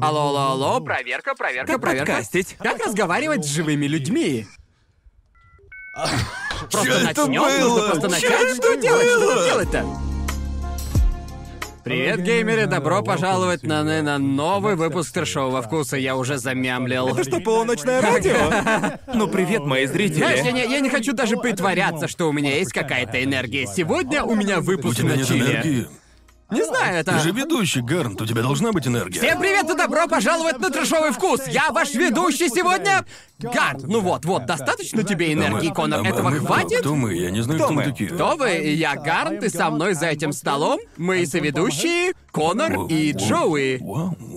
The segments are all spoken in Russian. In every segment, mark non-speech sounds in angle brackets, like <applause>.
Алло, алло, алло, проверка, проверка, Как проверка. подкастить? Как разговаривать с живыми людьми? Просто Чё это начнем, нужно было? просто Чё начать. это Что делать? Что было? делать-то? Привет, геймеры! Добро пожаловать на, на, на новый выпуск трешового вкуса. Я уже замямлил. Это что, полуночное радио? <laughs> Ну, привет, мои Знаешь, я зрители. не, я не хочу даже притворяться, что у меня есть какая-то энергия. Сегодня у меня У выпуск тебя на нет чили. Не знаю, это... Ты же ведущий, Гарнт, у тебя должна быть энергия. Всем привет и добро пожаловать на трешовый вкус! Я ваш ведущий сегодня... Гард, ну вот, вот, достаточно тебе А мы- энергии, Конор, а мы- этого а мы хватит? Кто мы? Я не знаю, Кто кто мы мы? такие. Кто вы? Я Гарнт, и со мной за этим столом мои соведущие Конор и Джоуи.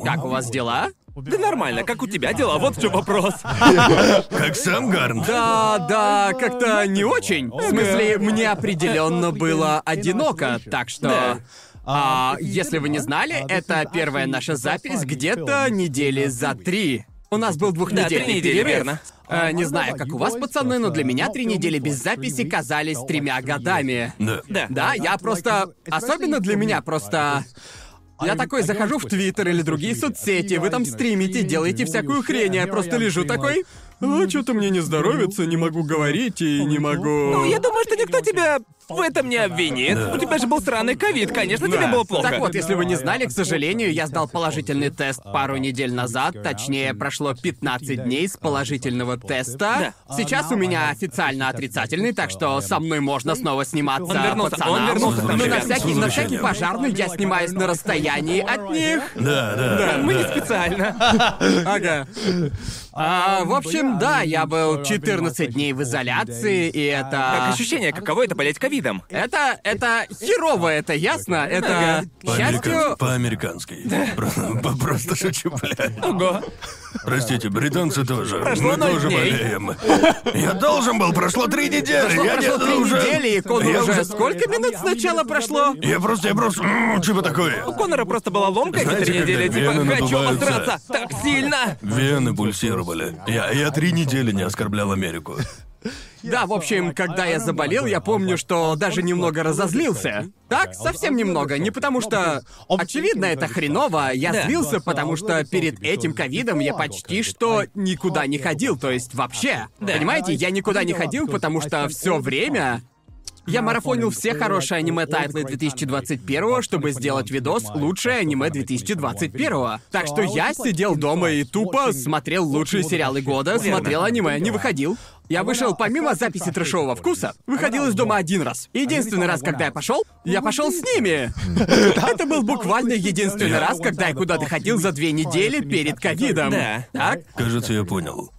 Как у вас дела? Да нормально, как у тебя дела? Вот в чем вопрос. <laughs> Как сам Гарнт? Да, да, как-то не очень. В смысле, мне определенно было одиноко, так что. Да. А, если вы не знали, это первая наша запись где-то недели за три. У нас был двухнедельный Да, три недели, перерыв. верно. Э, не знаю, как у вас, пацаны, но для меня три недели без записи казались тремя годами. Да. Да. Да, я просто... Особенно для меня просто... Я такой захожу в Твиттер или другие соцсети, вы там стримите, делаете всякую хрень, а я просто лежу такой... А, что-то мне не здоровится, не могу говорить и не могу... Ну, я думаю, что никто тебя в этом не обвинит. У тебя же был сраный ковид, конечно, тебе было плохо. Так вот, если вы не знали, к сожалению, я сдал положительный тест пару недель назад. Точнее, прошло 15 дней с положительного теста. Сейчас у меня официально отрицательный, так что со мной можно снова сниматься Он вернулся, пацанам. он вернулся, Ну, на всякий, на всякий пожарный я снимаюсь на расстоянии от них. Да, да. да, Мы не специально. <laughs> Ага. А, в общем, да, я был 14 дней в изоляции, и Как это... ощущение, каково это болеть ковидом? Это, это херово, это ясно? Это, к счастью... По-американски. Про- по- Просто шучу, блядь. Ого. Простите, британцы тоже. Прошло Мы ноль тоже дней. болеем. Я должен был, прошло три недели. Прошло, я прошло не- три уже... недели, и Конор Я уже... Сколько минут сначала прошло? Я просто, я просто... м, Типа такое. У Конора просто была ломка эти Знаете, три недели, типа вены хочу надуваются? обосраться так сильно. Вены пульсировали. Я, я три недели не оскорблял Америку. Да, в общем, когда я заболел, я помню, что даже немного разозлился. Так, совсем немного. Не потому что... Очевидно, это хреново. Я злился, потому что перед этим ковидом я почти что никуда не ходил. То есть вообще. Понимаете, я никуда не ходил, потому что все время... Я марафонил все хорошие аниме-тайтлы 2021, чтобы сделать видос «Лучшее аниме 2021». Так что я сидел дома и тупо смотрел лучшие сериалы года, смотрел аниме, не выходил. Я вышел помимо записи трешового вкуса, выходил из дома один раз. Единственный раз, когда я пошел, я пошел с ними. <laughs> Это был буквально единственный раз, когда я куда-то ходил за две недели перед ковидом. Да. Так? Кажется, я понял.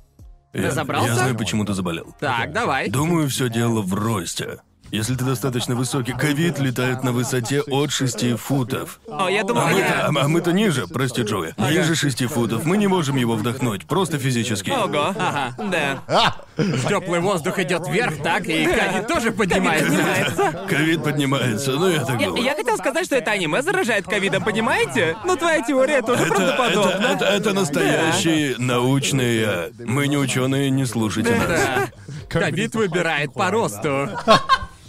Я, Разобрался? я знаю, почему ты заболел. Так, давай. Думаю, все дело в росте. Если ты достаточно высокий, ковид летает на высоте от 6 футов. О, я А думал, мы-то, я... а мы-то ниже, прости, Джоуи. Ниже 6 футов. Мы не можем его вдохнуть, просто физически. Ого. Ага. Да. Теплый воздух идет вверх, так, и ковид тоже поднимается. Ковид поднимается, ну я так думаю. я хотел сказать, что это аниме заражает ковидом, понимаете? Но твоя теория тоже Это, правдоподобна. это, это, это настоящие научные... Мы не ученые, не слушайте нас. Да. Ковид выбирает по росту. <laughs> <laughs>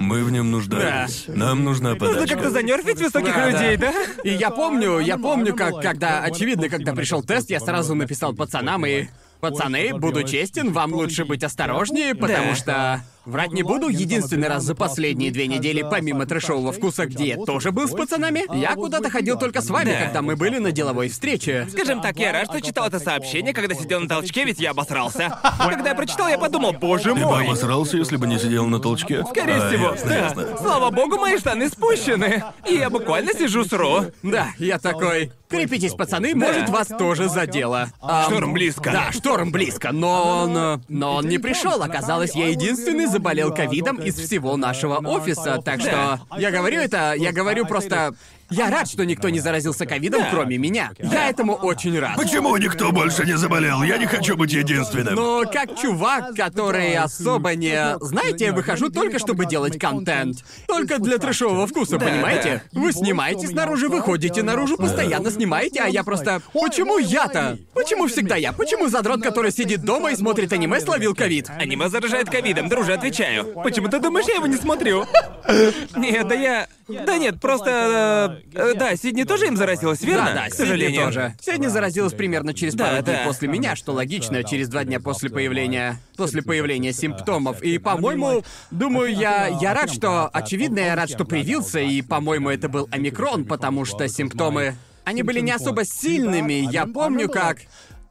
Мы в нем нуждаемся. Нам нужна Нужно как-то занервить высоких Да, людей, да? И я помню, я помню, как когда, очевидно, когда пришел тест, я сразу написал пацанам и... Пацаны, буду честен, вам лучше быть осторожнее, потому Да. что... Врать не буду, единственный раз за последние две недели, помимо трешового вкуса, где я тоже был с пацанами, я куда-то ходил только с вами, Да. когда мы были на деловой встрече. Скажем так, я рад, что читал это сообщение, когда сидел на толчке, ведь я обосрался. Когда я прочитал, я подумал, боже Ты бы мой. обосрался, если бы не сидел на толчке? Скорее А, всего, ясно, да. ясно. Слава богу, мои штаны спущены. И я буквально сижу с Ро. Да, я такой... Крепитесь, пацаны, может, вас тоже задело. Ам, Шторм близко. Да, шторм близко, но он... э, Но он не пришел. Оказалось, я единственный заболел ковидом из всего нашего офиса, так что... Я говорю это, я говорю просто... Я рад, что никто не заразился ковидом, Да. кроме меня. Я этому очень рад. Почему никто больше не заболел? Я не хочу быть единственным. Но как чувак, который особо не... Знаете, я выхожу только, чтобы делать контент. Только для трешового вкуса, понимаете? Вы снимаете снаружи, выходите наружу, постоянно снимаете, а я просто... Почему я-то? Почему всегда я? Почему задрот, который сидит дома и смотрит аниме, словил ковид? Аниме заражает ковидом, друже, отвечаю. Почему ты думаешь, я его не смотрю? <laughs> Нет, да я... Да нет, просто... Э, да, Сидни тоже им заразилась, верно? Да, да, к Сидни сожалению. тоже. Сидни заразилась примерно через Да, пару дней да. после меня, что логично, через два дня после появления... после появления симптомов. И, по-моему, думаю, я... я рад, что... Очевидно, я рад, что привился, и, по-моему, это был омикрон, потому что симптомы... Они были не особо сильными. Я помню, как...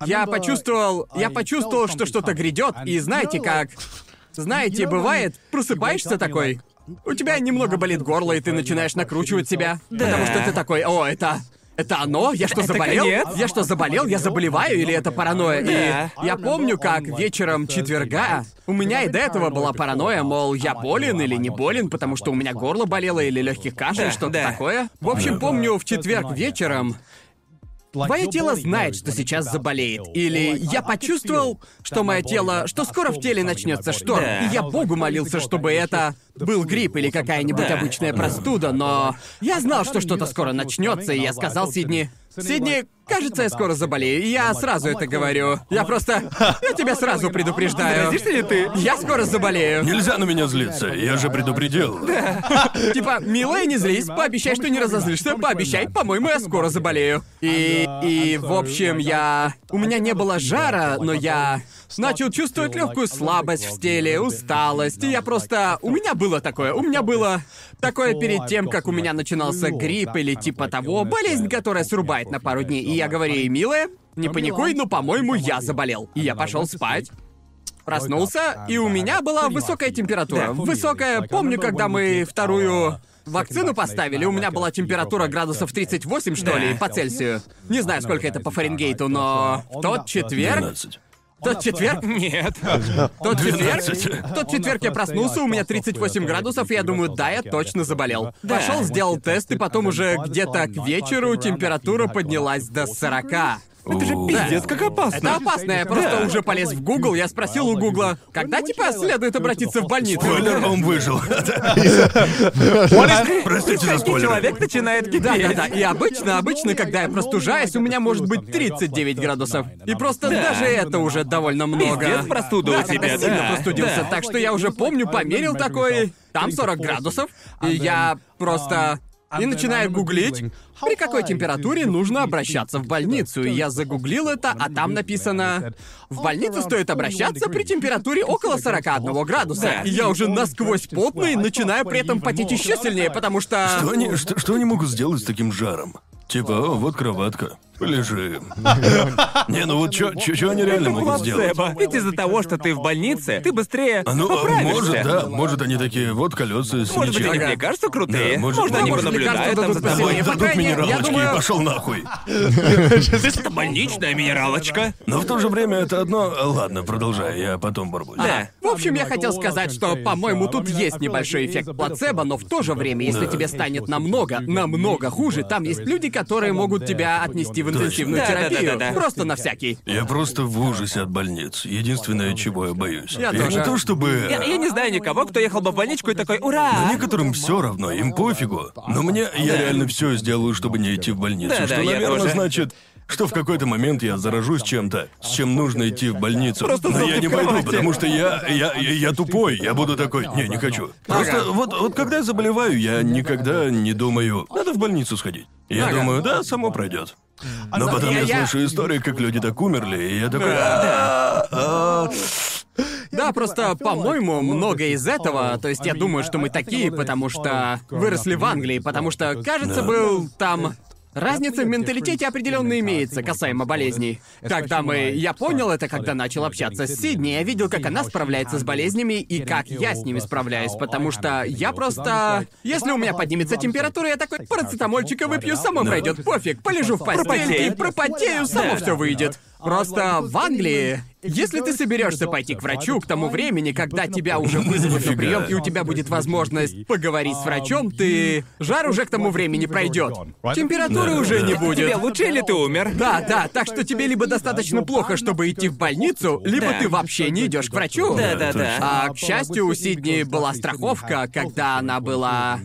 Я почувствовал... Я почувствовал, что что-то грядет, и знаете как... Знаете, бывает, просыпаешься такой... У тебя немного болит горло, и ты начинаешь накручивать себя. Потому что ты такой, о, это... Это оно? Я что, Это заболел? конец? Я что, заболел? Я заболеваю или это паранойя? Да. И я помню, как вечером четверга у меня и до этого была паранойя, мол, я болен или не болен, потому что у меня горло болело или легких кашель, Да, что-то да. такое. В общем, помню, в четверг вечером Твое тело знает, что сейчас заболеет. Или я почувствовал, что мое тело, что скоро в теле начнется шторм. Да. И я Богу молился, чтобы это был грипп или какая-нибудь Да. обычная простуда, но я знал, что что-то скоро начнется, и я сказал Сидни, Сидни, кажется, я скоро заболею. Я сразу это говорю. Я просто... Я тебя сразу предупреждаю. Заразишься ли ты? Я скоро заболею. Нельзя на меня злиться, я же предупредил. <laughs> Типа, милая, не злись, пообещай, что не разозлишься, пообещай, по-моему, я скоро заболею. И, и, в общем, я... У меня не было жара, но я начал чувствовать легкую слабость в теле, усталость, и я просто... У меня было такое, у меня было такое перед тем, как у меня начинался грипп или типа того, болезнь, которая срубает на пару дней. И я говорю ей, милая, не паникуй, но, по-моему, я заболел. И я пошел спать. Проснулся, и у меня была высокая температура. Высокая, помню, когда мы вторую вакцину поставили, у меня была температура градусов 38, что ли, по Цельсию. Не знаю, сколько это по Фаренгейту, но в тот четверг... 12. Тот четверг... Нет. <laughs> Тот четверг... 12. Тот четверг я проснулся, у меня 38 градусов, и я думаю, да, я точно заболел. Пошел, сделал тест, и потом уже где-то к вечеру температура поднялась до 40. Это же пиздец, как опасно. Это опасно, я просто Да. уже полез в Google, я спросил у Гугла, когда типа следует обратиться в больницу? Спойлер, он выжил. Простите за И спойлер. человек начинает кипеть. Да. И обычно, обычно, когда я простужаюсь, у меня может быть 39 градусов. И просто даже это уже довольно много. Пиздец, простуда да, у тебя, когда сильно да, простудился. Так что я уже помню, померил такой. Там 40 градусов. И я просто. И начинаю гуглить, при какой температуре нужно обращаться в больницу. И я загуглил это, а там написано... В больницу стоит обращаться при температуре около 41 градуса. И я уже насквозь потный, начинаю при этом потеть еще сильнее, потому что... Что они, что, что они могут сделать с таким жаром? Типа, о, вот кроватка. Полежи. <laughs> Не, ну вот что они реально могут сделать? Ведь из-за того, что ты в больнице, ты быстрее А ну, а поправишься. может, да, может они такие, вот колеса с Может быть, они мне лекарства крутые. Может- они понаблюдают лекарства там за тобой. Дадут минералочки и пошел нахуй. <laughs> Это больничная минералочка. Но в то же время это одно... Ладно, продолжай, я потом борбусь. Да. В общем, я хотел сказать, что, по-моему, тут есть небольшой эффект плацебо, но в то же время, если тебе станет намного, намного хуже, там есть люди, которые могут тебя отнести в интенсивную Точно. терапию. Да-да-да-да. Просто на всякий. Я просто в ужасе от больниц. Единственное, чего я боюсь. Я не тоже. то чтобы... Я, я не знаю никого, кто ехал бы в больничку и такой «Ура!» Некоторым все равно, им пофигу. Но мне я реально все сделаю, чтобы не идти в больницу. Да, что, да, я наверное, тоже. значит, что в какой-то момент я заражусь чем-то, с чем нужно идти в больницу. Просто Но я не пойду, потому что я, я, я, я тупой. Я буду такой, не, не хочу. Просто Ага. вот, вот когда я заболеваю, я никогда не думаю, надо в больницу сходить. Я Ага. думаю, да, само пройдет. Но потом Я- слышу истории, как люди так умерли, и я такой... Да. «А, а». Да, просто, по-моему, много из этого, то есть я думаю, что мы такие, потому что выросли в Англии, потому что, кажется, был там... Разница в менталитете определенно имеется касаемо болезней. Когда мы... Я понял это, когда начал общаться с Сидни. Я видел, как она справляется с болезнями и как я с ними справляюсь, потому что я просто... Если у меня поднимется температура, я такой, парацетамольчика выпью, само пройдет, пофиг, полежу в постельке, Пропотею. пропотею, само все выйдет. Просто в Англии, если ты соберешься пойти к врачу к тому времени, когда тебя уже вызовут на прием, и у тебя будет возможность поговорить с врачом, ты... Жар уже к тому времени пройдет. Температуры уже не Тебе будет. лучше или ты умер? Да, да, так что тебе либо достаточно плохо, чтобы идти в больницу, либо Да. ты вообще не идешь к врачу. Да, да, да. А к счастью, у Сидни была страховка, когда она была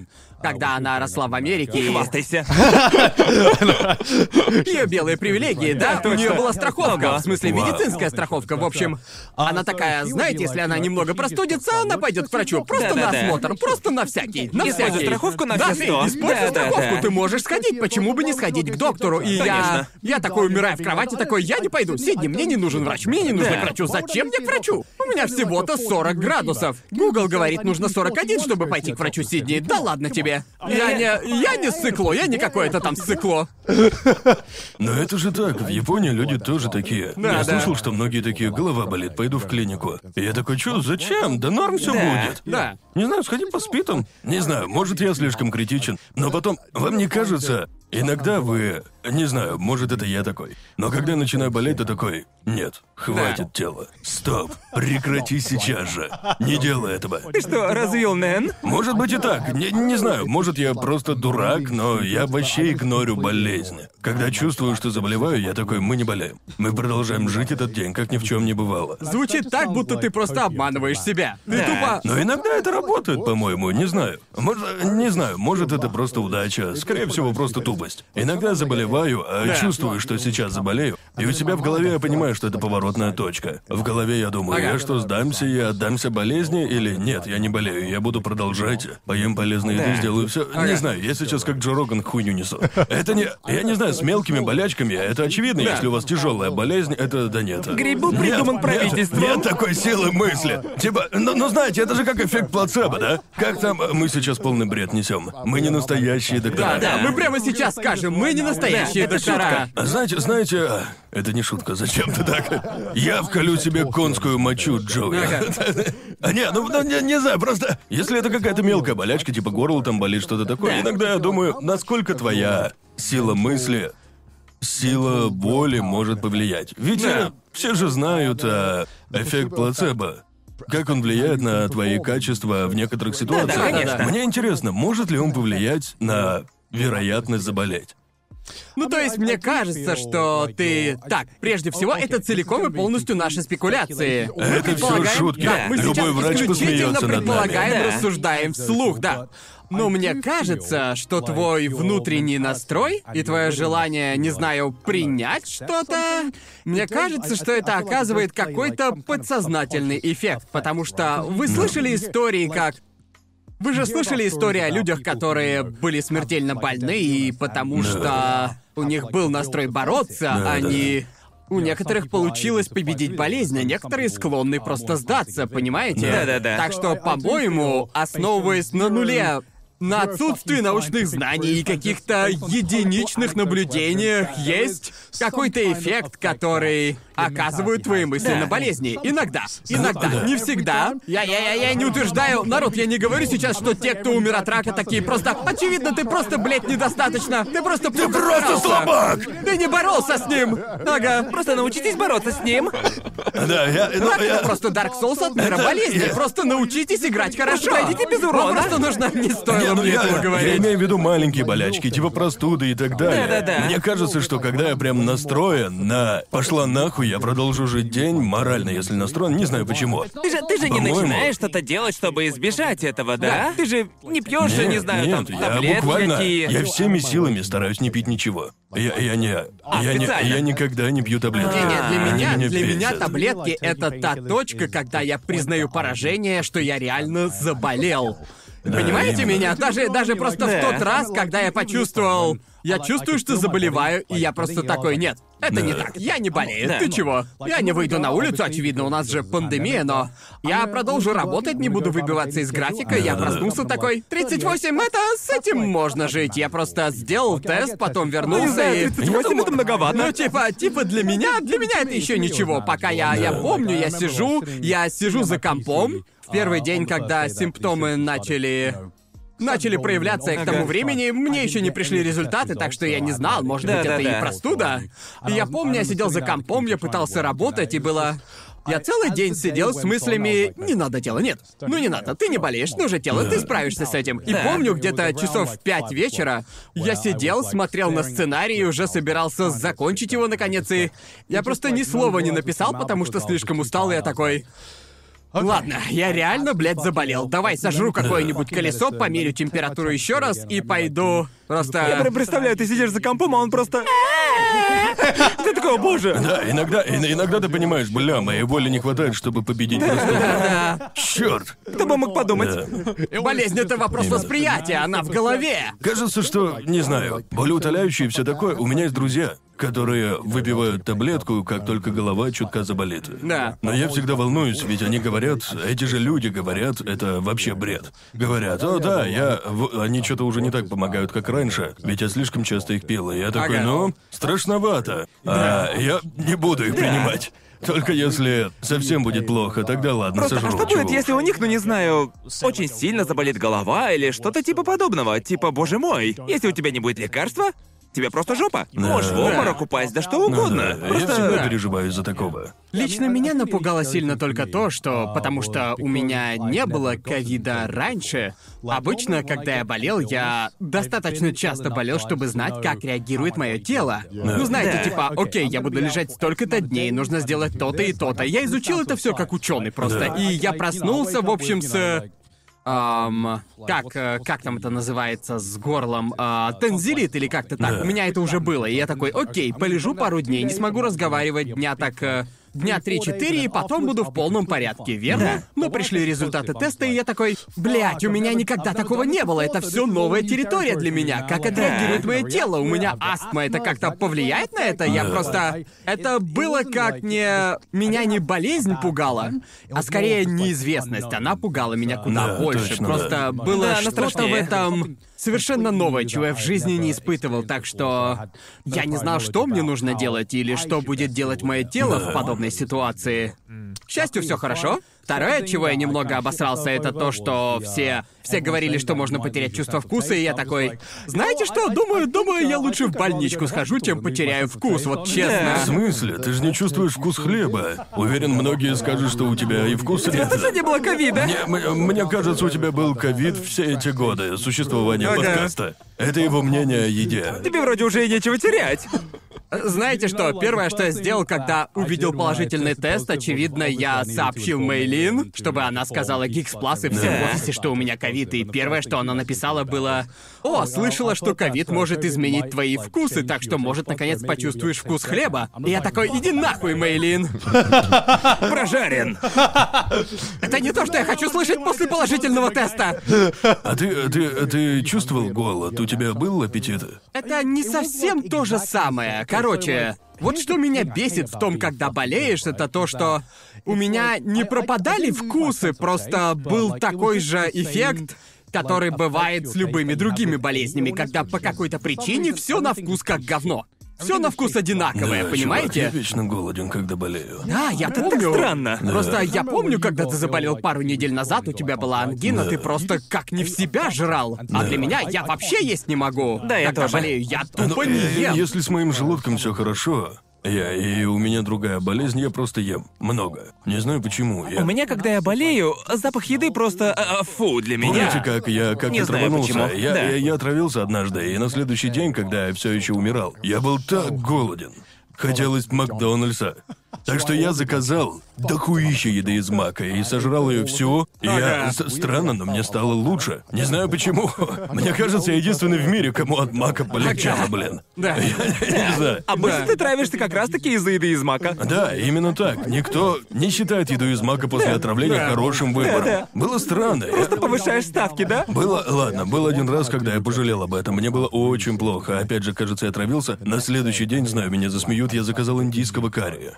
когда она росла в Америке. и- Хвастайся. <laughs> <laughs> Ее белые привилегии, да? У нее была страховка. В смысле, медицинская страховка. В общем, она такая, знаете, если она немного простудится, она пойдет к врачу. Просто на Да-да-да. осмотр, просто на всякий. На Используй всякий. страховку на да, все ты сто. используй Да-да-да. страховку, ты можешь сходить. Почему бы не сходить к доктору? И я. Конечно. Я такой умираю в кровати, такой, я не пойду. Сидни, мне не нужен врач, мне не нужно Да. к врачу. Зачем мне к врачу? У меня всего-то 40 градусов. Google говорит, нужно 41, чтобы пойти к врачу Сидни. Да ладно тебе. Я не. Я не сыкло, я не какое-то там сыкло. Но это же так, в Японии люди тоже такие. Да, я да. слышал, что многие такие, голова болит, пойду в клинику. И я такой, чё, зачем? Да норм все Да. будет. Да. Не знаю, сходи поспи там. Не знаю, может, я слишком критичен. Но потом, вам не кажется, иногда вы... Не знаю, может, это я такой. Но когда я начинаю болеть, то такой... Нет, хватит тела. Стоп. Прекрати сейчас же. Не делай этого. Ты что, развил Нэн? Может быть и так. Не, не знаю, может я просто дурак, но я вообще игнорю болезни. Когда чувствую, что заболеваю, я такой, мы не болеем. Мы продолжаем жить этот день, как ни в чем не бывало. Звучит так, будто ты просто обманываешь себя. Ты тупо. Но иногда это работает, по-моему, не знаю. Может, не знаю, может это просто удача, скорее всего, просто тупость. Иногда заболеваю, а чувствую, что сейчас заболею, и у себя в голове я понимаю, что это поворотная точка. В голове я думаю, я что, сдамся, я отдамся болезни, или нет, я не болею, я буду продолжать, поем полезной еды, сделаю все. Не знаю, я сейчас как Джо Роган хуйню несу. Это не... Я не знаю, с мелкими болячками, это очевидно, если у вас тяжелая болезнь, это да нет. Гриб был придуман правительством. Нет, нет такой силы мысли. Типа, ну, ну знаете, это же как эффект плацебо, да? Как там э, мы сейчас полный бред несем? Мы не настоящие доктора. Да, да, мы прямо сейчас скажем, мы не настоящие Да, это доктора. А знаете, знаете, это не шутка, зачем ты так? Я вколю себе конскую мочу, Джоуи. А не, ну, ну, не, не знаю, просто если это какая-то мелкая болячка, типа горло там болит, что-то такое, иногда я думаю, насколько твоя сила мысли, сила воли может повлиять. Ведь Да. э, все же знают а, эффект плацебо. Как он влияет на твои качества в некоторых ситуациях? конечно. Мне интересно, может ли он повлиять на вероятность заболеть? Ну, то есть, мне кажется, что ты... Так, прежде всего, это целиком и полностью наши спекуляции. Мы Это всё предполагаем- шутки. Да, мы Любой сейчас врач исключительно предполагаем, Да. рассуждаем вслух, да. Но мне кажется, что твой внутренний настрой и твое желание, не знаю, принять что-то, мне кажется, что это оказывает какой-то подсознательный эффект, потому что вы слышали истории, как вы же слышали истории о людях, которые были смертельно больны, и потому что у них был настрой бороться, они... У некоторых получилось победить болезнь, а некоторые склонны просто сдаться, понимаете? Да-да-да. Так что, по-моему, основываясь на нуле, на отсутствии научных знаний и каких-то единичных наблюдениях есть какой-то эффект, который оказывает твои мысли Да. на болезни. Иногда. Иногда. Да. Не всегда. Я, я, я, я не утверждаю, народ, я не говорю сейчас, что те, кто умер от рака, такие просто... Очевидно, ты просто, блядь, недостаточно. Ты просто Ты просто слабак! Ты не боролся с ним! Ага. Просто научитесь бороться с ним. Да, я... ну, Так, я- это просто Dark Souls от мира Это- болезни. я- Просто научитесь играть хорошо. пройдите без урона. Вам просто нужно... Не стоило Ну мне я, этого я говорить. имею в виду маленькие болячки, типа простуды и так далее. Да-да-да. Мне кажется, что когда я прям настроен на «пошла нахуй, я продолжу жить день», морально, если настроен, не знаю почему. Ты же, ты же не По-моему- начинаешь что-то делать, чтобы избежать этого, да? Ты же не пьешь же, не знаю, нет, там я таблетки буквально, какие. я всеми силами стараюсь не пить ничего. Я, я не, я не, специально? я никогда не пью таблетки. Не, не, для А, меня, Они для меня бесят. таблетки это та точка, когда я признаю поражение, что я реально заболел. Понимаете меня? Даже, даже просто в тот раз, когда я почувствовал... Я чувствую, что заболеваю, и я просто такой, нет, это не так, я не болею, ты чего? Я не выйду на улицу, очевидно, у нас же пандемия, но... Я продолжу работать, не буду выбиваться из графика, я проснулся такой, 38, это с этим можно жить. Я просто сделал тест, потом вернулся и... 38 это <laughs> многовато. Ну, типа, типа для меня, для меня это еще ничего. Пока я, я помню, я сижу, я сижу за компом. В первый день, когда симптомы начали начали проявляться, и к тому времени. Мне еще не пришли результаты, так что я не знал, может быть, это и простуда. И я помню, я сидел за компом, я пытался работать, и было... Я целый день сидел с мыслями «Не надо тело, нет, ну не надо, ты не болеешь, ну же тело, ты справишься с этим». И помню, где-то часов в пять вечера я сидел, смотрел на сценарий и уже собирался закончить его наконец, и я просто ни слова не написал, потому что слишком устал, и я такой... Ладно, я реально, блядь, заболел. Давай сожру какое-нибудь колесо, померю температуру еще раз и пойду. Просто. Я представляю, ты сидишь за компом, а он просто... <laughs> Ты такой, о боже! Да, иногда, ин- иногда ты понимаешь, бля, моей воли не хватает, чтобы победить простуду. Да. <laughs> Черт! Кто бы мог подумать? Да. <laughs> Болезнь это вопрос восприятия, она в голове. Кажется, что, не знаю, болеутоляющие и все такое. У меня есть друзья, которые выпивают таблетку, как только голова чутка заболит. Да. Но я всегда волнуюсь, ведь они говорят, эти же люди говорят, это вообще бред. Говорят, о да, я, в- они что-то уже не так помогают, как раньше, ведь я слишком часто их пил, и я такой, Ага. ну, страшновато. А я не буду их принимать. Только если совсем будет плохо, тогда ладно, Просто, а сожру. что будет, если у них, ну не знаю, очень сильно заболит голова или что-то типа подобного? Типа, боже мой, если у тебя не будет лекарства, тебе просто жопа. Можешь в обморок упасть, да что Ну угодно. да, я Просто... всегда Да. переживаю из-за такого. Лично меня напугало сильно только то, что потому что у меня не было ковида раньше. Обычно, когда я болел, я достаточно часто болел, чтобы знать, как реагирует мое тело. Ну, знаете, Да. типа, окей, я буду лежать столько-то дней, нужно сделать то-то и то-то. Я изучил это все как ученый просто. Да. И я проснулся, в общем, с. Ам, как, э, как там это называется с горлом? А, тензилит или как-то так. Да. У меня это уже было. И я такой, окей, полежу пару дней, не смогу разговаривать дня так. Дня 3-4, и потом буду в полном порядке, верно? Но пришли результаты теста, и я такой, блядь, у меня никогда такого не было, это все новая территория для меня. Как отреагирует мое тело? У меня астма, это как-то повлияет на это? Я Да. просто... Это было как не... Меня не болезнь пугала, а скорее неизвестность. Она пугала меня куда Да, больше. точно, Просто да. было Да, что-то в этом совершенно новое, чего я в жизни не испытывал, так что я не знал, что мне нужно делать или что будет делать мое тело в подобной <laughs> ситуации. К счастью, все хорошо. Второе, от чего я немного обосрался, это то, что все, все говорили, что можно потерять чувство вкуса, и я такой, знаете что, думаю, думаю, я лучше в больничку схожу, чем потеряю вкус, вот честно. В смысле? Ты же не чувствуешь вкус хлеба. Уверен, многие скажут, что у тебя и вкуса нет. Это не было ковида. Мне кажется, у тебя был ковид все эти годы существования Ага. подкаста. Это его мнение о еде. Тебе вроде уже и нечего терять. Знаете что, первое, что я сделал, когда увидел положительный тест, очевидно, я сообщил Мейлин, чтобы она сказала Гикс Плас и всем в офисе, что у меня ковид, и первое, что она написала, было «О, слышала, что ковид может изменить твои вкусы, так что, может, наконец почувствуешь вкус хлеба». И я такой «Иди нахуй, Мейлин!» <laughs> Прожарен. Это не то, что я хочу слышать после положительного теста! А ты, ты, ты чувствовал голод? У тебя был аппетит? Это не совсем то же самое. Короче, вот что меня бесит в том, когда болеешь, это то, что у меня не пропадали вкусы, просто был такой же эффект, который бывает с любыми другими болезнями, когда по какой-то причине все на вкус как говно. Все на вкус одинаковое, Да, понимаете? чувак, я вечно голоден, когда болею. Да, я Это помню. так странно. Просто я помню, когда ты заболел пару недель назад, у тебя была ангина, ты просто как не в себя жрал. А для меня я вообще есть не могу. Да, я когда тоже. болею, я Ну, тупо не э, ем. Если с моим желудком все хорошо, я и у меня другая болезнь, я просто ем много. Не знаю почему. Я... У меня, когда я болею, запах еды просто а, а, фу для меня. Помните, как я как Не то знаю почему. Я, Да. я, я отравился однажды, и на следующий день, когда я все еще умирал, я был так голоден. Хотелось Макдональдса. Так что я заказал дохуища еды из мака и сожрал ее всю. И Я... С- Странно, но мне стало лучше. Не знаю почему. Мне кажется, я единственный в мире, кому от мака полегчало, блин. Да. Я не знаю. Обычно Да. ты травишься как раз-таки из-за еды из мака. Да, именно так. Никто не считает еду из мака после отравления да. хорошим выбором. Да, Было странно. Я- Просто повышаешь ставки, да? Было, ладно, был один раз, когда я пожалел об этом. Мне было очень плохо. Опять же, кажется, я отравился. На следующий день, знаю, меня засмеют, я заказал индийского карри.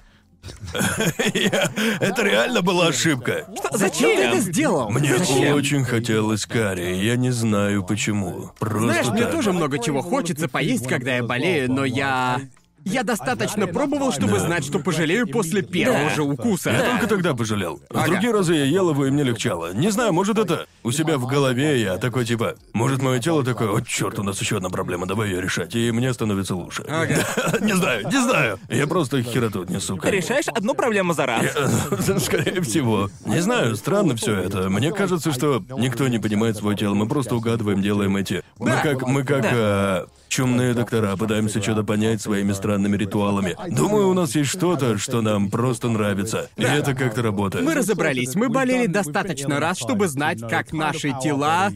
Это реально была ошибка. Зачем ты это сделал? Мне очень хотелось карри, я не знаю почему. Просто Знаешь, мне так. тоже много чего хочется поесть, когда я болею, но я... Я достаточно пробовал, чтобы знать, что пожалею после первого Да. же укуса. Я только тогда пожалел. В Ага. другие разы я ел его, и мне легчало. Не знаю, может это у себя в голове я такой типа, может мое тело такое, о черт, у нас еще одна проблема, давай ее решать, и мне становится лучше. Ага. <laughs> Не знаю, не знаю. Я просто хероту несу. Ты решаешь одну проблему за раз. Я- <laughs> Скорее всего. Не знаю, странно все это. Мне кажется, что никто не понимает свое тело. Мы просто угадываем, делаем эти. Мы Да. как. Мы как. Да. э, чумные доктора, пытаемся что-то понять своими странными ритуалами. Думаю, у нас есть что-то, что нам просто нравится. И это как-то работает. Мы разобрались, мы болели достаточно раз, чтобы знать, как наши тела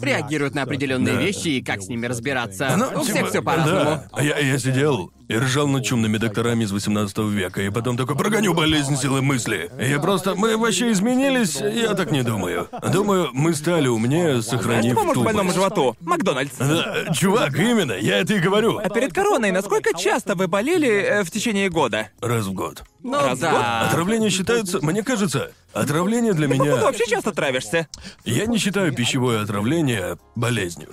реагируют на определенные Да. вещи и как с ними разбираться. Ну, У всех типа, все по-разному. Да. А Я, я сидел и ржал над чумными докторами из 18 века, и потом такой прогоню болезнь силы мысли. И просто мы вообще изменились, я так не думаю. Думаю, мы стали умнее, Знаешь, что сохранив поможет больному тупость. животу? Макдональдс. Да, чувак, именно, я это и говорю. А перед короной насколько часто вы болели э, в течение года? Раз в год. Ну Раз в да. Отравление считается, мне кажется, отравление для Ты меня... вообще часто травишься? Я не считаю пищевое отравление болезнью.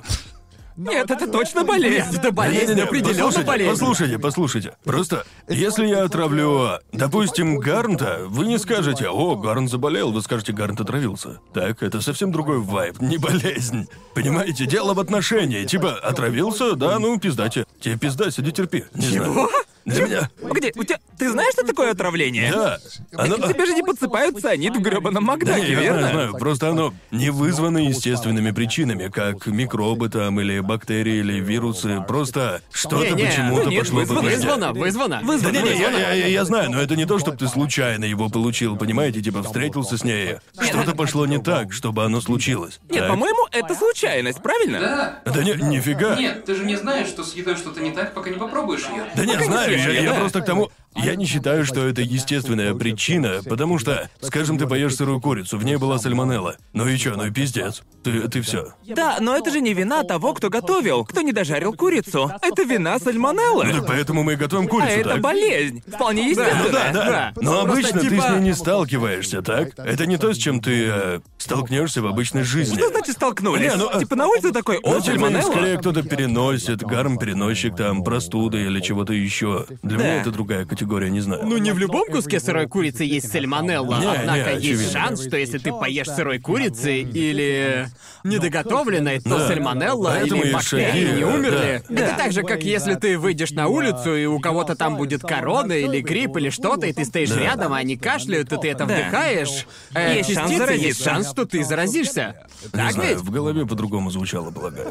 Нет, это точно болезнь. Это болезнь, Не-не-не, определенно послушайте, болезнь. Послушайте, послушайте. Просто, если я отравлю, допустим, Гарнта, вы не скажете, о, Гарнт заболел, вы скажете, Гарнт отравился. Так, это совсем другой вайб, не болезнь. Понимаете, дело в отношении. Типа, отравился, да, ну, пиздате. Тебе пизда, сиди терпи. Не знаю. Для меня... Погоди, у тебя... Ты знаешь, что такое отравление? Да. Оно... Тебе же не подсыпают цианид в грёбаном Да, Макдаке, я верно? знаю, знаю. Просто оно не вызвано естественными причинами, как микробы там, или бактерии, или вирусы. Просто что-то почему-то ну нет, пошло по вызвано. Вызвано, вызвано. Да не, не, я, я- я- я знаю, но это не то, чтобы ты случайно его получил, понимаете, типа встретился с ней. Что-то пошло не так, чтобы оно случилось. Нет, Так? по-моему, это случайность, правильно? Да. Да не, нифига. Нет, ты же не знаешь, что с едой что-то не так, пока не попробуешь ее. Да нет, знаю, я, я да. просто к тому... Я не считаю, что это естественная причина, потому что, скажем, ты поешь сырую курицу, в ней была сальмонелла. Ну и чё, ну и пиздец. Ты, ты все. Да, но это же не вина того, кто готовил, кто не дожарил курицу. Это вина сальмонеллы. Ну так поэтому мы и готовим А курицу, это так? болезнь. Вполне естественно. Ну да, да. Да. Но Просто обычно ты типа- с ней не сталкиваешься, так? Это не то, с чем ты э, столкнешься в обычной жизни. Что значит столкнулись? Не, ну, э, Типа на улице такой, о, Ну, типа, сальмонелла? скорее кто-то переносит, гарм-переносчик, там, простуды или чего-то еще. Для Да. меня это другая категория, не знаю. Ну не в любом куске сырой курицы есть сальмонелла, Не, однако не, есть очевидно. шанс, что если ты поешь сырой курицы или недоготовленной, то Да. сальмонелла Поэтому или есть бактерии шаги, не да. умерли. Да. Это так же, как если ты выйдешь на улицу, и у кого-то там будет корона или грипп или что-то, и ты стоишь Да. рядом, а они кашляют, и ты это Да. вдыхаешь. э, Есть шанс частицы, есть заразиться. шанс, что ты заразишься. Не Так знаю, ведь? в голове по-другому звучало, полагаю.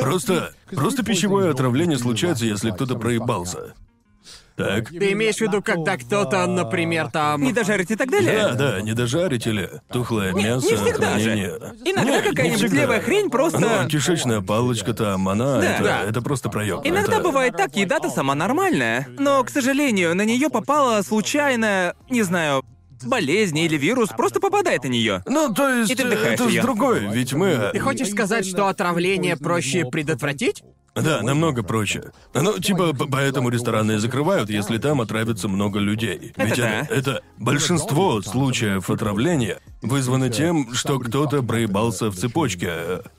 Просто, просто пищевое отравление случается, если кто-то проебался. Так? Ты имеешь в виду, когда кто-то, например, там... Не дожарить и так далее? Да, да, не дожарить или тухлое мясо, не всегда же. хранение. Иногда Не, не какая-нибудь левая хрень просто... Ну, кишечная палочка там, она, Да. это, Да. это просто проеб. Иногда Это- бывает так, еда-то сама нормальная. Но, к сожалению, на нее попала случайно, не знаю, болезнь или вирус просто попадает на нее. Ну, то есть, И ты вдыхаешь это её. другое, ведь мы... Ты хочешь сказать, что отравление проще предотвратить? Да, намного проще. Ну, типа, поэтому рестораны и закрывают, если там отравится много людей. Это Ведь да. это, это большинство случаев отравления вызвано тем, что кто-то проебался в цепочке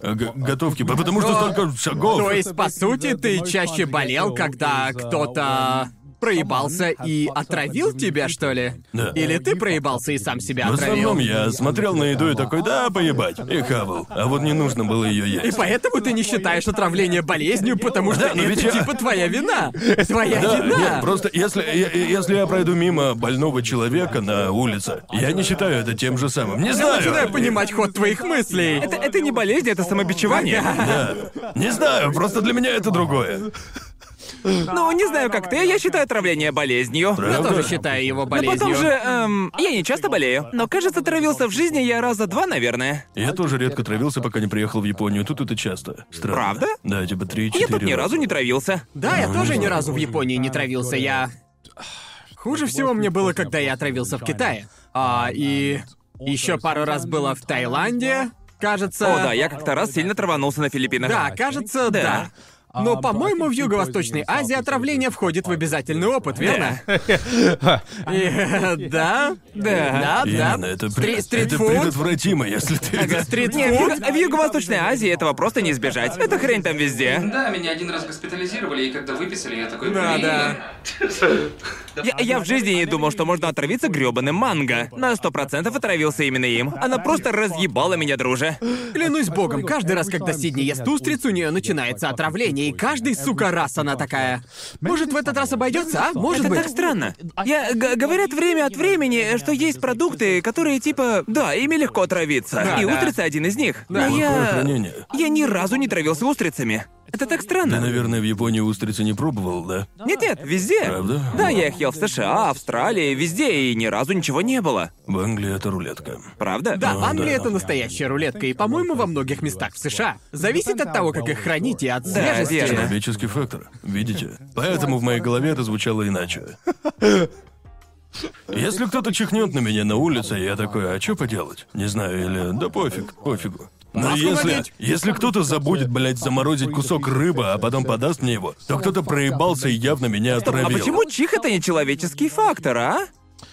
э, г- готовки, потому что Но- столько шагов. То есть, по сути, ты чаще болел, когда кто-то проебался и отравил тебя, что ли? Да. Или ты проебался и сам себя В отравил? основном я смотрел на еду и такой, да, поебать, и хавал. А вот не нужно было ее И есть. поэтому ты не считаешь отравление болезнью, потому что Да, но это ведь я- типа твоя вина. Твоя Да, вина. нет, просто если, я- если я пройду мимо больного человека на улице, я не считаю это тем же самым. Не Я знаю. начинаю понимать ход твоих мыслей. Это, это не болезнь, это самобичевание. Да. Не знаю, просто для меня это другое. Ну, не знаю, как ты, я считаю отравление болезнью. Я Правда? тоже считаю его Но болезнью. потом же, эм, я не часто болею. Но, кажется, травился в жизни я раза два, наверное. Я тоже редко травился, пока не приехал в Японию. Тут это часто. Странно. Правда? Да, типа три-четыре Я тут ни раза. разу не травился. Да, я тоже ни разу в Японии не травился. Я... Хуже всего мне было, когда я отравился в Китае. А, и еще пару раз было в Таиланде, кажется. О, да, я как-то раз сильно траванулся на Филиппинах. Да, кажется, да. Но, по-моему, в Юго-Восточной Азии отравление входит в обязательный опыт, верно? <laughs> Э, Да, да, да. Это, это предотвратимо, если ты... Стритфуд. В Юго-Восточной Азии этого просто не избежать. Эта хрень там везде. Да, меня один раз госпитализировали, и когда выписали, я такой, Да, да. <laughs> Я, я в жизни не думал, что можно отравиться грёбаным манго. На сто процентов отравился именно им. Она просто разъебала меня, друже. Клянусь богом, каждый раз, когда Сидни ест устриц, у нее начинается отравление, и каждый, сука, раз она такая. Может, в этот раз обойдется, а? Может Это быть. так странно. Я г- говорят время от времени, что есть продукты, которые типа, да, ими легко отравиться. Да, и да. устрица один из них. Да. Но я я ни разу не травился устрицами. Это так Ты, странно. наверное, в Японии устрицы не пробовал, да? Нет-нет, везде. Правда? Да, я их ел в США, Австралии, везде, и ни разу ничего не было. В Англии это рулетка. Правда? Да, в Англии да. это настоящая рулетка, и, по-моему, во многих местах в США. Зависит от того, как их хранить, и от свежести. верно. Человеческий фактор. Видите? Поэтому в моей голове это звучало иначе. Если кто-то чихнет на меня на улице, я такой, а что поделать? Не знаю, или да пофиг, пофигу. Но Маску если, если кто-то забудет, блядь, заморозить кусок рыбы, а потом подаст мне его, то кто-то проебался и явно меня А отравил. почему чих это не человеческий фактор, а?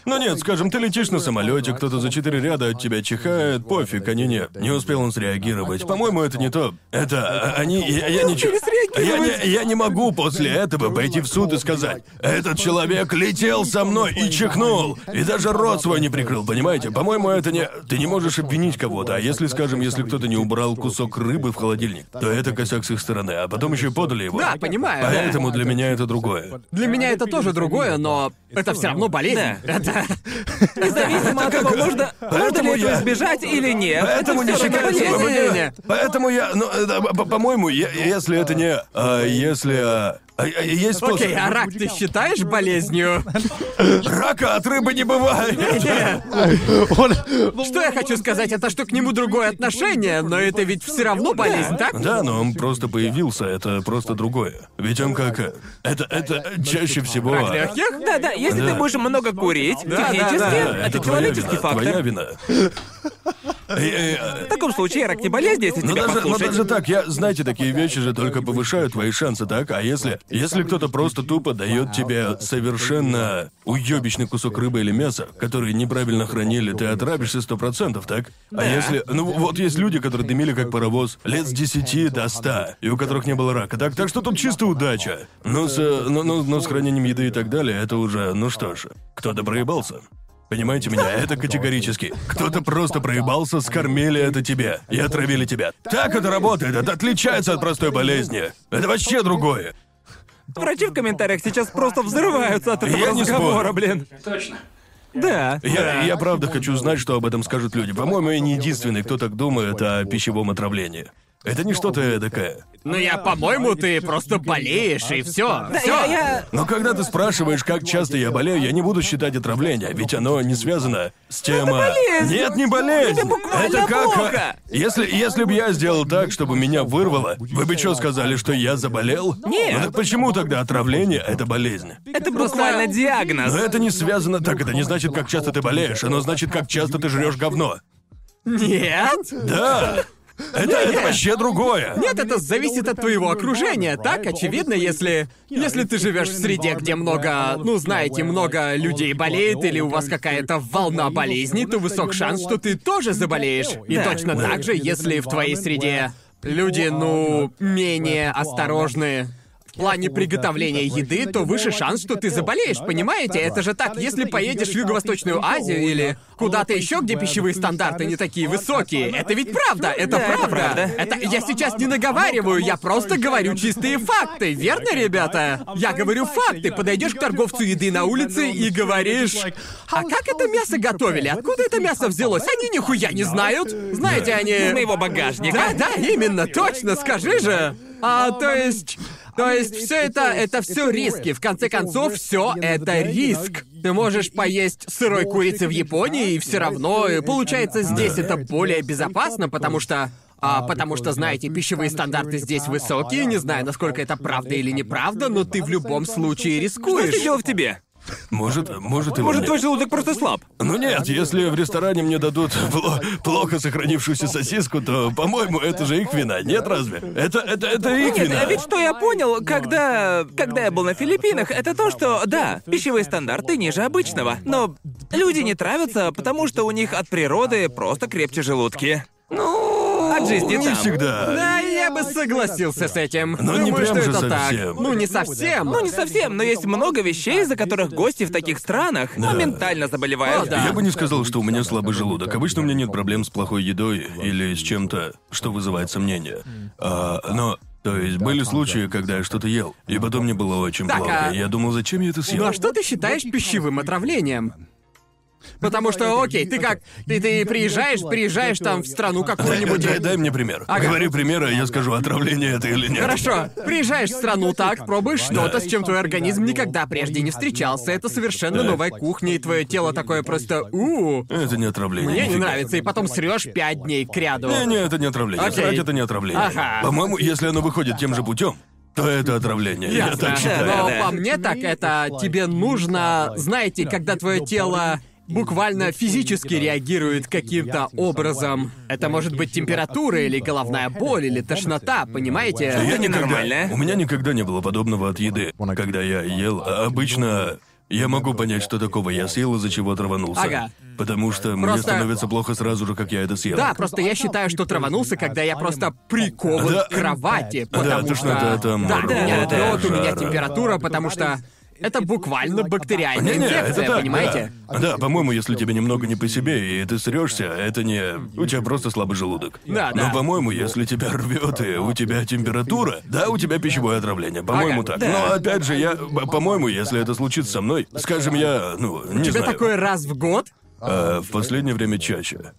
Ну нет, скажем, ты летишь на самолете, кто-то за четыре ряда от тебя чихает, пофиг, они не. Не успел он среагировать. По-моему, это не то. Это они. Я, я ничего. Я не, я не могу после этого пойти в суд и сказать: этот человек летел со мной и чихнул, и даже рот свой не прикрыл, понимаете? По-моему, это не. Ты не можешь обвинить кого-то, а если, скажем, если кто-то не убрал кусок рыбы в холодильник, то это косяк с их стороны, а потом еще подали его. Да, понимаю, да. Поэтому для меня это другое. Для меня это тоже другое, но это все равно болезнь. Да. Это... <laughs> Независимо от того, можно, можно ли этого я- избежать или нет. Поэтому это не считается. Поэтому я, ну, по- по-моему, если это не, а, если, а, есть способ. Окей, а рак ты считаешь болезнью? Рака от рыбы не бывает. Что я хочу сказать, это что к нему другое отношение, но это ведь все равно болезнь, так? Да, но он просто появился, это просто другое. Ведь он как, это, это чаще всего. Рак легких? Да, да, если ты будешь много курить, технически, это, человеческий фактор. Твоя вина. Э, э, В таком случае рак не болезнь, если Ну тебя даже, ну послушать. даже так, я, знаете, такие вещи же только повышают твои шансы, так? А если, если кто-то просто тупо дает тебе совершенно уебищный кусок рыбы или мяса, который неправильно хранили, ты отравишься сто процентов, так? А если, ну вот есть люди, которые дымили как паровоз лет с 10 до 100, и у которых не было рака, так? Так что тут чисто удача. Но с, э, ну, ну, ну, с хранением еды и так далее, это уже, ну что ж, кто-то проебался. Понимаете меня, это категорически. Кто-то просто проебался, скормили это тебе и отравили тебя. Так это работает, это отличается от простой болезни. Это вообще другое. Врачи в комментариях сейчас просто взрываются от этого Я не разговора, спорю. блин. Точно. Да. Я, я правда хочу знать, что об этом скажут люди. По-моему, я не единственный, кто так думает о пищевом отравлении. Это не что-то эдакое. Ну я, по-моему, ты просто болеешь и все. Да, я, я- Но когда ты спрашиваешь, как часто я болею, я не буду считать отравление, ведь оно не связано с тем... а, болезнь. Нет, не болезнь! Тебе буквально Это как... а, плохо. Если, если бы я сделал так, чтобы меня вырвало, вы бы что сказали, что я заболел? Нет. Ну так почему тогда отравление — это болезнь? Это буквально диагноз. Но это не связано... Так, это не значит, как часто ты болеешь, оно значит, как часто ты жрешь говно. Нет? Да! Это, это вообще другое. Нет, это зависит от твоего окружения, так? Очевидно, если... Если ты живешь в среде, где много, ну, знаете, много людей болеет, или у вас какая-то волна болезней, то высок шанс, что ты тоже заболеешь. И Да. точно так же, если в твоей среде люди, ну, менее осторожны в плане приготовления еды, то выше шанс, что ты заболеешь, понимаете? Это же так, если поедешь в Юго-Восточную Азию или куда-то еще, где пищевые стандарты не такие высокие, это ведь правда, это Да, правда. правда. Это я сейчас не наговариваю, я просто говорю чистые факты, верно, ребята? Я говорю факты. Подойдешь к торговцу еды на улице и говоришь, а как это мясо готовили? Откуда это мясо взялось? Они нихуя не знают. Знаете, они... Из моего багажника. Да, да, именно, точно, скажи же. А, то есть... То есть все это, это все риски. В конце концов, все это риск. Ты можешь поесть сырой курицы в Японии, и все равно, получается, здесь это более безопасно, потому что а, потому что, знаете, пищевые стандарты здесь высокие, не знаю, насколько это правда или неправда, но ты в любом случае Что рискуешь. это дело в тебе? Может, может и Может, твой желудок просто слаб? Ну нет, если в ресторане мне дадут пло- плохо сохранившуюся сосиску, то, по-моему, это же их вина, нет разве? Это, это, это их Нет, вина. а ведь что я понял, когда... Когда я был на Филиппинах, это то, что, да, пищевые стандарты ниже обычного, но люди не травятся, потому что у них от природы просто крепче желудки. Ну, от жизни Не там. всегда. Да, я бы согласился с этим. Но не Думаю, прям что же это так. совсем. Ну, не совсем. Ну, не совсем, но есть много вещей, из-за которых гости в таких странах моментально заболевают. О, да. Я бы не сказал, что у меня слабый желудок. Обычно у меня нет проблем с плохой едой или с чем-то, что вызывает сомнения. А, но, то есть, были случаи, когда я что-то ел, и потом мне было очень Так, плохо. а- Я думал, зачем я это съел? Ну а что ты считаешь пищевым отравлением? Потому что, окей, ты как, ты, ты приезжаешь, приезжаешь там в страну какую-нибудь. Дай, дай мне пример. Ага. Говори пример, а я скажу, отравление это или нет. Хорошо, приезжаешь в страну так, пробуешь что-то, с чем твой организм никогда прежде не встречался. Это совершенно новая кухня, и твое тело такое просто у Это не отравление. Мне не нравится, и потом срешь пять дней к ряду. Не, не, это не отравление. Окей. Срать это не отравление. Ага. По-моему, если оно выходит тем же путем, то это отравление. Я Ясно. так считаю. Но Да, да. по мне так это тебе нужно, знаете, когда твое тело буквально физически реагирует каким-то образом. Это может быть температура или головная боль или тошнота, понимаете? Я никогда, ненормально. у меня никогда не было подобного от еды. Когда я ел, а обычно я могу понять, что такого я съел, из-за чего траванулся. Ага. Потому что мне Просто- становится плохо сразу же, как я это съел. Да, просто я считаю, что траванулся, когда я просто прикован Да. к кровати, Да, потому тошнота что... там, да, у меня рвота, рвет, у меня температура, потому что это буквально бактериальная Не-не, инфекция, это так, понимаете? Да. Да, по-моему, если тебе немного не по себе, и ты срешься, это не... У тебя просто слабый желудок. Да, Но, да. по-моему, если тебя рвет и у тебя температура, да, у тебя пищевое отравление. По-моему, Ага, так. да. Но опять же, я... По-моему, если это случится со мной, скажем, я, ну, не Тебе знаю. такое раз в год? а, в последнее время чаще.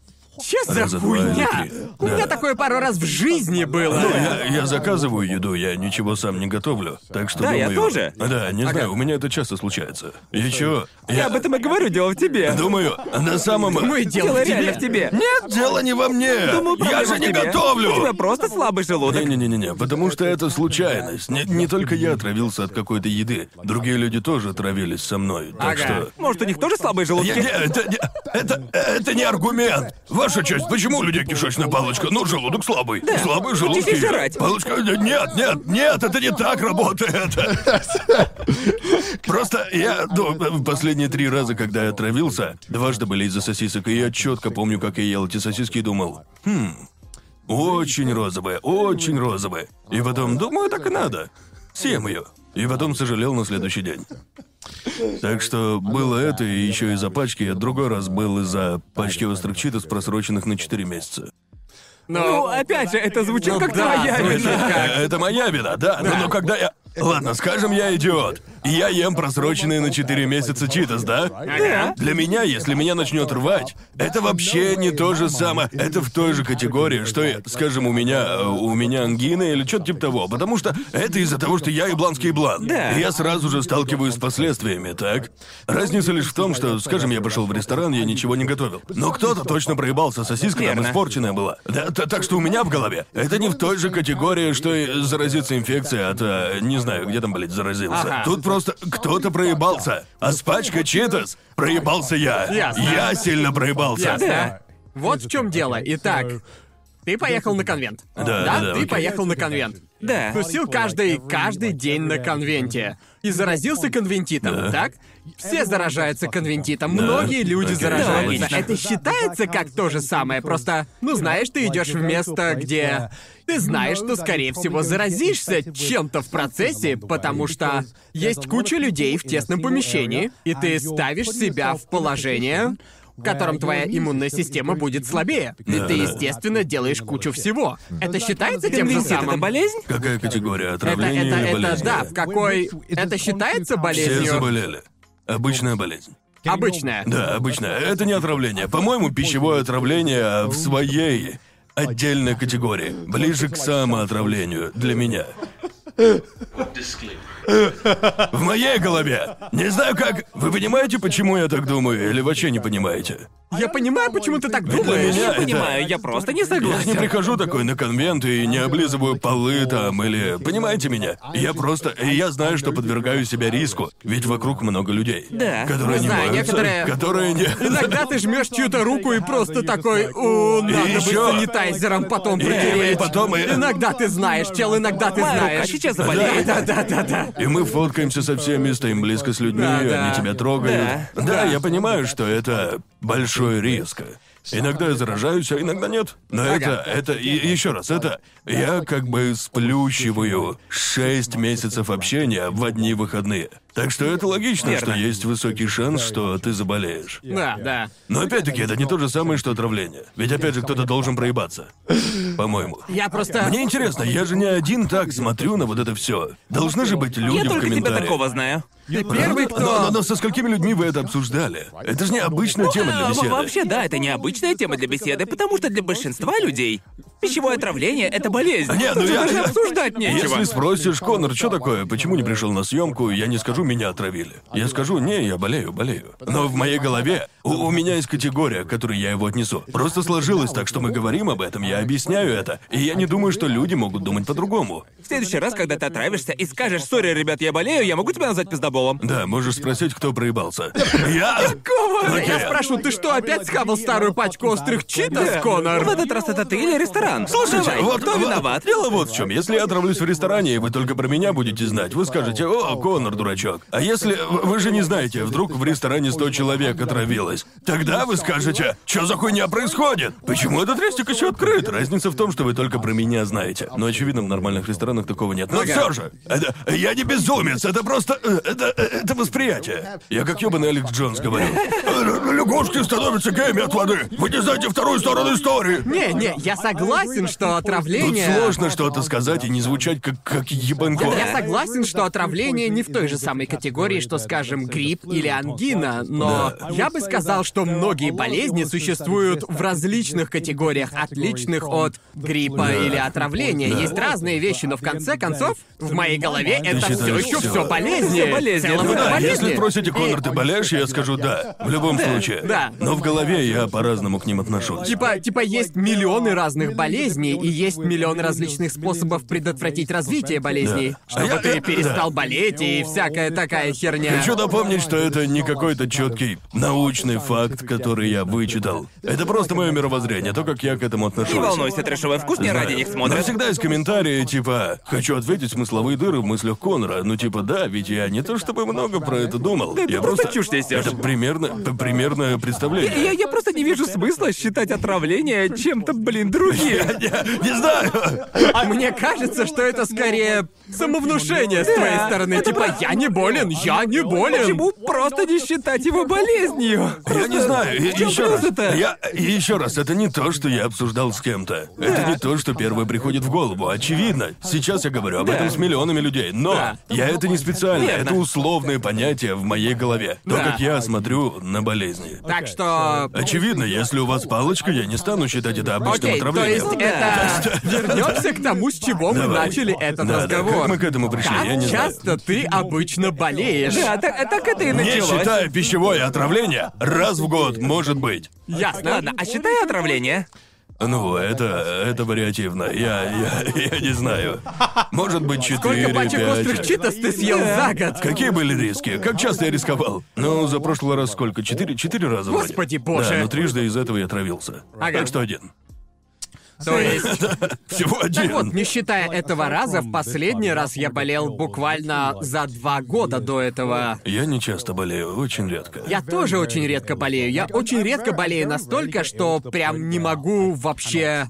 Че за Раза два или хуйня? три. У меня Да. такое пару раз в жизни было. Ну, я, я заказываю еду, я ничего сам не готовлю. Так что Да, я думаю... тоже. Да, не знаю, у меня это часто случается. Еще... Я об этом и говорю, дело в тебе. Думаю, на самом... Думаю, дело Дело в тебе. в тебе. Нет, дело не во мне. Думаю, я проблема же в не тебе. готовлю. У тебя просто слабый желудок. Не-не-не-не, потому что это случайность. Не, не только я отравился от какой-то еды. Другие люди тоже отравились со мной. Так Ага. что... Может, у них тоже слабые желудки? Я- не, это, не, это, это не аргумент. Ваша честь, почему у людей кишечная палочка? Ну, желудок слабый. Слабый желудок. Жрать. Палочка... Нет, нет, нет, это не так работает. <laughs> Просто я, ну, последние три раза, когда я отравился, дважды были из-за сосисок, и я четко помню, как я ел эти сосиски и думал, хм, очень розовые, очень розовые. И потом, думаю, так и надо. Съем ее. И потом сожалел на следующий день. Так что было это, и еще из-за пачки, а другой раз был из-за пачки острых читос, просроченных на 4 месяца. Ну, Но... опять же, это звучит Ну как да, твоя вина. как- Это моя вина, да. Но, но когда я... Ладно, скажем, я идиот. И я ем просроченные на 4 месяца читос, да? Ага. Для меня, если меня начнет рвать, это вообще не то же самое. Это в той же категории, что, я- скажем, у меня у меня ангина или что-то типа того. Потому что это из-за того, что я ибланский блан. Да. И я сразу же сталкиваюсь с последствиями, так? Разница лишь в том, что, скажем, я пошел в ресторан, я ничего не готовил. Но кто-то точно проебался, сосиска там Верно. испорченная была. Да, т- так что у меня в голове. Это не в той же категории, что и заразиться инфекцией от, э, не знаю, где там, блядь, заразился. Ага. Тут просто кто-то проебался. А с пачкой читос проебался я. Ясно. Я сильно проебался. Ясно. Вот в чем дело. Итак, ты поехал на конвент. Да, да, да, ты окей. поехал на конвент. Да. Тусил каждый, каждый день на конвенте. И заразился конвентитом, Да. так? Все заражаются конвентитом, многие люди Окей. заражаются. Да, логично. Это считается как то же самое, просто, ну знаешь, ты идешь в место, где ты знаешь, что, скорее всего, заразишься чем-то в процессе, потому что есть куча людей в тесном помещении, и ты ставишь себя в положение, в котором твоя иммунная система будет слабее. И Да, ты, да. естественно, делаешь кучу всего. Это считается тем же Конвентит — это самым? болезнь? Какая категория Это, отравления это, или это, болезни? да, в какой... Это считается Все болезнью? заболели. Обычная болезнь. Обычная. Да, обычная. Это не отравление. По-моему, пищевое отравление в своей отдельной категории. Ближе к самоотравлению для меня. В моей голове. Не знаю как. Вы понимаете, почему я так думаю, или вообще не понимаете? Я понимаю, почему ты так Для думаешь. меня Я это- понимаю, я просто не Я не согласен. прихожу такой на конвент и не облизываю полы там или... Понимаете меня? Я просто... и Я знаю, что подвергаю себя риску, ведь вокруг много людей. Да. Которые не Знаю, моются, некоторые- которые не... Иногда ты жмешь чью-то руку и просто такой, о, надо бы ещё- санитайзером потом И- протереть. и потом и- Иногда ты знаешь, чел, иногда ты Моя рука знаешь. сейчас заболеет. Да, да, да, да. И мы фоткаемся со всеми, стоим близко с людьми, Да, да. они тебя трогают. Да. я понимаю, что это большой риск. Иногда я заражаюсь, а иногда нет. Но это, это, и еще раз, это я как бы сплющиваю шесть месяцев общения в одни выходные. Так что это логично, Верно. что есть высокий шанс, что ты заболеешь. Да, да. Но опять-таки, это не то же самое, что отравление. Ведь опять же кто-то должен проебаться. По-моему. Я просто... Мне интересно, я же не один так смотрю на вот это все. Должны же быть люди Я в только тебя комментариях. такого знаю. Ты первый, кто... Но, но- но со сколькими людьми вы это обсуждали? Это же необычная тема для беседы. Вообще, да, это необычная тема для беседы, потому что для большинства людей пищевое отравление — это болезнь. А Нет, ну Тут же я... даже я- обсуждать нечего. Если спросишь, Конор, что такое, почему не пришел на съемку, я не скажу, меня отравили. Я скажу, не, я болею, болею. Но в моей голове у, у меня есть категория, к которой я его отнесу. Просто сложилось так, что мы говорим об этом, я объясняю это, и я не думаю, что люди могут думать по-другому. В следующий раз, когда ты отравишься и скажешь, сори, ребят, я болею, я могу тебя назвать пиздоболом? Да, можешь спросить, кто проебался. Я? <laughs> Окей. Я спрошу, ты что, опять схавал старую пачку острых читос, В Конор? этот раз это ты или ресторан? Слушайте, Давай, вот кто виноват? Дело вот в чем. Если я отравлюсь в ресторане, и вы только про меня будете знать, вы скажете, о, Конор, дурачок. А если вы же не знаете, вдруг в ресторане 100 человек отравилось, тогда вы скажете, что за хуйня происходит? Почему этот рестик еще открыт? Разница в том, что вы только про меня знаете. Но очевидно, в нормальных ресторанах такого нет. Но все же, это, я не безумец, это просто, э, это, э, это восприятие. Я как ебаный Алекс Джонс говорю. «Э, Лягушки становятся геями от воды. Вы не знаете вторую сторону истории. Не, не, я согласен, что Тут отравление... сложно что-то сказать и не звучать как, как ебанько. Я согласен, что отравление не в той же самой категории, что, скажем, грипп или ангина, но я бы сказал, что многие болезни существуют в различных категориях, отличных от гриппа или отравления. Есть разные вещи, но в конце концов, в моей голове это все еще все болезни. Всё болезни, В целом ну это Да, болезни. если спросите, Конор, ты болеешь, я скажу да. В любом случае. да. Но в голове я по-разному к ним отношусь. Типа, типа есть миллионы разных болезней, и есть миллион различных способов предотвратить развитие болезней. А Чтобы я- ты я- перестал да. болеть и такая херня. Хочу напомнить, что это не какой-то четкий научный факт, который я вычитал. Это просто мое мировоззрение, то, как я к этому отношусь. Не волнуйся, трэшовый вкус не ради них Но смотрит. всегда есть комментарии, типа, хочу ответить смысловые дыры в мыслях Конора. Ну, типа, да, ведь я не то чтобы много про это думал. ты я просто просто... чушь несёшь. Это примерно, примерное представление. Я, я просто не вижу смысла считать отравление чем-то, блин, другим. Я не знаю. Мне кажется, что это скорее самовнушение с твоей Да, стороны. Типа, я не болен, я не болен. Почему просто не считать его болезнью? Я не знаю, чём еще раз. плюс-то? Я еще раз, это не то, что я обсуждал с кем-то. Это не то, что первое приходит в голову. Очевидно. Сейчас я говорю об Да. этом с миллионами людей. Но Да. я это не специально, Верно. это условные понятия в моей голове. То, Да. как я смотрю на болезни. Так что... Очевидно, если у вас палочка, я не стану считать это обычным Окей, то отравлением. есть это... <laughs> Вернемся к тому, с чего мы Давай. начали этот Да, да, разговор. как мы к этому пришли, Как я не знаю. часто ты обычно болеешь? Да, так, так это и Не началось. считая пищевое отравление, раз в год, может быть. Ясно. Ладно, а считай отравление. Ну, это, это вариативно. Я, я, я не знаю. Может быть, четыре, Сколько пачек острых пять. читос ты съел за год? Какие были риски? Как часто я рисковал? Ну, за прошлый раз сколько? Четыре, четыре раза вроде. Господи боже. Да, но трижды из этого я травился. Ага. Так что один. То есть... <laughs> Всего один. Так вот, не считая этого раза, в последний раз я болел буквально за два года до этого. Я не часто болею, очень редко. Я тоже очень редко болею. Я очень редко болею настолько, что прям не могу вообще...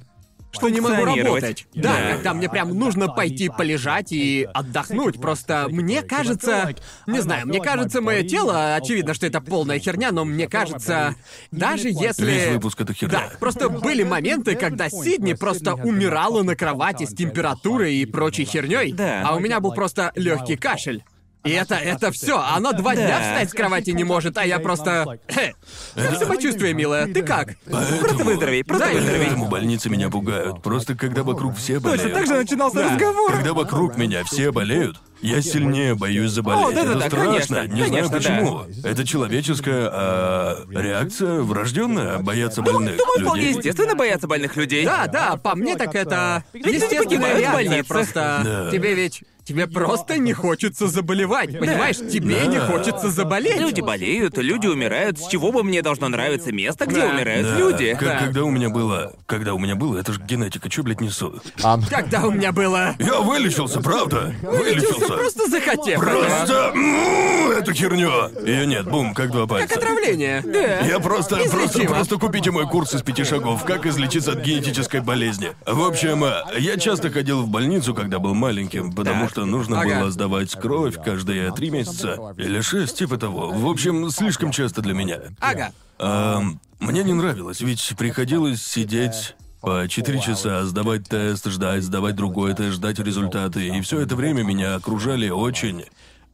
Что не могу работать. Да, Да. когда мне прям нужно пойти полежать и отдохнуть. Просто мне кажется... Не знаю, мне кажется, мое тело... Очевидно, что это полная херня, но мне кажется... Даже если... Весь выпуск это херня. Да, просто были моменты, когда Сидни просто умирала на кровати с температурой и прочей херней, Да. а у меня был просто легкий кашель. И это, это все. Она два дня встать с кровати не может, а я просто. Хе. Как самочувствие, милая? Ты как? Просто выздоровей, просто Да, выздоровей. Поэтому больницы меня пугают. Просто когда вокруг все болеют. Точно так же начинался разговор. Когда вокруг меня все болеют, я сильнее боюсь заболеть. О, да-да-да, это страшно. конечно, не конечно, знаю почему. Это человеческая а, реакция врожденная бояться больных Думаю, вполне людей. естественно бояться больных людей. Да, да, по мне так это. люди Естественная погибают в реакция. больнице. Просто Да. тебе ведь. Тебе просто не хочется заболевать, понимаешь? Тебе не хочется заболеть. Люди болеют, люди умирают. С чего бы мне должно нравиться место, где Да. умирают Да, люди? как- Да. когда у меня было... Когда у меня было, это же генетика, чё, блядь, несу? Когда у меня было. Я вылечился, правда? Вылечился Вылечился. просто захотев. Просто... м, Эту херню. Ее нет, бум, как два пальца. Как отравление. Да. Я просто, просто, Излечимо. просто купите мой курс из пяти шагов, как излечиться от генетической болезни. В общем, э, я часто ходил в больницу, когда был маленьким, потому Так. Что нужно Ага. было сдавать кровь каждые три месяца или шесть, типа того. В общем, слишком часто для меня. Ага. Ам, мне не нравилось, ведь приходилось сидеть по 4 часа, сдавать тест, ждать, сдавать другой тест, ждать результаты. И все это время меня окружали очень,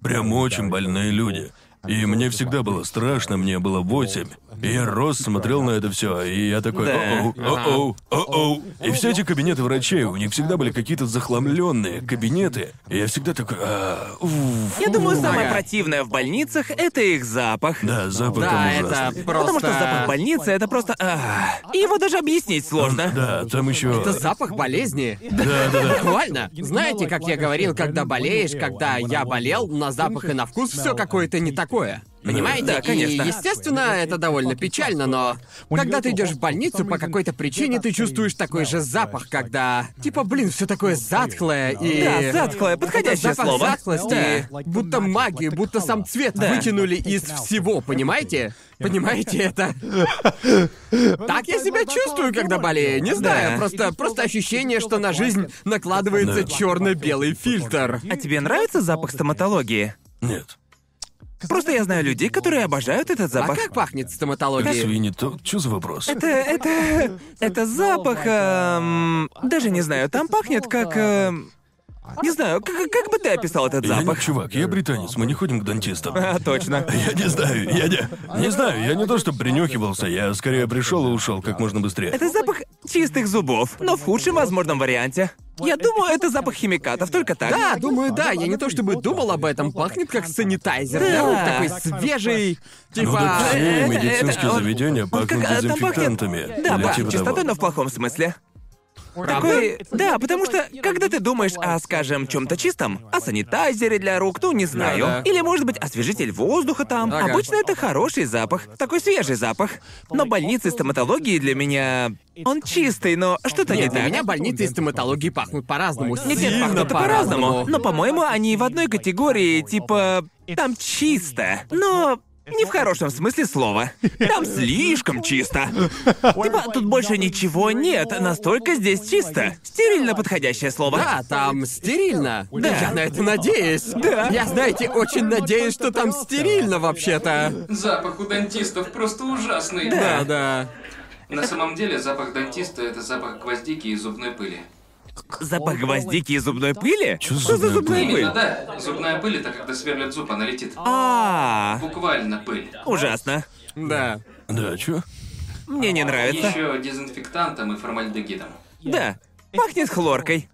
прям очень больные люди. И мне всегда было страшно, мне было восемь. И я рос, смотрел на это все, и я такой, о-оу, о-оу, о-оу. И все эти кабинеты врачей, у них всегда были какие-то захламленные кабинеты. И я всегда такой, а, уф. Я думаю, самое противное в больницах это их запах. Да, запах Да, там это ужасный. просто... Потому что запах больницы это просто. а, и его даже объяснить сложно. Да, там еще. Это запах болезни. Да, да, да. Буквально. Знаете, как я говорил, когда болеешь, когда я болел, на запах и на вкус все какое-то не такое. Понимаете? Да, конечно. И, естественно, это довольно печально, но когда ты идешь в больницу по какой-то причине, ты чувствуешь такой же запах, когда типа, блин, все такое затхлое и. Да, затхлое, подходящее запах слово. затхлости, будто магию, будто сам цвет вытянули из всего, понимаете? Понимаете это? Так я себя чувствую, когда болею. Не знаю, Да. просто, просто ощущение, что на жизнь накладывается Да. черно-белый фильтр. А тебе нравится запах стоматологии? Нет. Просто я знаю людей, которые обожают этот А запах. как пахнет Как стоматология? свиньи, то что за вопрос? Это, это, это запах, эм, даже не знаю, там пахнет как, эм, не знаю, как, как бы ты описал этот Я не запах? чувак, я британец, мы не ходим к дантистам. А, точно. Я не знаю, я не... Не знаю, я не то что принюхивался, я скорее пришел и ушел как можно быстрее. Это запах чистых зубов, но в худшем возможном варианте. Я думаю, это запах химикатов, только так. Да, думаю, да. Я не то чтобы думал об этом. Пахнет как санитайзер Да. рук, такой свежий. Ну Типа. так все это- медицинские это- он- заведения пахнут дезинфектантами. Да, типа чистотой, но в плохом смысле. Такой, да, потому что когда ты думаешь о, скажем, чем-то чистом, о санитайзере для рук, ну не знаю, Да-да. или может быть освежитель воздуха там, Ага. обычно это хороший запах, такой свежий запах. Но больницы стоматологии для меня, он чистый, но что-то не Нет, для так. меня больницы и стоматологии пахнут по-разному. Нет, нет, Сильно пахнут по-разному. Но, по-моему, они в одной категории, типа, там чисто. Но не в хорошем смысле слова. Там слишком чисто. Типа, тут больше ничего нет, настолько здесь чисто. Стерильно подходящее слово. Да, там стерильно. Да. Я на это надеюсь. Да. Я, знаете, очень надеюсь, что там стерильно вообще-то. Запах у дантистов просто ужасный. Да, да. На самом деле запах дантиста это запах гвоздики и зубной пыли. Запах гвоздики и зубной пыли? За Что за зубная пыль? пыль? Именно, да. Зубная пыль это когда сверлят зуб, она летит. А, Буквально пыль. ужасно. Да. Да, чё? Мне не нравится. Еще дезинфектантом и формальдегидом. Да, пахнет хлоркой.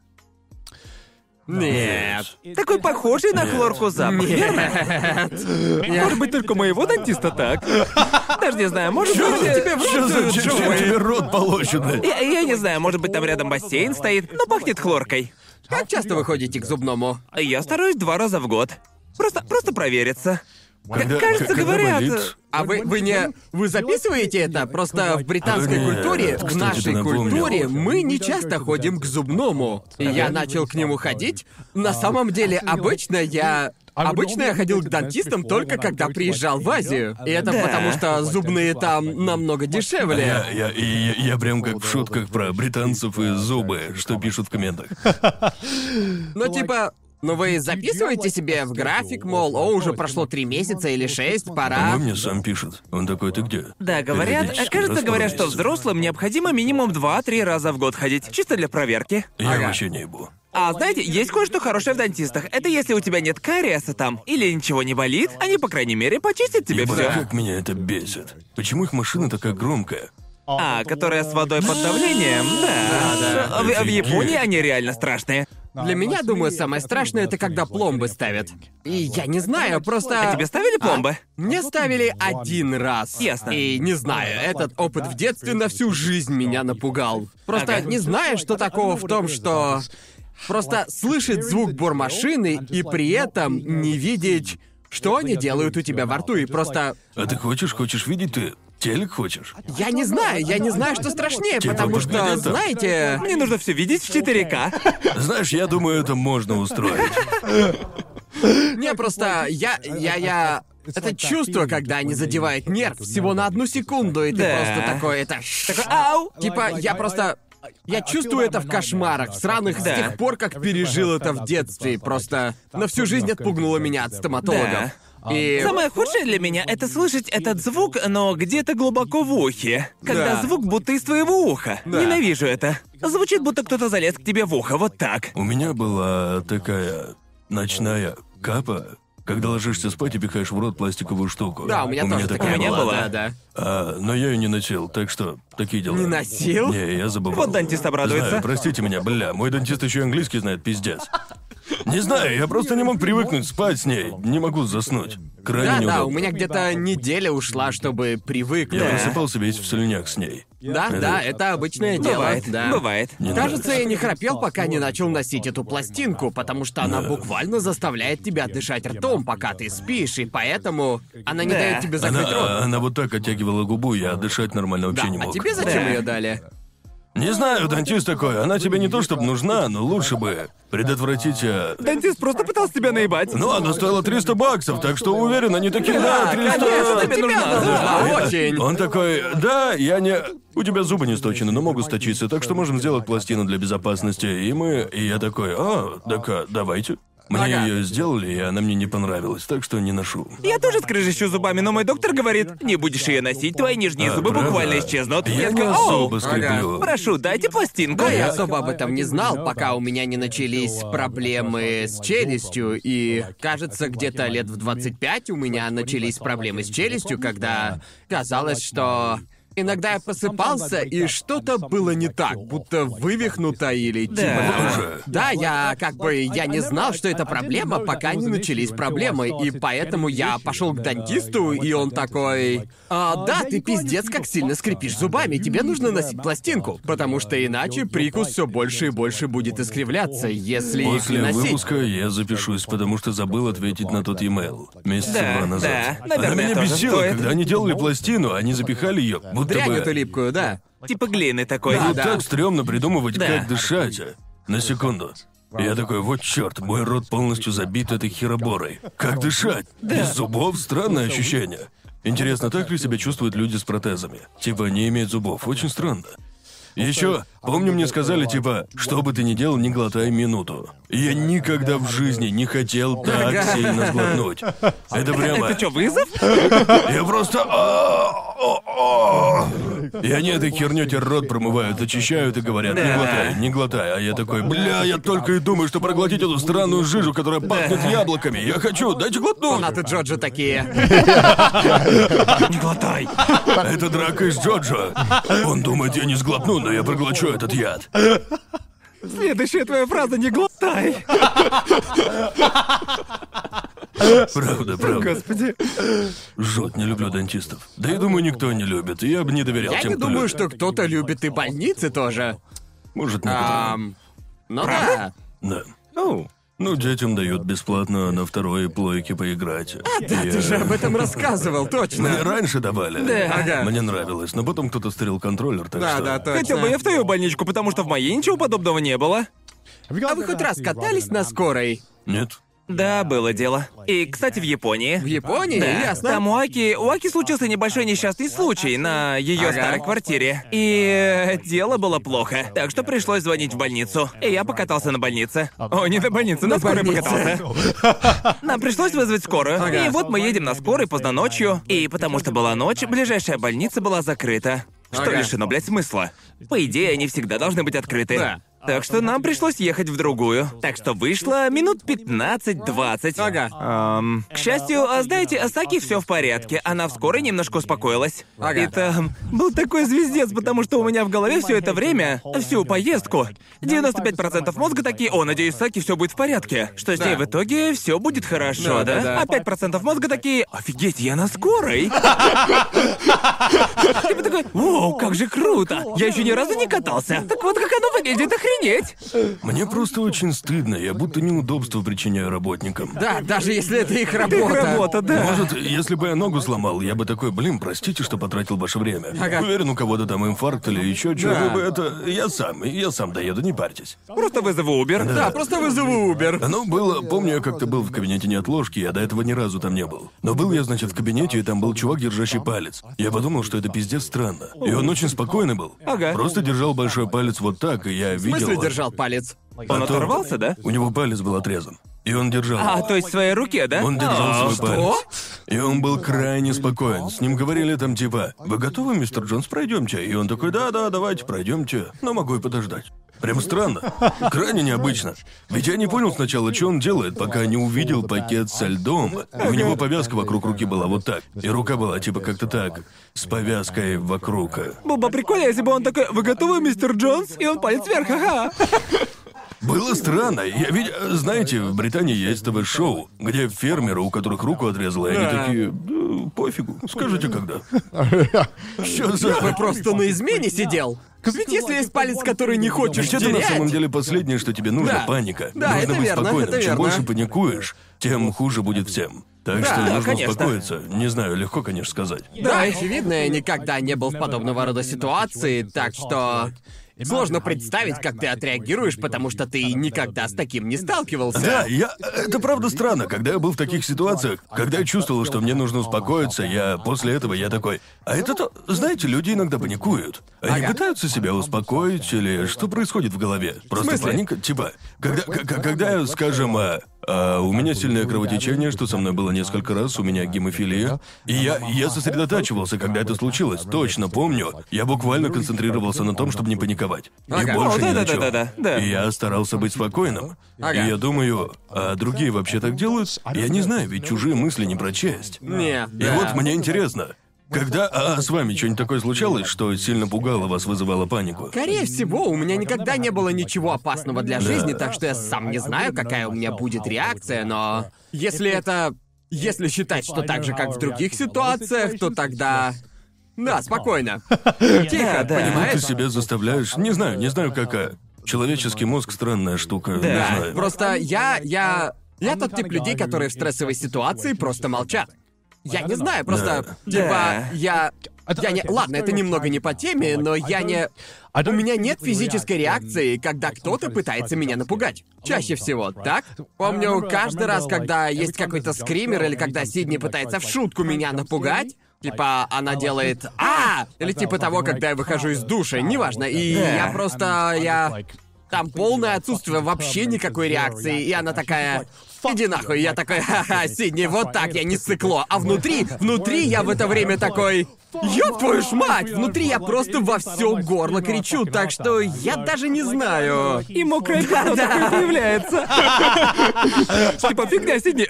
Нет. Такой похожий на хлорку запах, верно? Может быть, только моего дантиста так. Даже не знаю, может быть... э, тебе в рот? за- чем тебе рот полощенный? Я, я не знаю, может быть, там рядом бассейн стоит, но пахнет хлоркой. Как часто вы ходите к зубному? Я стараюсь два раза в год. Просто, просто провериться. К- Когда- кажется, когда говорят... болит? А вы, вы не... Вы записываете это? Просто в британской Нет, культуре, в кстати, нашей культуре, мы не часто ходим к зубному. И я начал к нему ходить. На самом деле, обычно я... Обычно я ходил к дантистам только когда приезжал в Азию. И это Да. потому, что зубные там намного Я, дешевле. я, и я, я прям как в шутках про британцев и зубы, что пишут в комментах. Ну, типа... Ну вы записываете себе в график, мол, о, уже прошло три месяца или шесть, пора. По-моему, мне сам пишет. Он такой, ты где? Да, говорят, Периодически, кажется, говорят, что взрослым необходимо минимум 2-3 раза в год ходить, чисто для проверки. Я Ага. вообще не ебу. А знаете, есть кое-что хорошее в дантистах. Это если у тебя нет кариеса там, или ничего не болит, они, по крайней мере, почистят тебе Ебать, все. как меня это бесит. Почему их машина такая громкая? А, которая с водой под давлением, да. да. В, в. Японии они реально страшные. Для меня, думаю, самое страшное это когда пломбы ставят. И я не знаю, просто. А тебе ставили пломбы? Мне ставили один раз. Ясно. И не знаю, этот опыт в детстве на всю жизнь меня напугал. Просто Ага. не знаю, что такого в том, что. Просто слышать звук бормашины и при этом не видеть, что они делают у тебя во рту, и просто. А ты хочешь, хочешь видеть ты? Телек хочешь? Я не знаю, я не знаю, что страшнее, Типа потому что, там? знаете. Мне нужно все видеть в 4К. Знаешь, я думаю, это можно устроить. Не, просто я, я, я... Это чувство, когда они задевают нерв всего на одну секунду, и ты Да. просто такой, это... Ау! Типа, я просто... Я чувствую это в кошмарах, сраных с Да. тех пор, как пережил это в детстве. и Просто на всю жизнь отпугнуло меня от стоматологов. И... Самое худшее для меня — это слышать этот звук, но где-то глубоко в ухе. Когда Да. звук будто из твоего уха. Да. Ненавижу это. Звучит, будто кто-то залез к тебе в ухо, вот так. У меня была такая ночная капа, когда ложишься спать и пихаешь в рот пластиковую штуку. Да, у меня тоже такая такая У меня была. была. Да, да. А, но я ее не носил, так что такие дела. Не носил? Не, я забывал. Вот дантист обрадуется. Знаю, простите меня, бля, мой дантист еще и английский знает, пиздец. Не знаю, я просто не мог привыкнуть спать с ней, не могу заснуть. Крайне Да, да, неудобно. у меня где-то неделя ушла, чтобы привыкнуть. Я просыпался весь в слюнях с ней. Да, да, это обычное дело. Бывает, да. бывает. Не Кажется, нравится. я не храпел, пока не начал носить эту пластинку, потому что она буквально заставляет тебя дышать ртом, пока ты спишь, и поэтому она не Да. дает тебе закрыть рот. Она, она вот так оттягивала губу, я дышать нормально вообще Да, не а мог. тебе зачем Да. ее дали? Не знаю, дантист такой, она тебе не то чтобы нужна, но лучше бы предотвратить... э, Дантист просто пытался тебя наебать. Ну, она стоила 300 баксов, так что уверен, они такие, да, 300... конечно, тебе нужна, нужна, да. очень. Он такой, да, я не... У тебя зубы не сточены, но могут сточиться, так что можем сделать пластину для безопасности. И мы... И я такой, а, так а, давайте. Мне Ага. ее сделали, и она мне не понравилась, так что не ношу. Я тоже скрежещу зубами, но мой доктор говорит, не будешь ее носить, твои нижние А, зубы правда? буквально исчезнут. Я не такой, особо «Оу, скреплю. Прошу, дайте пластинку. Да, я особо об этом не знал, пока у меня не начались проблемы с челюстью, и, кажется, где-то лет в 25 у меня начались проблемы с челюстью, когда казалось, что... Иногда я просыпался, и что-то было не так, будто вывихнуто или типа Да. того. Да, я как бы я не знал, что это проблема, пока не начались проблемы, и поэтому я пошел к дантисту, и он такой: а, да, ты пиздец как сильно скрипишь зубами, тебе нужно носить пластинку, потому что иначе прикус все больше и больше будет искривляться, если их не После носить. выпуска я запишусь, потому что забыл ответить на тот e-mail месяца Да, два назад. да, Она наверное, меня тоже бесила, стоит. когда они делали пластину, они запихали ее, будто Дрянь бы... эту липкую, да. Типа глины такой. Да, Вот да. так стрёмно придумывать, Да. как дышать. а. На секунду. Я такой, вот черт, мой рот полностью забит этой хероборой. Как дышать? Без зубов странное ощущение. Интересно, так ли себя чувствуют люди с протезами? Типа не имеют зубов. Очень странно. Еще, помню, мне сказали, типа, что бы ты ни делал, не глотай минуту. Я никогда в жизни не хотел так сильно сглотнуть. Это прямо... Это что, вызов? Я просто... а. И они этой хернёй тебе рот промывают, очищают и говорят, не глотай, не глотай. А я такой, бля, я только и думаю, что проглотить эту странную жижу, которая пахнет яблоками. Я хочу, дайте глотнуть. Фанаты Джоджо такие. <laughs> Не глотай. Это драка из Джоджо. Он думает, я не сглотну, но я проглочу этот яд. Следующая твоя фраза «не глотай». Правда, правда. Господи. Жуть, не люблю дантистов. Да я думаю, никто не любит. И я бы не доверял Я тем, не кто думаю, любит. что кто-то любит и больницы тоже. Может, некоторые. Ам, ну да. Да. Ну, Ну, детям дают бесплатно на второй плойке поиграть. Да, ты же об этом рассказывал, Мне точно. раньше давали. Да. Ага. Мне нравилось, но потом кто-то стырил контроллер, так Да, что... да, точно. хотел бы я в твою больничку, потому что в моей ничего подобного не было. А вы хоть раз катались на скорой? Нет? Да, было дело. И, кстати, в Японии. В Японии? Да, Ясно. там у Аки, у Аки случился небольшой несчастный случай на ее Ага. старой квартире. И э, дело было плохо. Так что пришлось звонить в больницу. И я покатался на больнице. О, не на больнице, на, На скорой больнице. покатался. Нам пришлось вызвать скорую. Ага. И вот мы едем на скорой поздно ночью. И потому что была ночь, ближайшая больница была закрыта. Что Ага. лишено, блядь, смысла. По идее, они всегда должны быть открыты. Да. Так что нам пришлось ехать в другую. Так что вышло минут 15-20. Ага. Ам, к счастью, а знаете, Асаки все в порядке. Она в скорой немножко успокоилась. Ага. И там был такой звездец, потому что у меня в голове все это время, всю поездку, 95% мозга такие, о, надеюсь, Саки все будет в порядке. Что с ней Да. в итоге все будет хорошо, Да, да? да, да. А 5% мозга такие, офигеть, я на скорой. <laughs> Типа такой, вау, как же круто! Я еще ни разу не катался. Так вот как оно выглядит, охренеть! Охренеть! Мне просто очень стыдно, я будто неудобство причиняю работникам. Да, даже если это их работа. Их работа, да. Может, если бы я ногу сломал, я бы такой, блин, простите, что потратил ваше время. Ага. Уверен, у кого-то там инфаркт или еще что, вы бы это... Я сам, я сам доеду, не парьтесь. Просто вызову Uber. Да, просто вызову Uber. Оно было, помню, я как-то был в кабинете неотложки, я до этого ни разу там не был. Но был я, значит, в кабинете, и там был чувак, держащий палец. Я подумал, что это пиздец странно. И он очень спокойный был. Ага. Просто держал большой палец вот так, и я видел... смысле держал палец? Он оторвался, да? У него палец был отрезан. И он держал. А, то есть в своей руке, да? Он держал А, свой что? палец. И он был крайне спокоен. С ним говорили там типа, «Вы готовы, мистер Джонс, пройдемте?» И он такой, «Да-да, давайте, пройдемте. Но могу и подождать». Прям странно. Крайне необычно. Ведь я не понял сначала, что он делает, пока не увидел пакет со льдом. И у него повязка вокруг руки была вот так. И рука была типа как-то так, с повязкой вокруг. Было бы прикольно, если бы он такой, вы готовы, мистер Джонс? И он палец вверх, ага. Было странно. Я ведь, знаете, в Британии есть ТВ-шоу, где фермеры, у которых руку отрезало, и они такие, «Да, пофигу, скажите когда. <laughs> Что за... Я бы просто на измене сидел. Ведь если есть палец, который не хочешь Ведь это на терять... самом деле последнее, что тебе нужно, Да. паника. Да, нужно это быть верно, спокойным. это Чем верно. больше паникуешь, тем хуже будет всем. Так Да, что да, нужно конечно. успокоиться. Не знаю, легко, конечно, сказать. Да, очевидно, я никогда не был в подобного рода ситуации, так что... Сложно представить, как ты отреагируешь, потому что ты никогда с таким не сталкивался. Да, я... Это правда странно. Когда я был в таких ситуациях, когда я чувствовал, что мне нужно успокоиться, я... После этого я такой... А это то... Знаете, люди иногда паникуют. Они Ага. пытаются себя успокоить или... Что происходит в голове? Просто паника... Типа... Когда, когда скажем, а, у меня сильное кровотечение, что со мной было несколько раз, у меня гемофилия. И я, я сосредотачивался, когда это случилось. Точно помню. Я буквально концентрировался на том, чтобы не паниковать. И Ага. больше О, ни на да-да-да-да-да, чем. да. И я старался быть спокойным. Ага. И я думаю, а другие вообще так делают? Я не знаю, ведь чужие мысли не прочесть. Не, И да. вот мне интересно, когда а, с вами что-нибудь такое случалось, что сильно пугало вас, вызывало панику? Скорее всего, у меня никогда не было ничего опасного для жизни, так что я сам не знаю, какая у меня будет реакция, но если это... Если считать, что так же, как в других ситуациях, то тогда... Да, спокойно. <laughs> Тихо, Да, да. Ты понимаешь? себя заставляешь, не знаю, не знаю какая. Человеческий мозг странная штука, не Да, знаю. Просто я... я... Я тот тип людей, которые в стрессовой ситуации просто молчат. Я не знаю, просто... Типа, я... Я не... Ладно, это немного не по теме, но я не... У меня нет физической реакции, когда кто-то пытается меня напугать. Чаще всего, так? Помню, каждый раз, когда есть какой-то скример или когда Сидни пытается в шутку меня напугать, типа она делает <laughs> «А!» Или типа того, когда я выхожу из душа, неважно. И я просто... я... Там полное отсутствие вообще никакой реакции, и она такая... Иди нахуй, я такой, ха-ха, Сидни, вот так я не сыкло. А внутри, внутри я в это время такой, ёб твою ж мать, внутри я просто во все горло кричу, так что я даже не знаю. И мокрое пятно такое появляется. Типа фигня сидни.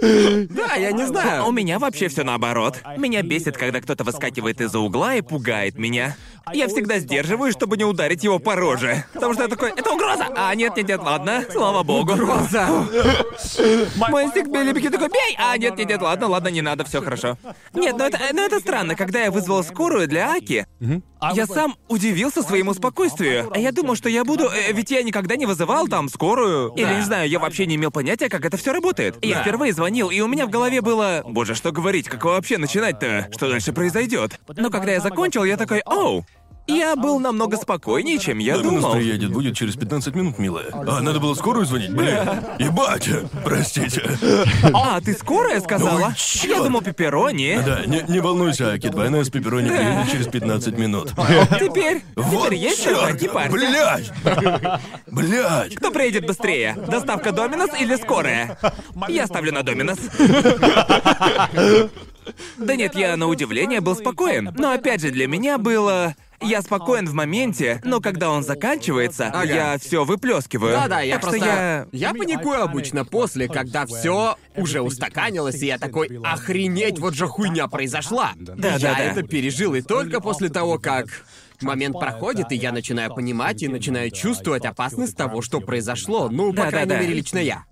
Да, я не А у знаю. меня вообще все наоборот. Меня бесит, когда кто-то выскакивает из-за угла и пугает меня. Я всегда сдерживаюсь, чтобы не ударить его по роже. Потому что я такой, это угроза! А нет, нет, нет, ладно, слава богу. Угроза. Мой инстинкт Билли такой, бей! А, нет, нет, нет, ладно, ладно, не надо, все хорошо. Нет, ну это, ну это странно, когда я вызвал скорую для Аки, я сам удивился своему спокойствию. А я думал, что я буду, э, ведь я никогда не вызывал там скорую. Или, не знаю, я вообще не имел понятия, как это все работает. Я Да. впервые звонил, и у меня в голове было, боже, что говорить, как вообще начинать-то? Что дальше произойдет? Но когда я закончил, я такой, оу, я был намного спокойнее, чем я Доминус думал. приедет, будет через 15 минут, милая. А, надо было скорую звонить, блин. Ебать, простите. А, ты скорая сказала? Ой, чёрт. я думал пепперони. Да, не, не волнуйся, Аки, двойная с пепперони приедет через 15 минут. Теперь, Вот теперь есть чёрт, шанс парься. Блядь! Блядь! Кто приедет быстрее? Доставка Доминос или скорая? Я ставлю на Доминос. Да нет, я на удивление был спокоен. Но опять же, для меня было... Я спокоен в моменте, но когда он заканчивается, Ага. я все выплескиваю. Да-да, я так просто... что я... Я паникую обычно после, когда все уже устаканилось, и я такой, охренеть, вот же хуйня произошла. Да, я да, да. это пережил, и только после того, как момент проходит, и я начинаю понимать и начинаю чувствовать опасность того, что произошло. Ну, по Да, да, крайней мере, лично я.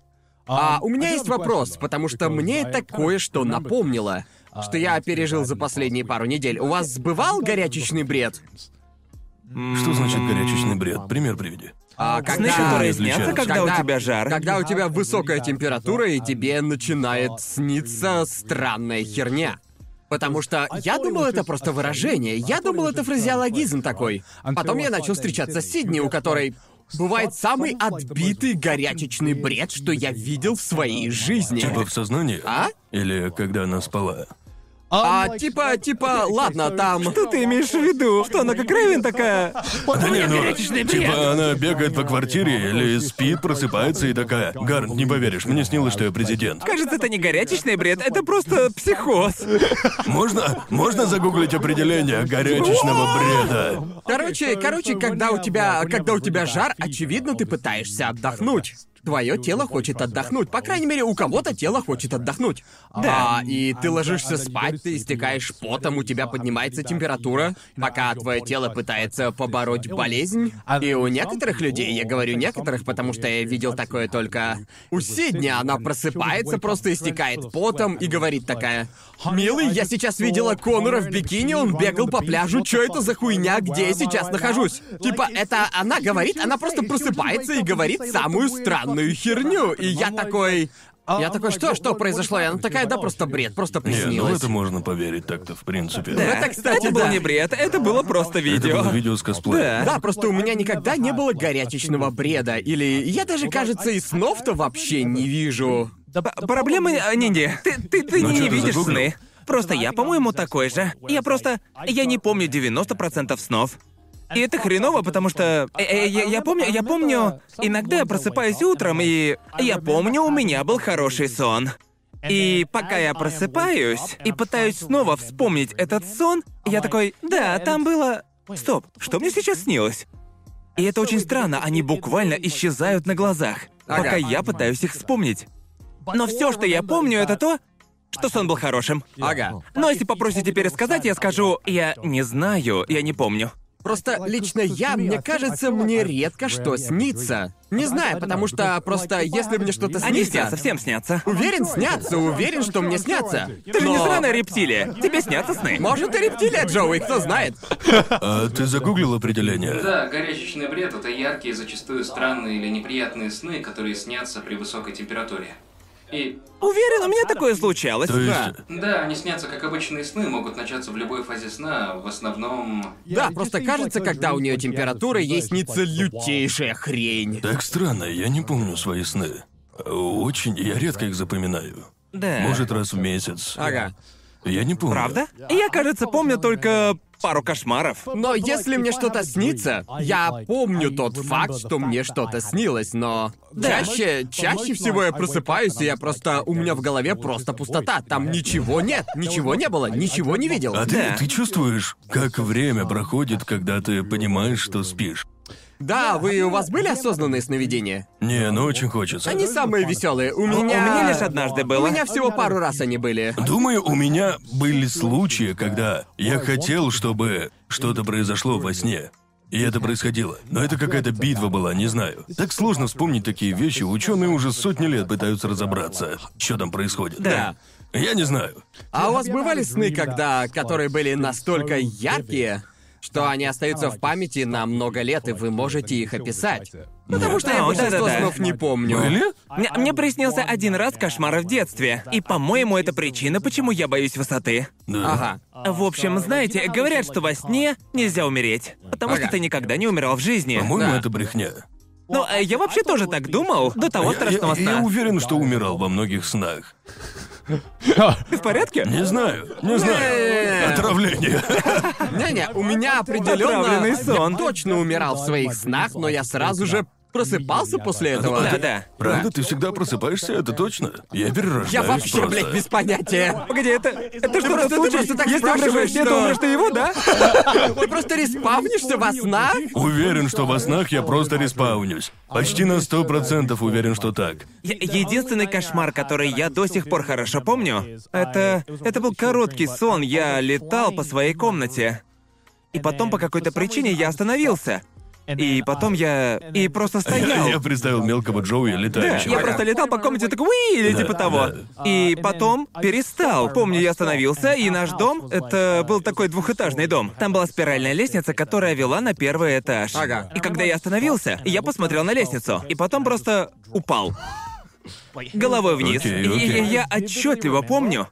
А у меня есть вопрос, потому что мне это кое-что напомнило, что я пережил за последние пару недель. У вас бывал горячечный бред? Что значит горячечный бред? Пример приведи. А Сны, когда... которые отличаются? снятся, когда, у тебя жар. Когда у тебя высокая температура, и тебе начинает сниться странная херня. Потому что я думал, это просто выражение. Я думал, это фразеологизм такой. Потом я начал встречаться с Сидни, у которой бывает самый отбитый горячечный бред, что я видел в своей жизни. Типа в сознании? А? Или когда она спала? А типа, типа, ладно, там... Что ты имеешь в виду? Что она как Рэйвен такая? Да не, ну, типа она бегает по квартире или спит, просыпается и такая. Гарн, не поверишь, мне снилось, что я президент. Кажется, это не горячечный бред, это просто психоз. Можно, можно загуглить определение горячечного бреда? Короче, короче, когда у тебя, когда у тебя жар, очевидно, ты пытаешься отдохнуть. Твое тело хочет отдохнуть. По крайней мере, у кого-то тело хочет отдохнуть. Да. и ты ложишься спать, ты истекаешь потом, у тебя поднимается температура, пока твое тело пытается побороть болезнь. И у некоторых людей, я говорю некоторых, потому что я видел такое только у Сидни, она просыпается, просто истекает потом и говорит такая: Милый, я сейчас видела Конора в бикини, он бегал по пляжу, чё это за хуйня, где я сейчас нахожусь? Типа, это она говорит, она просто просыпается и говорит самую странную херню, и я такой... Я такой, что, что произошло? И она такая, да просто бред, просто Не, ну приснилось. это можно поверить так-то, в принципе. Это, кстати, это был да. не бред, это было просто Это видео. было видео с косплеем. Да, просто у меня никогда не было горячечного бреда. Или я даже, кажется, и снов-то вообще не вижу. П- Проблемы... а, Не-не, ты, ты, ты Ну не ты видишь загуглил? сны. Просто я, по-моему, такой же. Я просто... Я не помню 90% снов. И это хреново, потому что... э, э, Я, я помню, я помню... Иногда я просыпаюсь утром, и... Я помню, у меня был хороший сон. И пока я просыпаюсь и пытаюсь снова вспомнить этот сон, я такой, да, там было... Стоп, что мне сейчас снилось? И это очень странно, они буквально исчезают на глазах, пока я пытаюсь их вспомнить. Но все, что я помню, это то, что сон был хорошим. Ага. Но если попросите пересказать, я скажу, я не знаю, я не помню. Просто лично я, мне кажется, мне редко что снится. Не знаю, потому что просто если мне что-то Они снится... снятся, всем снятся. Уверен, снятся, уверен, что мне снятся. Ты же не сраная рептилия. Тебе снятся сны. Может, и рептилия, Джоуи, кто знает. А ты загуглил определение? Да, горячечный бред — это яркие, зачастую странные или неприятные сны, которые снятся при высокой температуре. И Уверен, у меня такое случалось. То есть... Да. да, они снятся как обычные сны, могут начаться в любой фазе сна, в основном... Да, просто кажется, когда у нее температура, ей снится лютейшая хрень. Так странно, я не помню свои сны. Очень, я редко их запоминаю. Да. Может, раз в месяц. Ага. Я не помню. Правда? Я, кажется, помню только пару кошмаров. Но если мне что-то снится, я помню тот факт, что мне что-то снилось, но чаще, чаще всего я просыпаюсь, и я просто... У меня в голове просто пустота. Там ничего нет, ничего не было, ничего не видел. А ты, Да. ты чувствуешь, как время проходит, когда ты понимаешь, что спишь? Да, вы у вас были осознанные сновидения? Не, ну очень хочется. Они самые веселые. У У меня. меня лишь однажды У было. меня всего пару раз они были. Думаю, у меня были случаи, когда я хотел, чтобы что-то произошло во сне. И это происходило. Но это какая-то битва была, не знаю. Так сложно вспомнить такие вещи. Ученые уже сотни лет пытаются разобраться, что там происходит. Да. Я не знаю. А у вас бывали сны, когда. которые были настолько яркие, что они остаются в памяти на много лет, и вы можете их описать? Потому что я А, большинство да-да-да. снов не помню. Были? Мне, мне приснился один раз кошмар в детстве. И, по-моему, это причина, почему я боюсь высоты. Да. Ага. В общем, знаете, говорят, что во сне нельзя умереть. Потому Ага. что ты никогда не умирал в жизни. По-моему, Да. это брехня. Ну, э, я вообще тоже так думал до того Я, страшного я- я сна. уверен, что умирал во многих снах. Ты <laughs> в порядке? Не знаю, не знаю. Отравление. Не-не, у меня определенно. Отравленный сон. Я точно умирал в своих снах, но я сразу же просыпался после этого. Да, да. Правда, ты всегда просыпаешься, это точно? Я перерождаюсь Я вообще, просто. блядь, без понятия. Погоди, это, это просто- что-то ты случай? просто так Если умрешь что- умрешь ты его, да? Ты просто респавнишься во снах? Уверен, что во снах я просто респаунюсь. Почти на сто процентов уверен, что так. Единственный кошмар, который я до сих пор хорошо помню, это... Это был короткий сон, я летал по своей комнате. И потом по какой-то причине я остановился. И потом я... И просто стоял. Я представил мелкого Джоуи Да, летающего. я просто летал по комнате такой «Уи!» или типа того. И потом перестал. Помню, я остановился, и наш дом, это был такой двухэтажный дом. Там была спиральная лестница, которая вела на первый этаж. Ага. И когда я остановился, я посмотрел на лестницу. И потом просто упал. Головой вниз. Окей, И- окей. И, я отчетливо помню.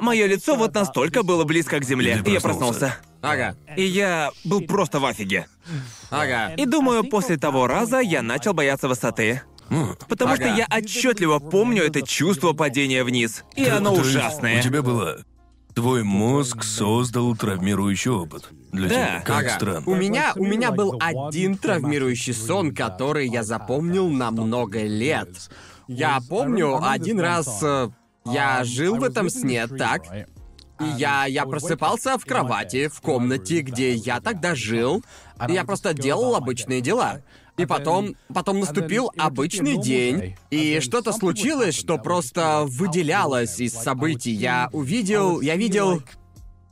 Мое лицо вот настолько было близко к земле. И я проснулся. Ага. И я был просто в афиге. Ага. И думаю, после того раза я начал бояться высоты. Потому что Ага. я отчетливо помню это чувство падения вниз. И то- оно то есть ужасное. У тебя было... Твой мозг создал травмирующий опыт. Для Да. тебя. Как Ага. странно. У меня, у меня был один травмирующий сон, который я запомнил на много лет. Я помню, один раз э, я жил в этом сне, так? И я, я просыпался в кровати, в комнате, где я тогда жил. И я просто делал обычные дела. И потом, потом наступил обычный день, и что-то случилось, что просто выделялось из событий. Я увидел, я видел,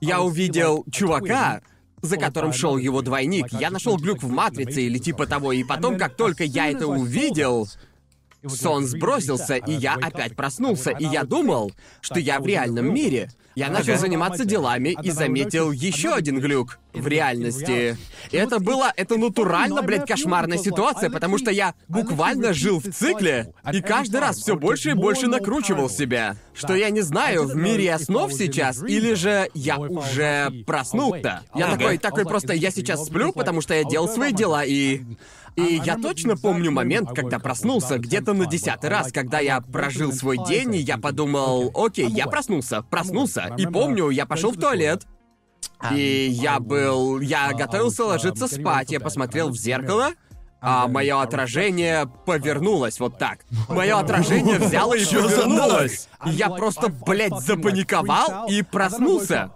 я увидел чувака, за которым шел его двойник. Я нашел глюк в матрице или типа того, и потом, как только я это увидел, сон сбросился, и я опять проснулся, и я думал, что я в реальном мире. Я начал заниматься делами и заметил еще один глюк в реальности. И это было, это натурально, блядь, кошмарная ситуация, потому что я буквально жил в цикле, и каждый раз все больше и больше накручивал себя. Что я не знаю, в мире я снов сейчас, или же я уже проснулся. Я такой, такой просто, я сейчас сплю, потому что я делал свои дела, и... И я точно помню момент, когда проснулся, где-то на десятый раз, когда я прожил свой день, и я подумал, окей, я проснулся, проснулся. И помню, я пошел в туалет, и я был... Я готовился ложиться спать, я посмотрел в зеркало, а мое отражение повернулось вот так. Мое отражение <laughs> взяло и повернулось. Я просто, блядь, запаниковал и проснулся.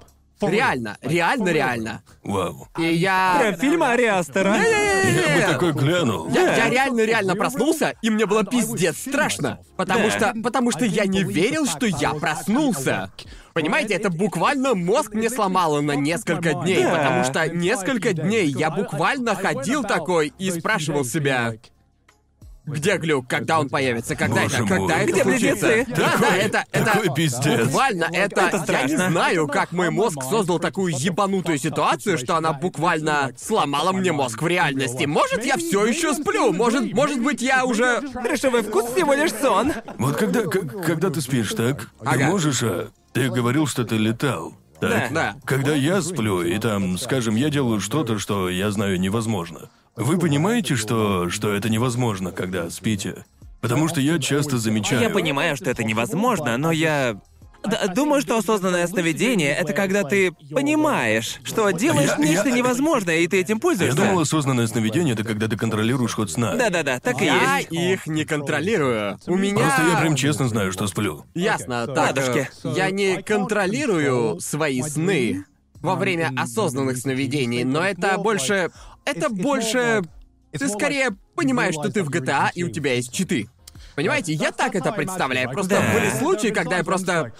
Реально, реально, реально. Вау. И я... Прям фильм Ари Астера. Я бы такой глянул. Я, я реально, реально проснулся, и мне было пиздец страшно. Потому Да. что. Потому что я не верил, что я проснулся. Понимаете, это буквально мозг мне сломало на несколько дней, Да. потому что несколько дней я буквально ходил такой и спрашивал себя. Где глюк? Когда он появится? Когда Боже это? мой. Когда это Где случится? близнецы? Да, да, это, это такой пиздец. буквально это. Это я не страшно. знаю, как мой мозг создал такую ебанутую ситуацию, что она буквально сломала мне мозг в реальности. Может, я все еще сплю? Может, может быть, я уже. Трешовый вкус всего лишь сон. Вот когда, к- когда ты спишь, так? Ты Ага. можешь, а? Ты говорил, что ты летал. Так? Да. Когда я сплю, и там, скажем, я делаю что-то, что я знаю невозможно. Вы понимаете, что, что это невозможно, когда спите? Потому что я часто замечаю... Я понимаю, что это невозможно, но я... Д- думаю, что осознанное сновидение — это когда ты понимаешь, что делаешь Я- нечто я- невозможное, и ты этим Я пользуешься. думал, осознанное сновидение — это когда ты контролируешь ход сна. Да-да-да, так и Я есть. их не контролирую. У меня. Просто я прям честно знаю, что сплю. Ясно, так. Ладушки. Я не контролирую свои сны во время осознанных сновидений, но это больше. Это больше. Ты скорее понимаешь, что ты в GTA и у тебя есть читы. Понимаете, я так это представляю. Просто Да. были случаи, когда я просто.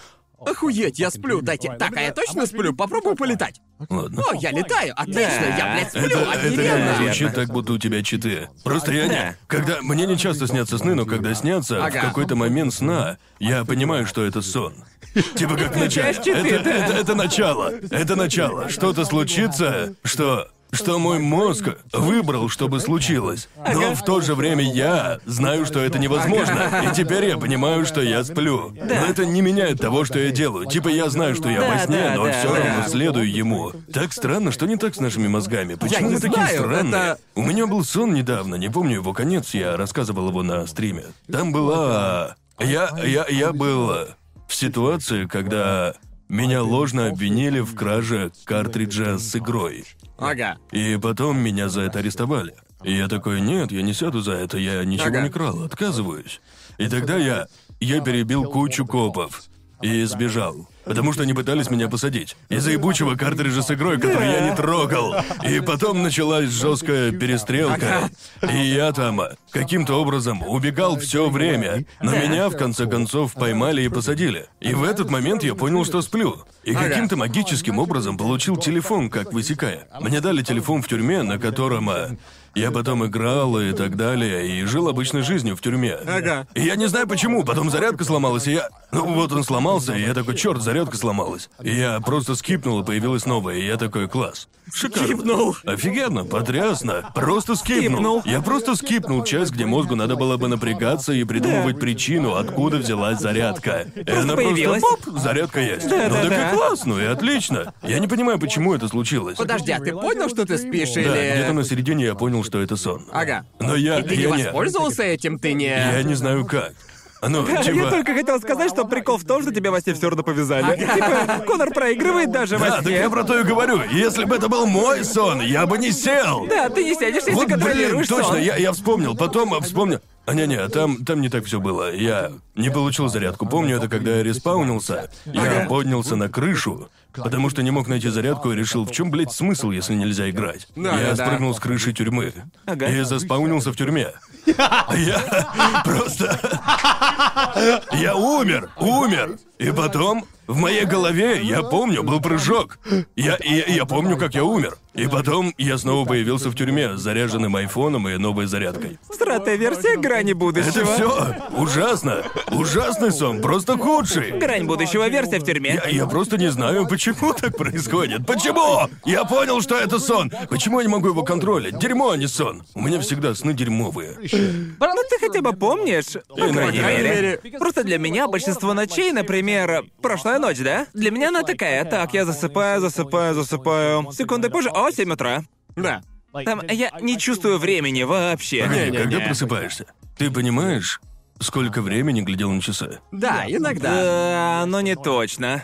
Охуеть, я сплю, дайте. Так, а я точно сплю? Попробую полетать. Ладно. О, я летаю, отлично, Да. я, блядь, сплю, Это, это реально звучит так, будто у тебя читы. Просто я не... Когда... Мне не часто снятся сны, но когда снятся, Ага. в какой-то момент сна, я понимаю, что это сон. <laughs> Типа как читы, Это, это, это начало. <laughs> Это начало. Что-то случится, что... Что мой мозг выбрал, чтобы случилось. Но в то же время я знаю, что это невозможно. И теперь я понимаю, что я сплю. Но это не меняет того, что я делаю. Типа я знаю, что я во сне, но все равно следую ему. Так странно, что не так с нашими мозгами. Почему мы такие странные? У меня был сон недавно, не помню его конец, я рассказывал его на стриме. Там была... Я, я, я был в ситуации, когда меня ложно обвинили в краже картриджа с игрой. Ага. И потом меня за это арестовали. И я такой, нет, я не сяду за это, я ничего Ага. не крал, отказываюсь. И тогда я... Я перебил кучу копов и сбежал. Потому что они пытались меня посадить. Из-за ебучего картриджа с игрой, который я не трогал. И потом началась жесткая перестрелка. И я там каким-то образом убегал все время. Но меня, в конце концов, поймали и посадили. И в этот момент я понял, что сплю. И каким-то магическим образом получил телефон, как высекая. Мне дали телефон в тюрьме, на котором а, я потом играл и так далее, и жил обычной жизнью в тюрьме. Ага. И я не знаю почему, потом зарядка сломалась, и я... Ну вот он сломался, и я такой, черт, зарядка сломалась. И я просто скипнул, и появилась новая, и я такой, класс. Шикарно. Скипнул. Офигенно, потрясно. Просто скипнул. Скипнул. Я просто скипнул часть, где мозгу надо было бы напрягаться и придумывать причину, откуда взялась зарядка. И она появилась. просто, поп, зарядка есть. Да, ну да, так да. и класс, ну и отлично. Я не понимаю, почему это случилось. Подожди, а ты понял, что ты спишь Да, или... где-то на середине я понял, что это сон. Ага. Но я... И ты не я воспользовался этим, ты не... Я не знаю как. Ну, <laughs> Я типа... только хотел сказать, что прикол в том, что тебя во сне все равно повязали. Типа, Конор проигрывает даже во Да, так сне. я про то и говорю. Если бы это был мой сон, я бы не сел. Да, ты не сядешь, если Вот, блин, контролируешь точно, сон. я, я вспомнил, потом а, вспомнил. А не-не, там, там не так все было. Я не получил зарядку. Помню это, когда я респаунился. Я поднялся на крышу, потому что не мог найти зарядку и решил, в чем, блядь, смысл, если нельзя играть. Да, я да, да. спрыгнул с крыши тюрьмы. Ага. И заспаунился в тюрьме. Я <laughs> просто... Я умер, умер. И потом в моей голове, я помню, был прыжок. Я, я, я помню, как я умер. И потом я снова появился в тюрьме заряженным айфоном и новой зарядкой. Сратая версия грани будущего. Это все ужасно. Ужасный сон, просто худший. Грань будущего версия в тюрьме. Я, я просто не знаю, почему так происходит. Почему? Я понял, что это сон. Почему я не могу его контролить? Дерьмо, а не сон. У меня всегда сны дерьмовые. Ну ты хотя бы помнишь, по крайней мере. Просто для меня большинство ночей, например, прошлая ночь, да? Для меня она такая, так, я засыпаю, засыпаю, засыпаю. Секунды позже, о, 7 утра. Да. Там я не чувствую времени вообще. Не-не-не. когда просыпаешься? Ты понимаешь, сколько времени глядел на часы? Да, иногда. Да, но не точно.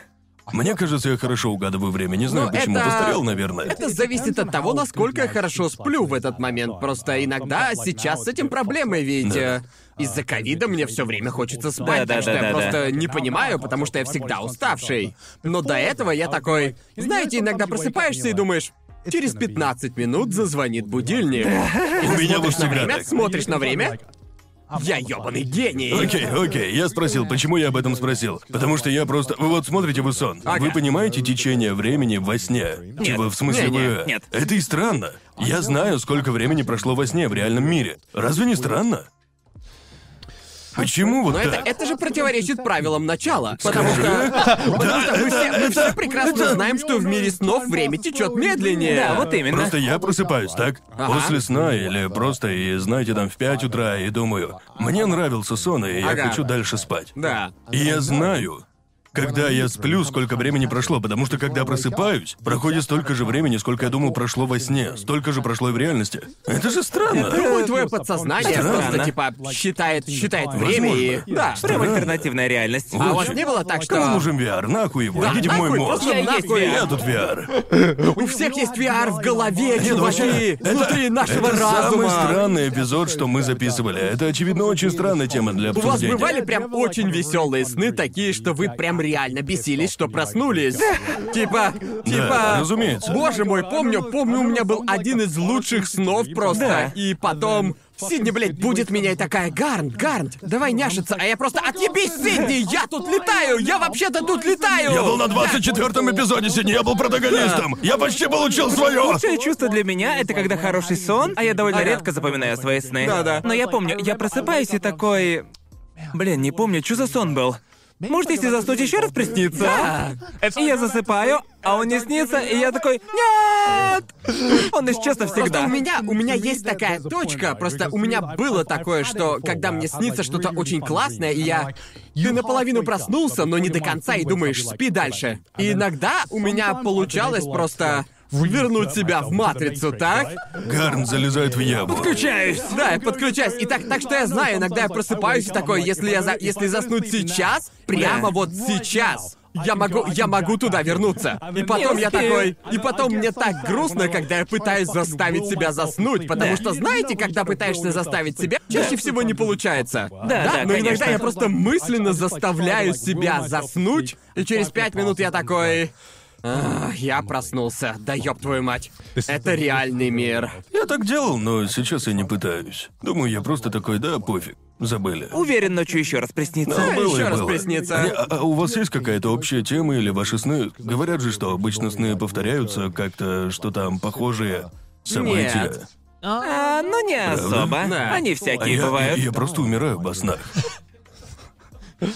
Мне кажется, я хорошо угадываю время. Не знаю, Ну, почему. это- Постарел, наверное. Это зависит от того, насколько я хорошо сплю в этот момент. Просто иногда сейчас с этим проблемы, ведь э, из-за ковида мне все время хочется спать, Да, так да, что я да, да, просто не понимаю, потому что я всегда уставший. Но до этого я такой, знаете, иногда просыпаешься и думаешь. Через 15 минут зазвонит будильник. У меня вот всегда время, так. смотришь на время. Я ёбаный гений. Окей, окей, я спросил, почему я об этом спросил. Потому что я просто... Вы вот смотрите вы сон. Ага. Вы понимаете течение времени во сне? Типа, в смысле, Не-не, вы... нет. Это и странно. Я знаю, сколько времени прошло во сне в реальном мире. Разве не странно? Почему вот Но это, так? это же противоречит правилам начала. Потому что. <laughs> Потому что мы все, мы все прекрасно знаем, что в мире снов время течет медленнее. Да, вот именно. Просто я просыпаюсь, так? После сна или просто, и знаете, там в 5 утра, и думаю, мне нравился сон, и я Ага. хочу дальше спать. Да. И я знаю, когда я сплю, сколько времени прошло, потому что когда просыпаюсь, проходит столько же времени, сколько я думал прошло во сне, столько же прошло и в реальности. Это же странно. Думаю, твое подсознание Странно. просто типа считает, считает время и. Возможно. Да. Прям альтернативная реальность. А у вас не было так, Кому что. нужен VR? Нахуй его, Да, идите в мой нахуй, мозг. просто нахуй. Я тут VR. У всех есть VR в голове, чуваки! Внутри нашего это разума. самый странный эпизод, что мы записывали. Это, очевидно, очень странная тема для У вас обсуждения. бывали прям очень веселые сны, такие, что вы прям реально бесились, что проснулись. <laughs> Типа, типа. разумеется. Боже мой, помню, помню, у меня был один из лучших снов просто. И потом. Сидни, блядь, будет меня и такая, Гарнт, Гарнт, давай няшиться, а я просто, отъебись, Сидни, я тут летаю, я вообще-то тут летаю! Я был на 24-м эпизоде сегодня, я был протагонистом. Я почти получил свое. Лучшее чувство для меня это когда хороший сон, а я довольно Ага. редко запоминаю свои сны. Да-да. Но я помню, я просыпаюсь и такой. Блин, не помню, что за сон был. Может, если заснуть еще раз приснится? Да. И я засыпаю, а он не снится, и я такой Нет! Он исчез Просто навсегда. у меня, у меня есть такая точка, просто у меня было такое, что когда мне снится что-то очень классное, и я... Ты наполовину проснулся, но не до конца, и думаешь, спи дальше. И иногда у меня получалось просто вернуть себя в матрицу, так? Гарн залезает в яму. Подключаюсь. Да, я подключаюсь. И так, так что я знаю, иногда я просыпаюсь и такой, если я за, если заснуть сейчас, прямо вот сейчас, я могу, я могу туда вернуться. И потом я такой, и потом мне так грустно, когда я пытаюсь заставить себя заснуть, потому что знаете, когда пытаешься заставить себя, чаще всего не получается. Да, да, но иногда конечно. я просто мысленно заставляю себя заснуть, и через пять минут я такой. «А, я проснулся. Да ёб твою мать. Это реальный мир. Я так делал, но сейчас я не пытаюсь. Думаю, я просто такой, да, пофиг. Забыли. Уверен, ночью еще раз приснится. Да, Было и еще раз было. приснится. Не, а, а у вас есть какая-то общая тема или ваши сны? Говорят же, что обычно сны повторяются, как-то, что там похожие события. Нет. А, ну не особо. Да. Они А всякие я, бывают. я- я просто умираю во снах.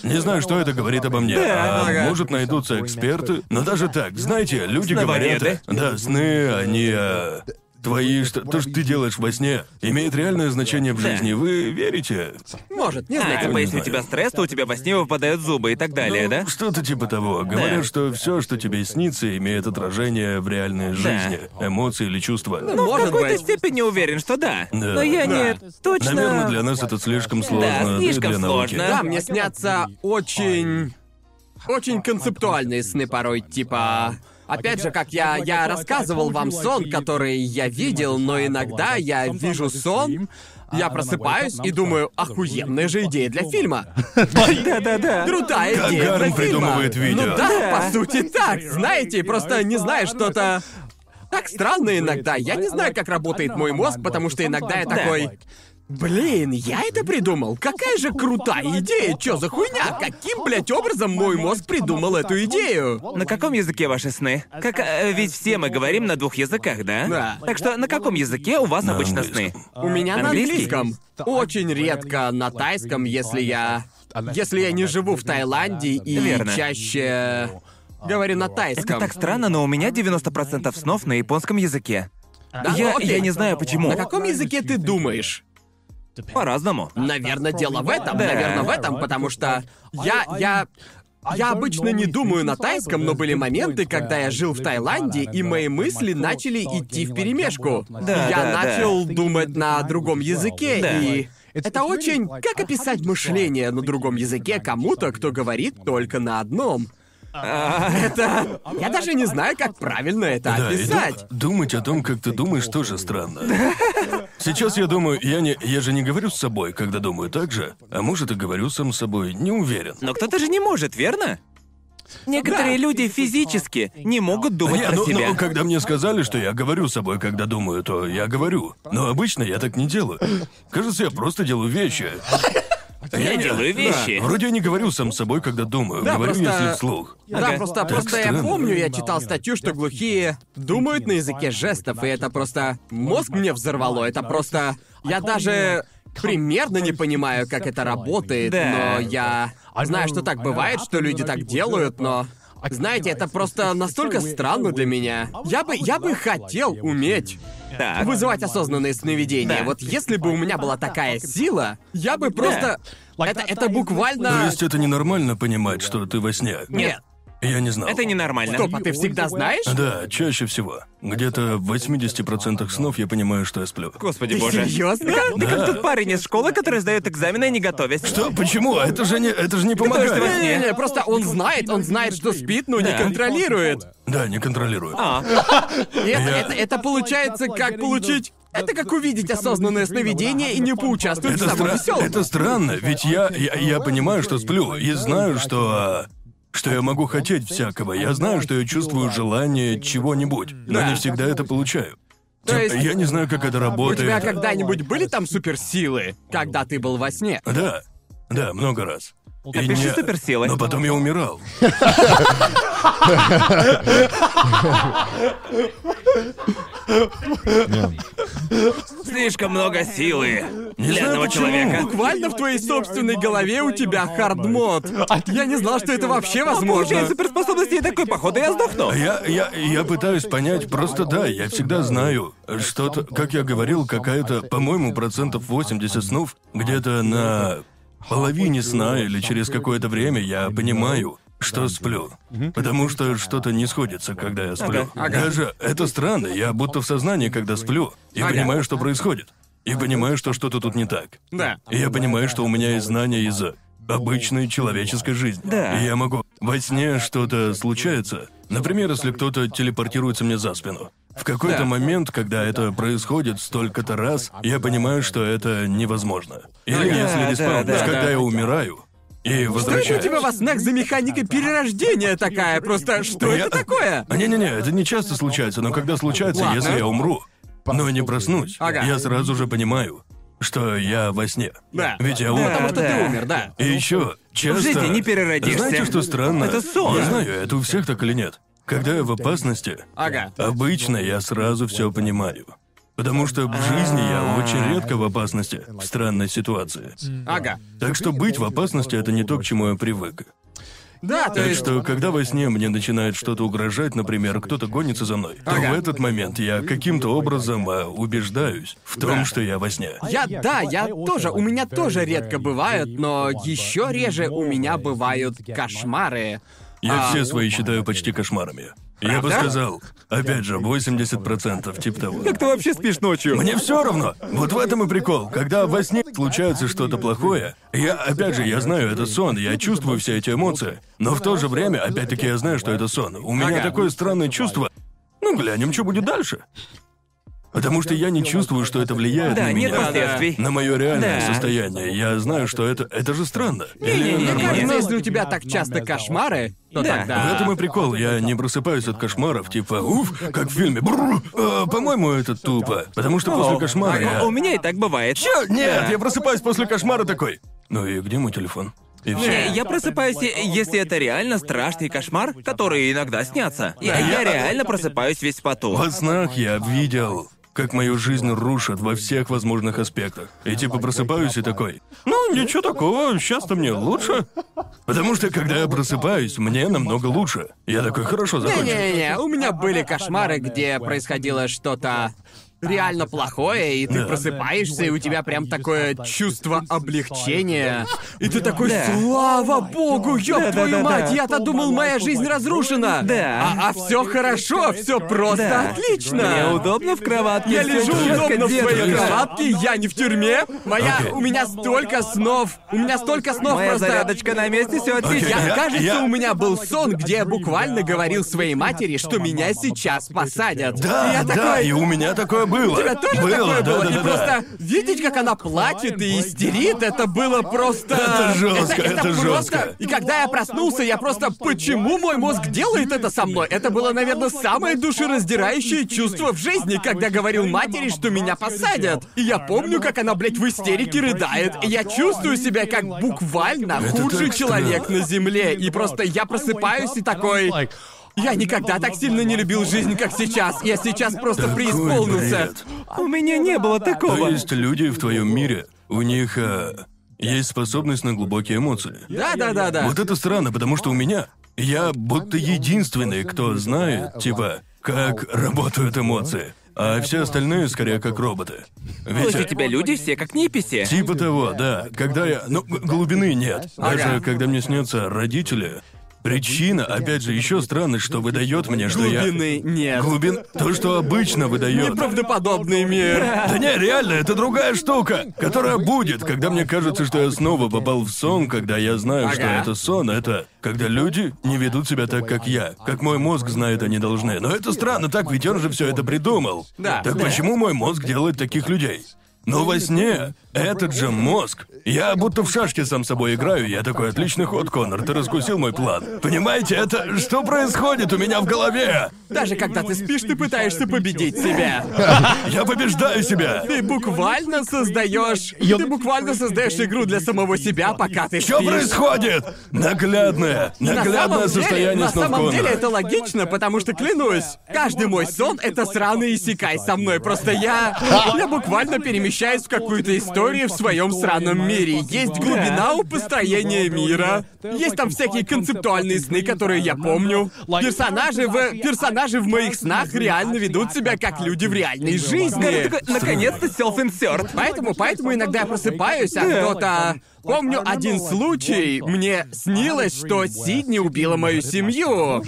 Не знаю, что это говорит обо мне. Да, а может, найдутся эксперты. Но даже так, знаете, люди говорят... Да, сны, они... а, твои... Что, то, что ты делаешь во сне, имеет реальное значение в Да. жизни. Вы верите? Может, не А, знаю. типа, если у тебя стресс, то у тебя во сне выпадают зубы и так далее, да? Ну, Что-то типа того. Говорят, что все, что тебе снится, имеет отражение в реальной жизни. Эмоции или чувства. Ну, в Может какой-то быть. степени уверен, что да. Да. Но я Да. не точно... Наверное, для нас это слишком сложно. Да, слишком для науки. сложно. Да, мне снятся очень... Очень концептуальные сны порой, типа... Опять же, как я, я рассказывал вам сон, который я видел, но иногда я вижу сон, я просыпаюсь и думаю, охуенная же идея для фильма. <laughs> Да-да-да. Крутая Как идея для фильма. придумывает видео. Ну да, Да. по сути так. Знаете, просто не знаю, что-то... Так странно иногда. Я не знаю, как работает мой мозг, потому что иногда я такой... Блин, я это придумал. Какая же крутая идея. Чё за хуйня? Каким, блядь, образом мой мозг придумал эту идею? На каком языке ваши сны? Как, э, ведь все мы говорим на двух языках, да? Да. Так что на каком языке у вас На обычно сны? У меня на английском. Очень редко на тайском, если я... Если я не живу в Таиланде и Верно. чаще говорю на Это тайском. так странно, но у меня 90% снов на японском языке. Да, я, окей. я не знаю почему. На каком языке ты думаешь? По-разному. Наверное, дело в этом. Да. Наверное, в этом, потому что я, я, я обычно не думаю на тайском, но были моменты, когда я жил в Таиланде, и мои мысли начали идти в перемешку. Да, я да, да. начал думать на другом языке, Да. и это очень... Как описать мышление на другом языке кому-то, кто говорит только на одном? Это... Я даже не знаю, как правильно это Да, и ду- описать. думать о том, как ты думаешь, тоже странно. Сейчас я думаю, я не, я же не говорю с собой, когда думаю так же, а может и говорю сам с собой, не уверен. Но кто-то же не может, верно? Некоторые люди физически не могут думать Не, про ну, себя. ну, когда мне сказали, что я говорю с собой, когда думаю, то я говорю. Но обычно я так не делаю. Кажется, я просто делаю вещи. Я делаю вещи. Вроде я не говорю сам с собой, когда думаю. Да, говорю, просто- если вслух. Да, Ага. просто, Так просто я странно. помню, я читал статью, что глухие думают на языке жестов, и это просто... Мозг мне взорвало, это просто... Я даже примерно не понимаю, как это работает, Да. но я знаю, что так бывает, что люди так делают, но... Знаете, это просто настолько странно для меня. Я бы, я бы хотел уметь Так. вызывать осознанные сновидения. Да. Вот если бы у меня была такая сила, я бы просто... Это, это То буквально... есть это ненормально понимать, что ты во сне? Нет. Я не знал. Это ненормально. Стоп, а ты всегда знаешь? Да, чаще всего. Где-то в 80% снов я понимаю, что я сплю. Господи Ты боже. серьезно? Ты как тот парень из школы, который сдает экзамены, не готовясь. Что? Почему? Это же не, это же не что во помогает. сне. Не-не-не, просто он знает, он знает, что спит, но не Да. контролирует. Да, не контролирую. А, это, это, это получается как получить... Это как увидеть осознанное сновидение и не поучаствовать в Это, самом стра- веселом. это странно, ведь я, я, я понимаю, что сплю, и знаю, что... Что я могу хотеть всякого. Я знаю, что я чувствую желание чего-нибудь, но Да. не всегда это получаю. То Типа, есть- Я не знаю, как это У работает. тебя когда-нибудь были там суперсилы, когда ты был во сне? Да, да, много раз. И Опиши не- суперсилы. Но потом я умирал. <laughs> слишком много силы для одного человека. Буквально в твоей собственной голове у тебя хардмод. Я не знал, что это вообще возможно. Получает суперспособности и такой, походу, я сдохну. А Я, я, я пытаюсь понять, просто да, я всегда знаю, что-то, как я говорил, какая-то, по-моему, процентов 80 снов, где-то на половине сна или через какое-то время я понимаю, что сплю. Потому что что-то не сходится, когда я сплю. Ага, ага. Даже это странно, я будто в сознании, когда сплю, и Ага. понимаю, что происходит. И понимаю, что что-то тут не так. Да. И я понимаю, что у меня есть знания из обычной человеческой жизни. Да. И я могу... Во сне что-то случается. Например, если кто-то телепортируется мне за спину. В какой-то Да. момент, когда это происходит столько-то раз, я понимаю, что это невозможно. Или Ага. если Да, респаун, да, когда да. я умираю и Что это у возвращаюсь. тебя во снах за механика перерождения такая? Просто что Я- это такое? А, Не-не-не, это не часто случается, но когда случается, Ладно. если я умру, но не проснусь, Ага. я сразу же понимаю, что я во сне. Да. Ведь я Да. умер. Потому что ты да. умер, да. И еще часто... жизни не переродишься. Знаете, что странно? Это сон. Не знаю, это у всех так или нет. Когда я в опасности, Ага. обычно я сразу все понимаю. Потому что в жизни я очень редко в опасности, в странной ситуации. Ага. Так что быть в опасности это не то, к чему я привык. Да, то Так есть... что, когда во сне мне начинает что-то угрожать, например, кто-то гонится за мной, то Ага. в этот момент я каким-то образом а, убеждаюсь в том, Да. что я во сне. Я, да, я тоже, у меня тоже редко бывают, но еще реже у меня бывают кошмары. Я А, все свои считаю почти кошмарами. Я бы Правда? сказал, опять же, 80% типа того. Как ты вообще спишь ночью? Мне все равно. Вот в этом и прикол. Когда во сне случается что-то плохое, я, опять же, я знаю, это сон, я чувствую все эти эмоции. Но в то же время, опять-таки, я знаю, что это сон. У меня Ага. такое странное чувство. Ну, глянем, что будет дальше. Потому что я не чувствую, что это влияет Да, на нет меня. последствий. На мое реальное Да. состояние. Я знаю, что это. Это же странно. Или Не-не-не, Мне нормально? кажется, если у тебя так часто кошмары, то Да. тогда... В этом и прикол. Я не просыпаюсь от кошмаров, типа, уф, как в фильме. Бррр. А, по-моему, это тупо. Потому что после кошмара я... У меня и так бывает. Чё? Нет, я просыпаюсь после кошмара такой. Ну и где мой телефон? И все. Не, я просыпаюсь, и- если это реально страшный кошмар, который иногда снятся. Я я- реально просыпаюсь весь в поту. Во снах я видел, как мою жизнь рушат во всех возможных аспектах. И типа просыпаюсь и такой, ну ничего такого, сейчас-то мне лучше. Потому что когда я просыпаюсь, мне намного лучше. Я такой, хорошо, закончил. Не-не-не, у меня были кошмары, где происходило что-то реально плохое, и ты Да. просыпаешься, и у тебя прям такое чувство облегчения. И ты такой, слава богу, ёб твою да, мать, да. я-то думал, моя жизнь разрушена. Да. А, все хорошо, все просто Да. отлично. Мне удобно в кроватке. Я лежу удобно в своей кроватке, я не в тюрьме. Моя, Окей. у меня столько снов, у меня столько снов Моя просто. зарядочка на месте, все отлично. Я, Я- кажется, я- у меня был сон, где я буквально говорил своей матери, что меня сейчас посадят. Да, и я да, такой, и у меня такое было. у тебя тоже было, такое да, было? да, и да, просто видеть, как она плачет и истерит, это было просто... Это жестко, это просто- жестко. И когда я проснулся, я просто... Почему мой мозг делает это со мной? Это было, наверное, самое душераздирающее чувство в жизни, когда говорил матери, что меня посадят. И я помню, как она, блядь, в истерике рыдает. И я чувствую себя как буквально Это худший человек на земле. И просто я просыпаюсь и такой... Я никогда так сильно не любил жизнь, как сейчас. Я сейчас просто Такой преисполнился. бред. У меня не было То такого. есть люди в твоем мире, у них а, есть способность на глубокие эмоции. Да, да, да, да. Вот это странно, потому что у меня я будто единственный, кто знает, типа, как работают эмоции. А все остальные скорее как роботы. Ведь у тебя люди все как неписи. Типа того, да. Когда я... Ну, г- глубины нет. Даже Ага. когда мне снятся родители, причина, опять же, еще странность, что выдает мне, что я... Глубины нет. Глубин... То, что обычно выдает. Неправдоподобный мир. Да не, реально, это другая штука, которая будет, когда мне кажется, что я снова попал в сон, когда я знаю, что Ага. это сон, это когда люди не ведут себя так, как я, как мой мозг знает, они должны. Но это странно, так ведь он же все это придумал. Да. Так почему мой мозг делает таких людей? Но во сне этот же мозг. Я будто в шашки сам собой играю, я такой отличный ход, Конор, ты раскусил мой план. Понимаете, это что происходит у меня в голове? Даже когда ты спишь, ты пытаешься победить себя. <laughs> Я побеждаю себя. Ты буквально создаешь. Ты буквально создаешь игру для самого себя, пока ты Что спишь. происходит? Наглядное, На наглядное состояние на снов самом деле это логично, потому что клянусь, каждый мой сон это сраный исекай со мной. Просто я. Я буквально перемещаюсь в какую-то историю в своем сраном мире. Есть глубина у построения мира. Есть там всякие концептуальные сны, которые я помню. Персонажи в. Персонажи в моих снах реально ведут себя как люди в реальной жизни. Такой, наконец-то self-insert. Поэтому, поэтому иногда я просыпаюсь, а кто-то... Помню один случай, мне снилось, что Сидни убила мою семью.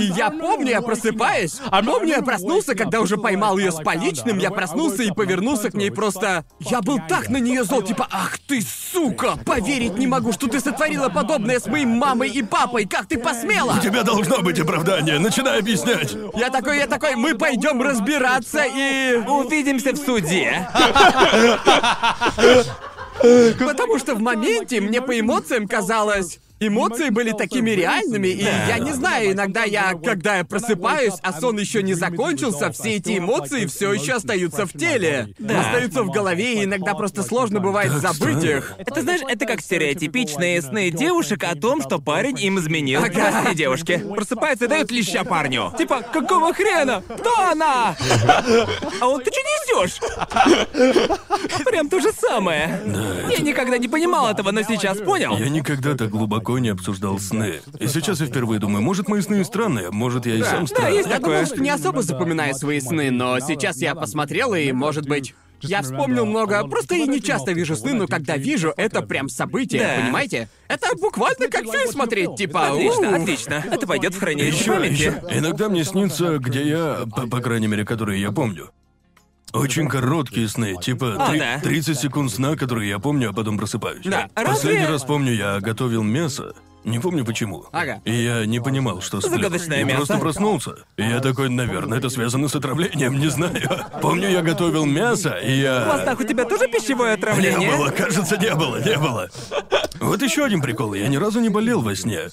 И я помню, я просыпаюсь. Помню, я проснулся, когда уже поймал ее с поличным, я проснулся и повернулся к ней просто просто... Я был так на нее зол, типа, ах ты, сука! Поверить не могу, что ты сотворила подобное с моей мамой и папой! Как ты посмела? У тебя должно быть оправдание, начинай объяснять. Я такой, я такой, мы пойдем разбираться и... Увидимся в суде. <laughs> Потому что в моменте мне по эмоциям казалось... Эмоции были такими реальными, и я не знаю, иногда я, когда я просыпаюсь, а сон еще не закончился, все эти эмоции все еще остаются в теле. Остаются в голове, и иногда просто сложно бывает Так забыть их. Это знаешь, это как стереотипичные сны девушек о том, что парень им изменил. Ага. Прости, девушки. Просыпается и дает леща парню. Типа, какого хрена? Кто она? А он, ты что несешь? Прям то же самое. Я никогда не понимал этого, но сейчас понял. Я никогда так глубоко не обсуждал сны. И сейчас я впервые думаю, может, мои сны странные, может, я и сам да, странный. есть Я такое. думал, что не особо запоминаю свои сны, но сейчас я посмотрел, и, может быть... Я вспомнил много, просто я не часто вижу сны, но когда вижу, это прям событие, Да. понимаете? Это буквально как фильм смотреть, типа... Отлично, «У, отлично. Это пойдет в хранилище Еще, памяти. еще. Иногда мне снится, где я, по, по крайней мере, которые я помню. Очень короткие сны, типа три- да. 30 секунд сна, которые я помню, а потом просыпаюсь. Да. Последний Разве- раз помню, я готовил мясо. Не помню почему. Ага. И я не понимал, что сплю. Загадочное и мясо. просто проснулся. И я такой, наверное, это связано с отравлением, не знаю. Помню, я готовил мясо, и я... Востах, у тебя тоже пищевое Не отравление? было, кажется, не было, не было. Вот еще один прикол. Я ни разу не болел во сне.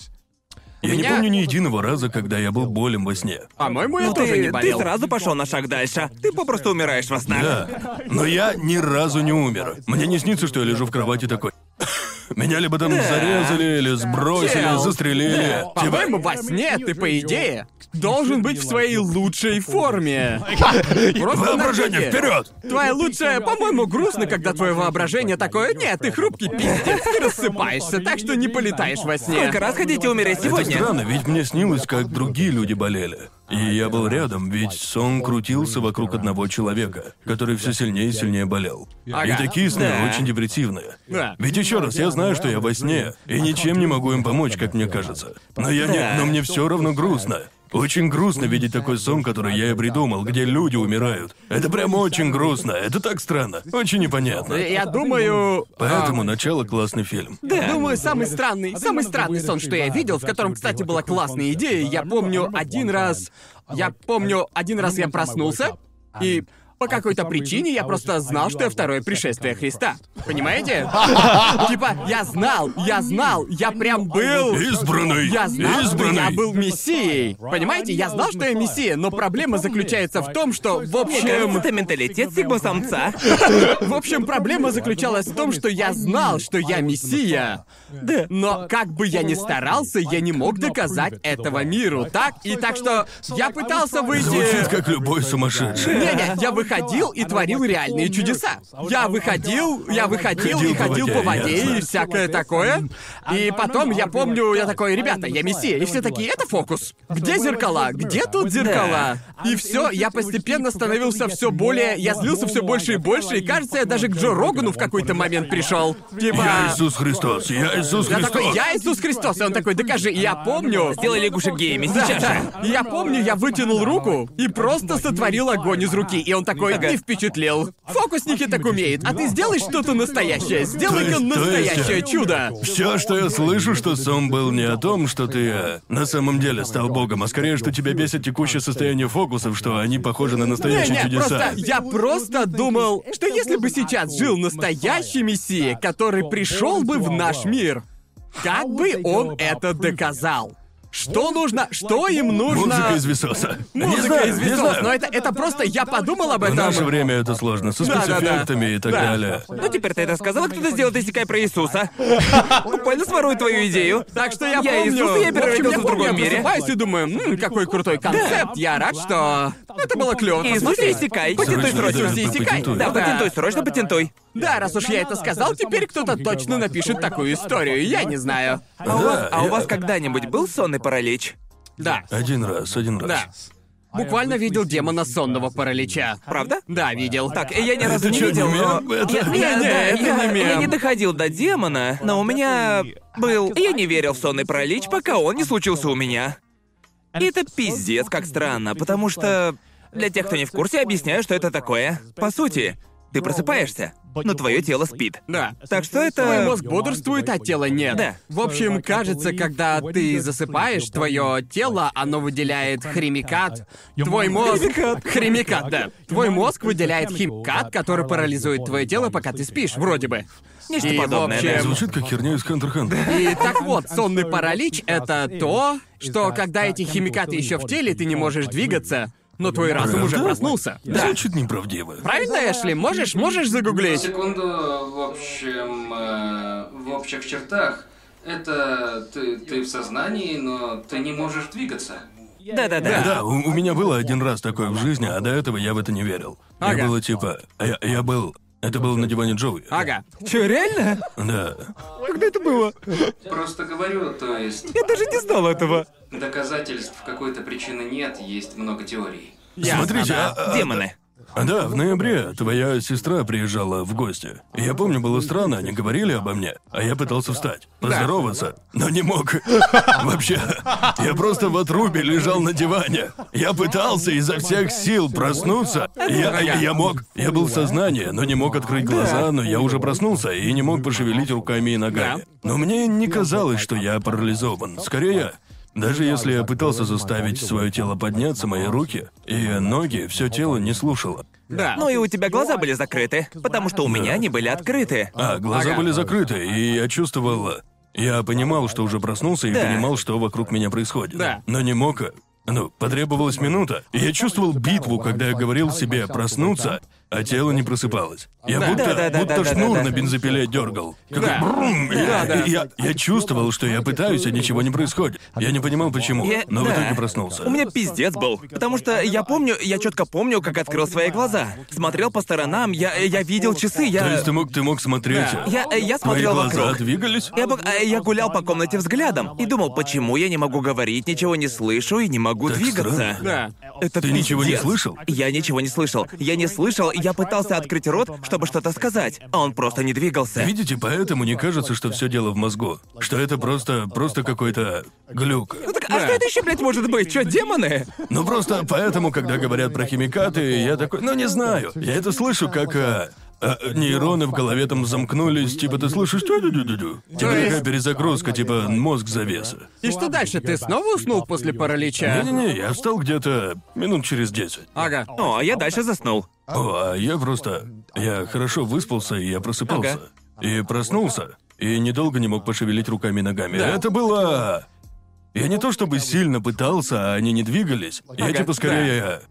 Я не Меня- помню ни единого раза, когда я был болен во сне. По-моему, я Ну тоже ты, не ты болел. сразу пошел на шаг дальше. Ты попросту умираешь во снах. Да. Но я ни разу не умер. Мне не снится, что я лежу в кровати такой. Меня либо там зарезали, или сбросили, Чел. застрелили. Типа, По-моему, во сне ты, по идее, должен быть в своей лучшей форме. Просто воображение на пике. вперед! Твоя лучшая, по-моему, грустно, когда твое воображение такое, нет, ты хрупкий пиздец, ты рассыпаешься, так что не полетаешь во сне. Сколько раз хотите умереть Это сегодня? странно, ведь мне снилось, как другие люди болели. И я был рядом, ведь сон крутился вокруг одного человека, который все сильнее и сильнее болел. И такие сны Да. очень депрессивные. Да. Ведь еще раз, я знаю, что я во сне, и ничем не могу им помочь, как мне кажется. Но я не. Но мне все равно грустно. Очень грустно видеть такой сон, который я и придумал, где люди умирают. Это прям очень грустно. Это так странно. Очень непонятно. Я думаю... Поэтому начало классный фильм. Думаю, самый странный, самый странный сон, что я видел, в котором, кстати, была классная идея. Я помню один раз... Я помню, один раз я проснулся, и по какой-то причине я просто знал, что я второе пришествие Христа. Понимаете? <laughs> Типа, я знал, я знал, я прям был... Избранный! Я знал, что я был мессией. Понимаете, я знал, что я мессия, но проблема заключается в том, что, в общем... это менталитет сигма-самца. <laughs> В общем, проблема заключалась в том, что я знал, что я мессия. Да. Но как бы я ни старался, я не мог доказать этого миру, так? И так что я пытался выйти... Звучит как любой сумасшедший. Не-не, я выходил и творил реальные чудеса. Я выходил, я выходил Ходил и по ходил воде, по воде и всякое такое. И потом я помню, я такой, ребята, я мессия. И все такие, это фокус. Где зеркала? Где тут зеркала? И все, я постепенно становился все более, я злился все больше и больше, и кажется, я даже к Джо Рогану в какой-то момент пришел. Типа. Я Иисус Христос, я Иисус Я Христос. такой, я Иисус Христос. И он такой, докажи. И я помню. Сделай лягушек геями сейчас же. Я помню, я вытянул руку и просто сотворил огонь из руки. И он такой, не впечатлил. Фокусники так умеют. А ты сделай что-то настоящее. Сделай-ка То есть- то есть, настоящее э, чудо. Все, что я слышу, что сон был не о том, что ты э, на самом деле стал богом, а скорее, что тебя бесит текущее состояние фокусов, что они похожи на настоящие Не-не, чудеса. просто я просто думал, что если бы сейчас жил настоящий мессия, который пришел бы в наш мир, как бы он это доказал? Что нужно? Что им нужно? Музыка из Висоса. не Музыка знаю, из не знаю. но это, это просто я подумал об В этом. наше время это сложно, со Да-да-да. спецэффектами и так Да. далее. Ну теперь ты это сказала, кто-то сделает Исекай про Иисуса. <laughs> Буквально сворует твою идею. Так что я, Я помню. Иисус, и я в общем, переродился я в другом помню, я мире. просыпаюсь и думаю, «М, какой крутой концепт. Я рад, что это было клево. Иисус. Срочно, Патентуй срочно. Иисус Исекай. патентуй. Да, патентуй, срочно патентуй. Да, раз уж я это сказал, теперь кто-то точно напишет такую историю. Я не знаю. А у вас, а у я- вас когда-нибудь был сонный паралич? Да, Один раз, один раз. да. Буквально видел демона сонного паралича. Правда? Да, видел. Так, я ни разу Это не чё, видел, не но... мем? Это- Я, Не, я- не, да, это я- не мем. я не доходил до демона, но у меня был... Я не верил в сонный паралич, пока он не случился у меня. И это пиздец как странно, потому что... Для тех, кто не в курсе, объясняю, что это такое. По сути, ты просыпаешься, но твое тело спит. Да. Так что это... Твой мозг бодрствует, а тело нет. Да. В общем, кажется, когда ты засыпаешь, твое тело, оно выделяет химикат. Твой мозг... Химикат. Химикат, да. Твой мозг выделяет химикат, который парализует твое тело, пока ты спишь, вроде бы. Нечто И, в подобное, общем, да. Звучит как херня из Хантер Хантер. И так вот, сонный паралич — это то, что когда эти химикаты еще в теле, ты не можешь двигаться, но твой разум уже проснулся. Да. Звучит неправдиво. Правильно, Эшли? Можешь, можешь загуглить? Секунду, в общем, э, в общих чертах, это ты, ты в сознании, но ты не можешь двигаться. Да-да-да. Да, у, у меня было один раз такое в жизни, а до этого я в это не верил. Ага. Я было типа... Я, я был... Это было на диване Джоуи. Ага. Чё, реально? Да. Когда это было? Просто говорю, то есть Я даже не знал этого. доказательств какой-то причины нет, есть много теорий. Ясно, Смотрите, да. а- а- Демоны. Да, в ноябре твоя сестра приезжала в гости. Я помню, было странно, они говорили обо мне, а я пытался встать, поздороваться, но не мог. <laughs> Вообще, я просто в отрубе лежал на диване. Я пытался изо всех сил проснуться. Я, я, я мог. Я был в сознании, но не мог открыть глаза, но я уже проснулся и не мог пошевелить руками и ногами. Но мне не казалось, что я парализован. Скорее, даже если я пытался заставить свое тело подняться, мои руки и ноги, все тело не слушало. Да. Ну и у тебя глаза были закрыты, потому что у меня они были открыты. А, глаза Ага. были закрыты, и я чувствовал... Я понимал, что уже проснулся, и Да. понимал, что вокруг меня происходит. Да. Но не мог... Ну, потребовалась минута, и я чувствовал битву, когда я говорил себе проснуться, а тело не просыпалось. Я Да. будто, Да-да-да-да-да-да-да. будто шнур на бензопиле дергал. Как Да. брум, и я, Да-да. и я, я чувствовал, что я пытаюсь, а ничего не происходит. Я не понимал, почему, Я- но в да. итоге проснулся. У меня пиздец был. Потому что я помню, я четко помню, как открыл свои глаза. Смотрел по сторонам, я, я видел часы, я. То есть ты мог, ты мог смотреть... Да. Я, я Твои смотрел глаза вокруг. двигались? Я, бы- а, я гулял по комнате взглядом и думал, почему я не могу говорить, ничего не слышу и не могу двигаться. странно. Да. Это Ты ничего не пиздец. слышал? Я ничего не слышал. Я не слышал, я пытался открыть рот, чтобы что-то сказать, а он просто не двигался. Видите, поэтому не кажется, что все дело в мозгу. Что это просто, просто какой-то глюк. Ну так, а что это еще, блядь, может быть? Что, демоны? Ну просто поэтому, когда говорят про химикаты, я такой, ну не знаю. Я это слышу, как а, а, нейроны в голове там замкнулись, типа ты слышишь тю-дю-дю-дю. Типа То есть- такая перезагрузка, типа мозг завеса. И что дальше? Ты снова уснул после паралича? Не-не-не, я встал где-то минут через десять. Ага. О, а я дальше заснул. О, а я просто... Я хорошо выспался, и я просыпался. И проснулся, и недолго не мог пошевелить руками и ногами. Да. Это было... Я не то чтобы сильно пытался, а они не двигались. Я Ага, типа скорее...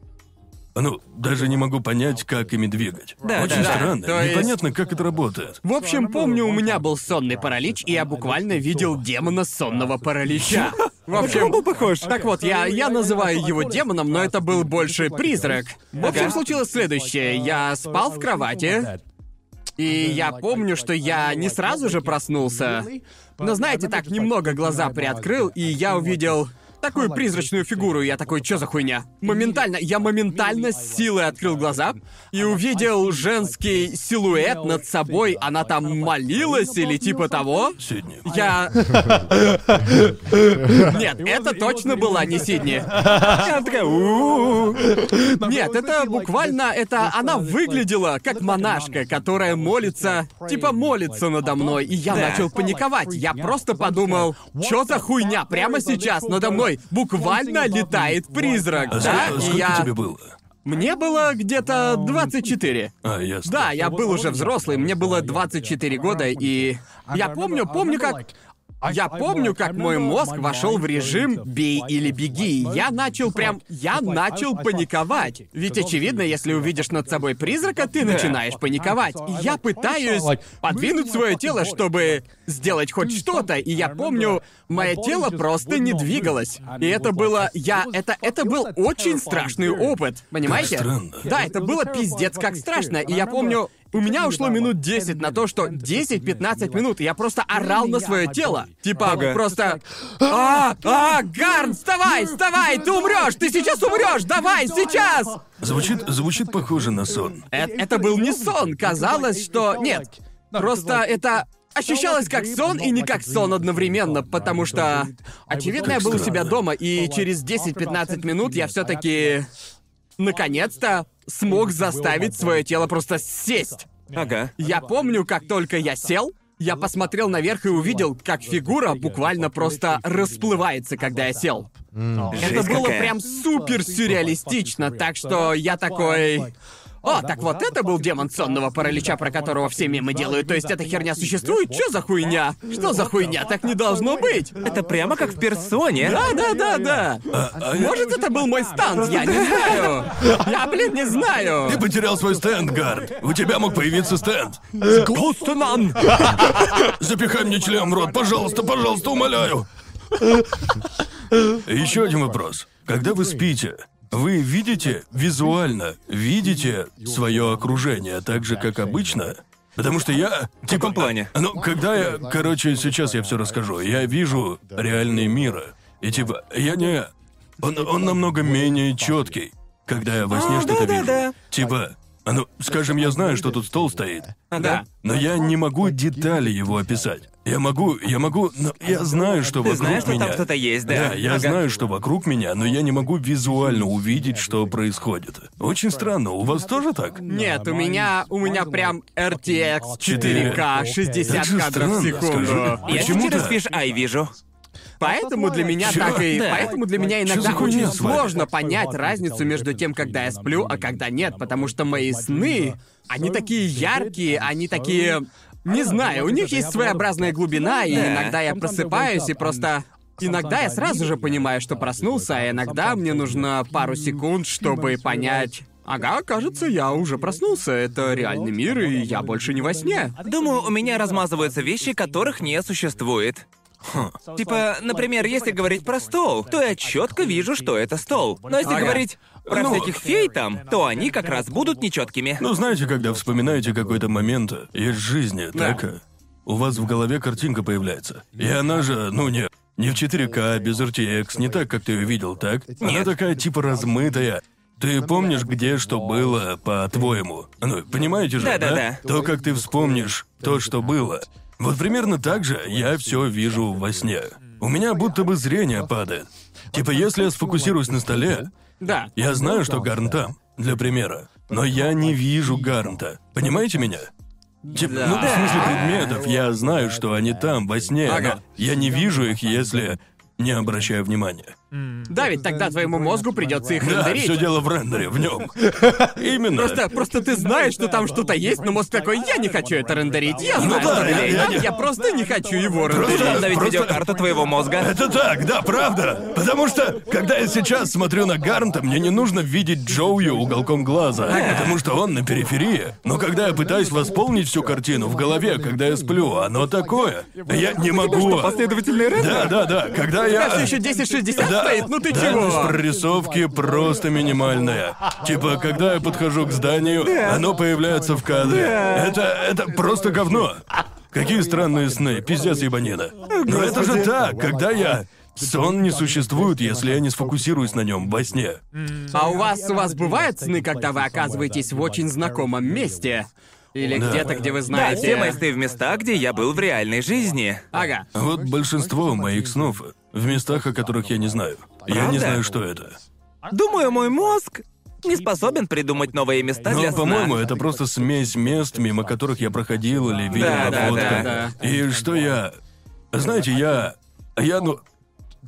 Ну, даже не могу понять, как ими двигать. Да, Очень да, да. странно, То есть- непонятно, как это работает. В общем, помню, у меня был сонный паралич, и я буквально видел демона сонного паралича. В общем, Он был похож. Так вот, я, я называю его демоном, но это был больше призрак. В общем, случилось следующее. Я спал в кровати, и я помню, что я не сразу же проснулся. Но знаете, так немного глаза приоткрыл, и я увидел такую призрачную фигуру. и Я такой, что за хуйня? Моментально, я моментально с силой открыл глаза и увидел женский силуэт над собой. Она там молилась или типа того. Сидни. Я... Нет, это точно была не Сидни. Я такая. Нет, это буквально, это она выглядела как монашка, которая молится, типа молится надо мной, и я начал паниковать. Я просто подумал, что за хуйня, прямо сейчас надо мной буквально летает призрак, А да? сколько, И сколько я... тебе было? Мне было где-то 24. А, ясно. Да, я был уже взрослый, мне было 24 года, и я помню, помню, как... Я помню, как мой мозг вошел в режим «бей или беги». Я начал прям... Я начал паниковать. Ведь, очевидно, если увидишь над собой призрака, ты начинаешь паниковать. И я пытаюсь подвинуть свое тело, чтобы сделать хоть что-то. И я помню, мое тело просто не двигалось. И это было... Я... Это... Это был очень страшный опыт. Понимаете? Как странно. Да, это было пиздец как страшно. И я помню, у меня ушло минут 10 на то, что 10-15 минут, я просто орал на свое тело. Типа, Ага. просто... А, а, Гарн, вставай, вставай, ты умрешь, ты сейчас умрешь, давай, сейчас! Звучит, звучит похоже на сон. Э- Это был не сон, казалось, что... Нет, просто это... Ощущалось как сон и не как сон одновременно, потому что... Очевидно, я был у себя дома, и через 10-15 минут я все таки наконец-то смог заставить свое тело просто сесть. Ага. Я помню, как только я сел, я посмотрел наверх и увидел, как фигура буквально просто расплывается, когда я сел. Это Жесть было какая. прям супер сюрреалистично, так что я такой... О, так вот это был демон сонного паралича, про которого все мемы делают. То есть эта херня существует? Чё за хуйня? Что за хуйня? Так не должно быть. Это прямо как в персоне. Да, да, да, да. А Может, это был мой стант? Я не знаю. Я, блин, не знаю. Ты потерял свой стенд, Гард. У тебя мог появиться стенд. Густунан! Запихай мне член в рот, пожалуйста, пожалуйста, умоляю. Еще один вопрос. Когда вы спите, вы видите визуально, видите свое окружение так же, как обычно? Потому что я... В каком плане? Ну, когда я... Короче, сейчас я все расскажу. Я вижу реальный мир. И типа, я не... Он, он намного менее четкий, когда я во сне А, что-то вижу. да-да-да. Типа, а ну, скажем, я знаю, что тут стол стоит. Ага. Но я не могу детали его описать. Я могу, я могу, но я знаю, что Ты вокруг знаешь, что меня. там что-то есть, да? Да, я Ага. знаю, что вокруг меня, но я не могу визуально увидеть, что происходит. Очень странно. У вас тоже так? Нет, у меня, у меня прям RTX 4К, Так 60 же кадров в странно, секунду. скажи. Я Почему через так? Fish Eye вижу. Поэтому для меня Чё? так и... Да. Поэтому для меня Чё иногда за хуйня очень с вами? сложно понять разницу между тем, когда я сплю, а когда нет, потому что мои сны, они такие яркие, они такие... Не знаю, у них есть своеобразная глубина, и Да. иногда я просыпаюсь и просто... Иногда я сразу же понимаю, что проснулся, а иногда мне нужно пару секунд, чтобы понять... Ага, кажется, я уже проснулся. Это реальный мир, и я больше не во сне. Думаю, у меня размазываются вещи, которых не существует. Типа, например, если говорить про стол, то я четко вижу, что это стол. Но если Ага. говорить про Ну, всяких фей там, то они как раз будут нечеткими. Ну, знаете, когда вспоминаете какой-то момент из жизни, Да. так? У вас в голове картинка появляется. И она же, ну не, не в 4К, без RTX, не так, как ты ее видел, так? Она Нет. такая типа размытая. Ты помнишь, где что было, по-твоему? Ну, понимаете же, Да-да-да. То, как ты вспомнишь то, что было. Вот примерно так же я все вижу во сне. У меня будто бы зрение падает. Типа, если я сфокусируюсь на столе, Да. я знаю, что Гарн там, для примера. Но я не вижу Гарнта. Понимаете меня? Типа, Да. ну, в смысле предметов, я знаю, что они там, во сне, Ага. но я не вижу их, если не обращаю внимания. Да, ведь тогда твоему мозгу придется их Да, рендерить. все дело в рендере, в нем. <laughs> Именно. Просто, просто ты знаешь, что там что-то есть, но мозг такой, я не хочу это рендерить. Я знаю, да, что я- я я, не- я просто не хочу его рендерить. Просто- Обновить просто- видеокарту твоего мозга. Это так, да, правда. Потому что, когда я сейчас смотрю на Гарнта, мне не нужно видеть Джоуи уголком глаза, потому что он на периферии. Но когда я пытаюсь восполнить всю картину в голове, когда я сплю, оно такое. Я не могу. Последовательный рендер? Да, да, да. Когда я... У тебя все еще 1060 Да. Стоит? Ну ты Дальность чего? прорисовки просто минимальная. Типа, когда я подхожу к зданию, оно появляется в кадре. Это, это просто говно. Какие странные сны, пиздец ебанина. Но это же так, когда я... Сон не существует, если я не сфокусируюсь на нем во сне. А у вас, у вас бывают сны, когда вы оказываетесь в очень знакомом месте? Или Да. где-то, где вы Да, знаете... все мои сны в местах, где я был в реальной жизни. Ага. Вот большинство моих снов в местах, о которых я не знаю. Я не Правда? знаю, что это. Думаю, мой мозг не способен придумать новые места Но, для сна. по-моему, это просто смесь мест, мимо которых я проходил или видел Да, на да, фотках. да, И что я... Знаете, я... Я, ну...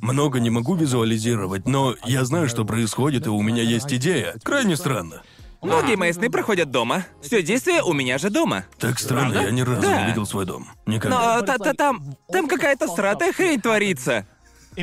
Много не могу визуализировать, но я знаю, что происходит, и у меня есть идея. Крайне странно. Многие мои сны проходят дома. Все действие у меня же дома. Так странно, я ни разу Да. не видел свой дом. Никогда. Но та та там там какая-то сратая хрень творится.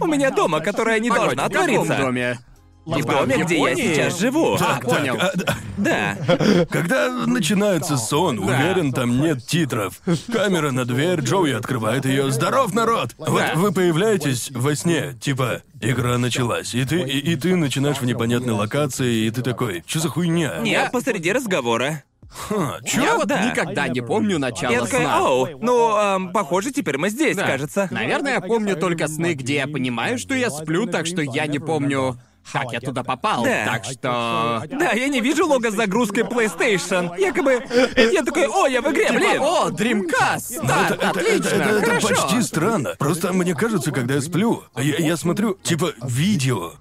У меня дома, которая не Погодь, должна в каком твориться. доме? В доме, где я Японии? сейчас живу. А, понял. А, да. Да. Когда начинается сон, уверен, там нет титров. Камера на дверь, Джоуи открывает ее. Здоров, народ! Вот Да. вы появляетесь во сне, типа, игра началась, и ты, и, и ты начинаешь в непонятной локации, и ты такой, что за хуйня? Нет, посреди разговора. Ха, чё? Я вот Да. никогда не помню начало Я такая, сна. оу, ну, эм, похоже, теперь мы здесь, Да. кажется. Наверное, я помню только сны, где я понимаю, что я сплю, так что я не помню, как я туда попал. Да. Так что... Да, я не вижу лого с загрузкой PlayStation. Якобы, я такой, о, я в игре, Типа, блин. о, Dreamcast! Это- отлично, это- это хорошо. почти странно. Просто мне кажется, когда я сплю, я, я смотрю, типа, видео.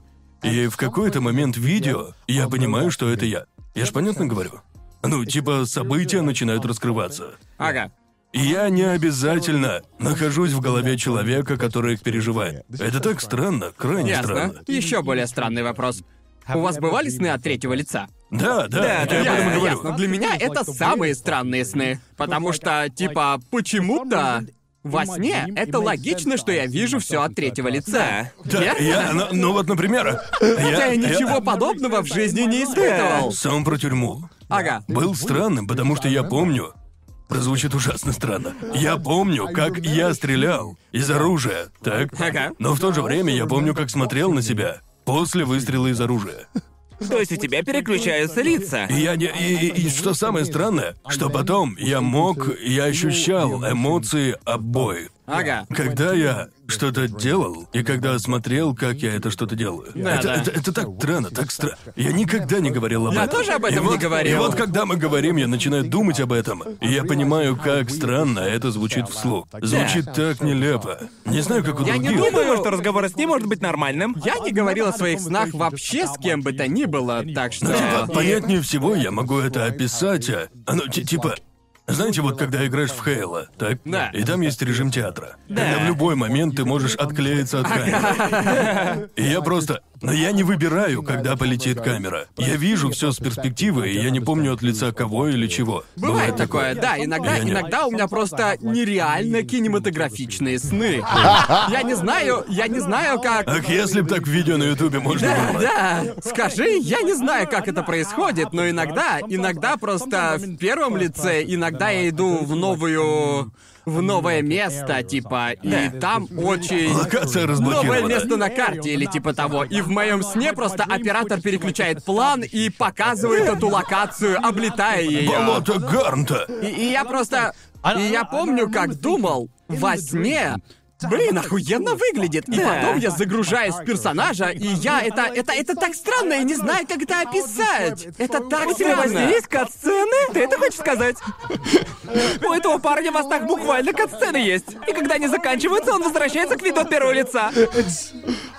И в какой-то момент видео я понимаю, что это я. Я ж понятно говорю? Ну, типа, события начинают раскрываться. Ага. Я не обязательно нахожусь в голове человека, который их переживает. Это так странно, крайне Ясно. странно. Еще более странный вопрос. У вас бывали сны от третьего лица? Да, да, Да, я да, об этом Я- говорю. ясно. Для меня это самые странные сны. Потому что, типа, почему-то во сне это логично, что я вижу все от третьего лица. Да, Верно? я, ну, ну вот, например, Хотя я, я ничего я- подобного в жизни не испытывал. Сон про тюрьму Ага. был странным, потому что я помню. Прозвучит ужасно странно. Я помню, как я стрелял из оружия, так? Ага. Но в то же время я помню, как смотрел на себя после выстрела из оружия. То есть у тебя переключаются лица. И я не. И, и- и что самое странное, что потом я мог, я ощущал эмоции обоих. Ага. Когда я что-то делал, и когда смотрел, как я это что-то делаю. Да, это, да. Это, это так странно, так странно. Я никогда не говорил об Я этом. тоже об этом И не вот- говорил. И вот когда мы говорим, я начинаю думать об этом. И я понимаю, как странно это звучит вслух. Звучит так нелепо. Не знаю, как у Я не других. Не думаю, что разговор с ним может быть нормальным. Я не говорил о своих снах вообще с кем бы то ни было, так что... Ну, типа, понятнее всего я могу это описать, а... Ну, ти- типа... Знаете, вот когда играешь в Хейла, так? Да. И там есть режим театра. Да. Когда в любой момент ты можешь отклеиться от камеры. И я просто... Но я не выбираю, когда полетит камера. Я вижу все с перспективы, и я не помню от лица кого или чего. Бывает такое, да, иногда, Я иногда у меня просто нереально кинематографичные сны. Я не знаю, я не знаю, как... Ах, если б так видео на Ютубе можно Да, было. да, скажи, я не знаю, как это происходит, но иногда, иногда просто в первом лице, иногда я иду в новую... в новое место, типа, и там очень... Локация Новое место на карте или типа того. И в моем сне просто оператор переключает план и показывает эту локацию, облетая ее. Болото Гарнта. И, и я просто... И я помню, как думал во сне... Блин, охуенно выглядит. И Да. потом я загружаюсь в персонажа, и я это, это, это так странно, я не знаю, как это описать. Это так У тебя странно. есть кат-сцены? Ты это хочешь сказать? <laughs> У этого парня во снах буквально кат-сцены есть. И когда они заканчиваются, он возвращается к виду от первого лица.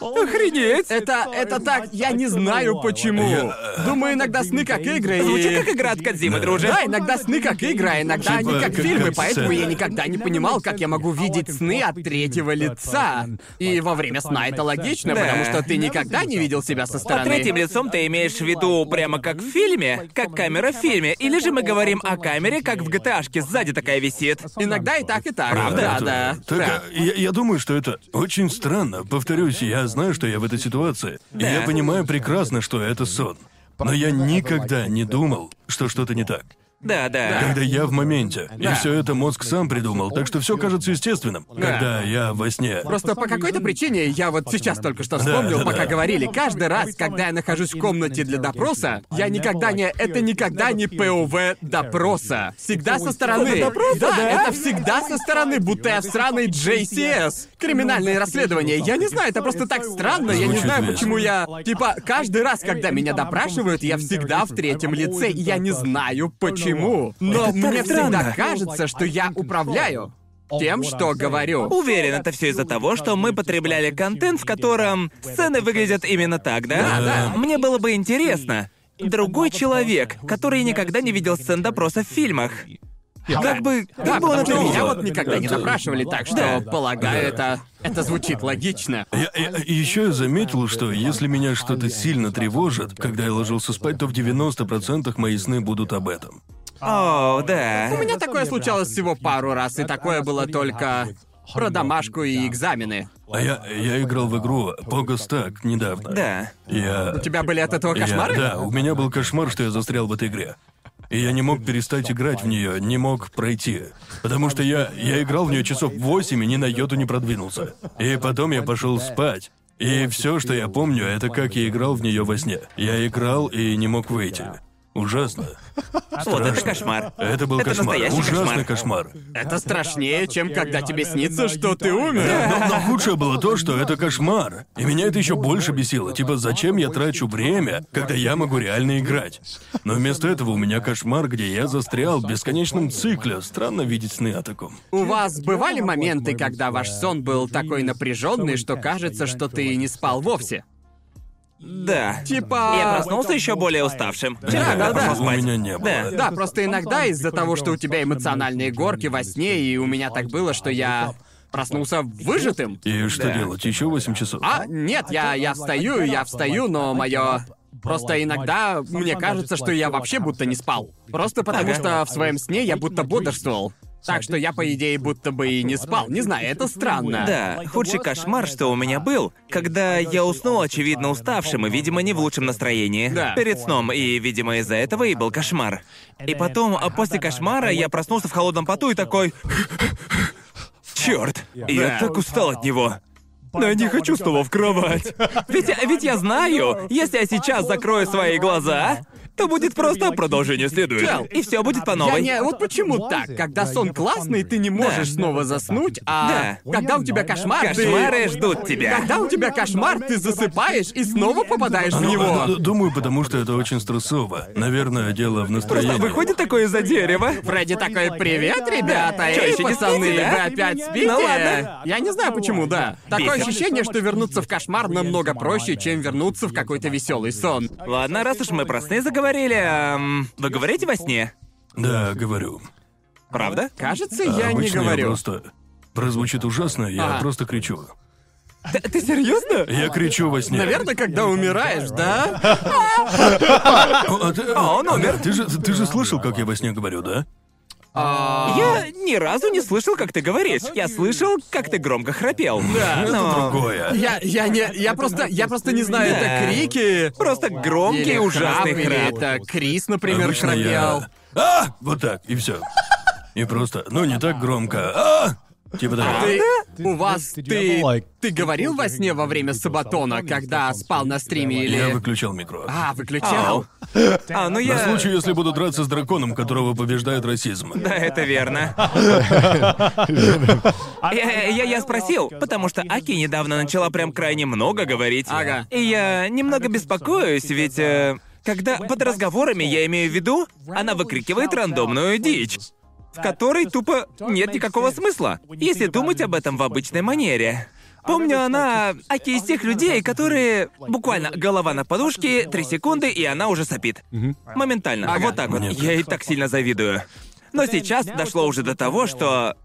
Охренеть! Это, это так, я не знаю почему. Думаю, иногда сны как игры и... Звучит как игра от Кадзимы, друже. Да, иногда сны как игра, а иногда Типа, они как как- фильмы, как поэтому сцена. я никогда не понимал, как я могу видеть сны от третьего лица. И во время сна это логично, Да. потому что ты никогда не видел себя со Под стороны. третьим лицом ты имеешь в виду прямо как в фильме? Как камера в фильме? Или же мы говорим о камере, как в GTA-шке, сзади такая висит? Иногда и так, и так. Правда? Да, Это- да. Так, да. а, я, я думаю, что это очень странно. Повторюсь, я знаю, что я в этой ситуации. И я понимаю прекрасно, что это сон. Но я никогда не думал, что что-то не так. Да, да. Когда я в моменте. И Да. все это мозг сам придумал, так что все кажется естественным. Когда я во сне. Просто по какой-то причине, я вот сейчас только что вспомнил, да, пока да. говорили, каждый раз, когда я нахожусь в комнате для допроса, я никогда не... Это никогда не ПОВ допроса. Всегда со стороны. да, это всегда со стороны, будто я в сраной JCS. Криминальные расследования. Я не знаю, это просто так странно. Я не Звучит знаю, весело. почему я... Типа, каждый раз, когда меня допрашивают, я всегда в третьем лице, и я не знаю, почему. Но Это так мне всегда кажется, что я управляю тем, что говорю. Уверен, это все из-за того, что мы потребляли контент, в котором сцены выглядят именно так, да? Да, да. Мне было бы интересно. Другой человек, который никогда не видел сцен допроса в фильмах. Как бы, как Да, бы он потому что это меня видел? вот никогда не допрашивали, так что, Да. полагаю, это... Это звучит логично. Я, еще я заметил, что если меня что-то сильно тревожит, когда я ложился спать, то в 90% мои сны будут об этом. О, да. У меня такое случалось всего пару раз, и такое было только про домашку и экзамены. А я, я играл в игру Погостак недавно. Да. Я... У тебя были от этого я- кошмары? да, у меня был кошмар, что я застрял в этой игре. И я не мог перестать играть в нее, не мог пройти. Потому что я, я играл в нее часов 8 и ни на йоту не продвинулся. И потом я пошел спать. И все, что я помню, это как я играл в нее во сне. Я играл и не мог выйти. Ужасно. Вот это Страшно. кошмар. Это был Это кошмар. настоящий Ужасный кошмар. кошмар. Это страшнее, чем когда тебе снится, что ты умер. Но, но худшее было то, что это кошмар. И меня это еще больше бесило. Типа, зачем я трачу время, когда я могу реально играть? Но вместо этого у меня кошмар, где я застрял в бесконечном цикле. Странно видеть сны о таком. У вас бывали моменты, когда ваш сон был такой напряженный, что кажется, что ты не спал вовсе? Да. Типа... Я проснулся еще более уставшим, чем Да, да, да. У спать. меня не было. Да. Да, просто иногда из-за того, что у тебя эмоциональные горки во сне, и у меня так было, что я проснулся выжатым. И что Да. делать? Еще 8 часов? А, нет, я, я встаю, я встаю, но мое... Просто иногда мне кажется, что я вообще будто не спал. Просто потому Ага. что в своем сне я будто бодрствовал. Так что я, по идее, будто бы и не спал. Не знаю, это странно. Да, худший кошмар, что у меня был, когда я уснул, очевидно, уставшим и, видимо, не в лучшем настроении. Да. Перед сном, и, видимо, из-за этого и был кошмар. И потом, а после кошмара, я проснулся в холодном поту и такой... Черт, я так устал от него. Но я не хочу снова в кровать. Ведь, ведь я знаю, если я сейчас закрою свои глаза, то будет просто продолжение следует. Чел, И все будет по Я новой. не... Вот почему так? Когда сон классный, ты не можешь снова заснуть, а когда у тебя кошмар, ты... Кошмары ждут тебя. Когда у тебя кошмар, ты засыпаешь и снова попадаешь в Ну, него. Думаю, потому что это очень стрессово. Наверное, дело в настроении. Выходит такое из-за дерева. Фредди такой, привет, ребята, Чё, эй, ещё не спите, да? вы опять спите? Ну ладно. Я не знаю почему, да. Такое Бесит. ощущение, что вернуться в кошмар намного проще, чем вернуться в какой-то веселый сон. Ладно, раз уж мы про сны заговорили, эм, вы говорите во сне? Да, говорю. Правда? Кажется, А я не обычно говорю. просто... Прозвучит ужасно, я А. просто кричу. Ты, ты серьезно? Я кричу во сне. Наверное, когда умираешь, да? О, а ты, А, он умер. Ты же, ты же слышал, как я во сне говорю, да? А, Я ни разу не слышал, как ты говоришь. Я слышал, как ты громко храпел. Да. Но Другое. Я, я не, я просто, я просто не знаю, Да. это крики. просто громкий или ужасный храп, или храп. это Крис, например, Обычно храпел. я... А! Вот так, и все. И просто, ну не так громко. А! Типа того. Ты, у вас, ты, ты говорил во сне во время сабатона, когда спал на стриме или... Я выключал микро. А, выключал? А, ну На я... случай, если буду драться с драконом, которого побеждает расизм. <laughs> Да, это верно. Я, <laughs> я, я спросил, потому что Аки недавно начала прям крайне много говорить. Ага. И я немного беспокоюсь, ведь... э, когда под разговорами я имею в виду, она выкрикивает рандомную дичь, в которой тупо нет никакого смысла, если думать об этом в обычной манере. Помню, она Аки из тех людей, которые буквально голова на подушке, три секунды, и она уже сопит. Моментально. Ага. Вот так вот. Я ей так сильно завидую. Но сейчас дошло уже до того, что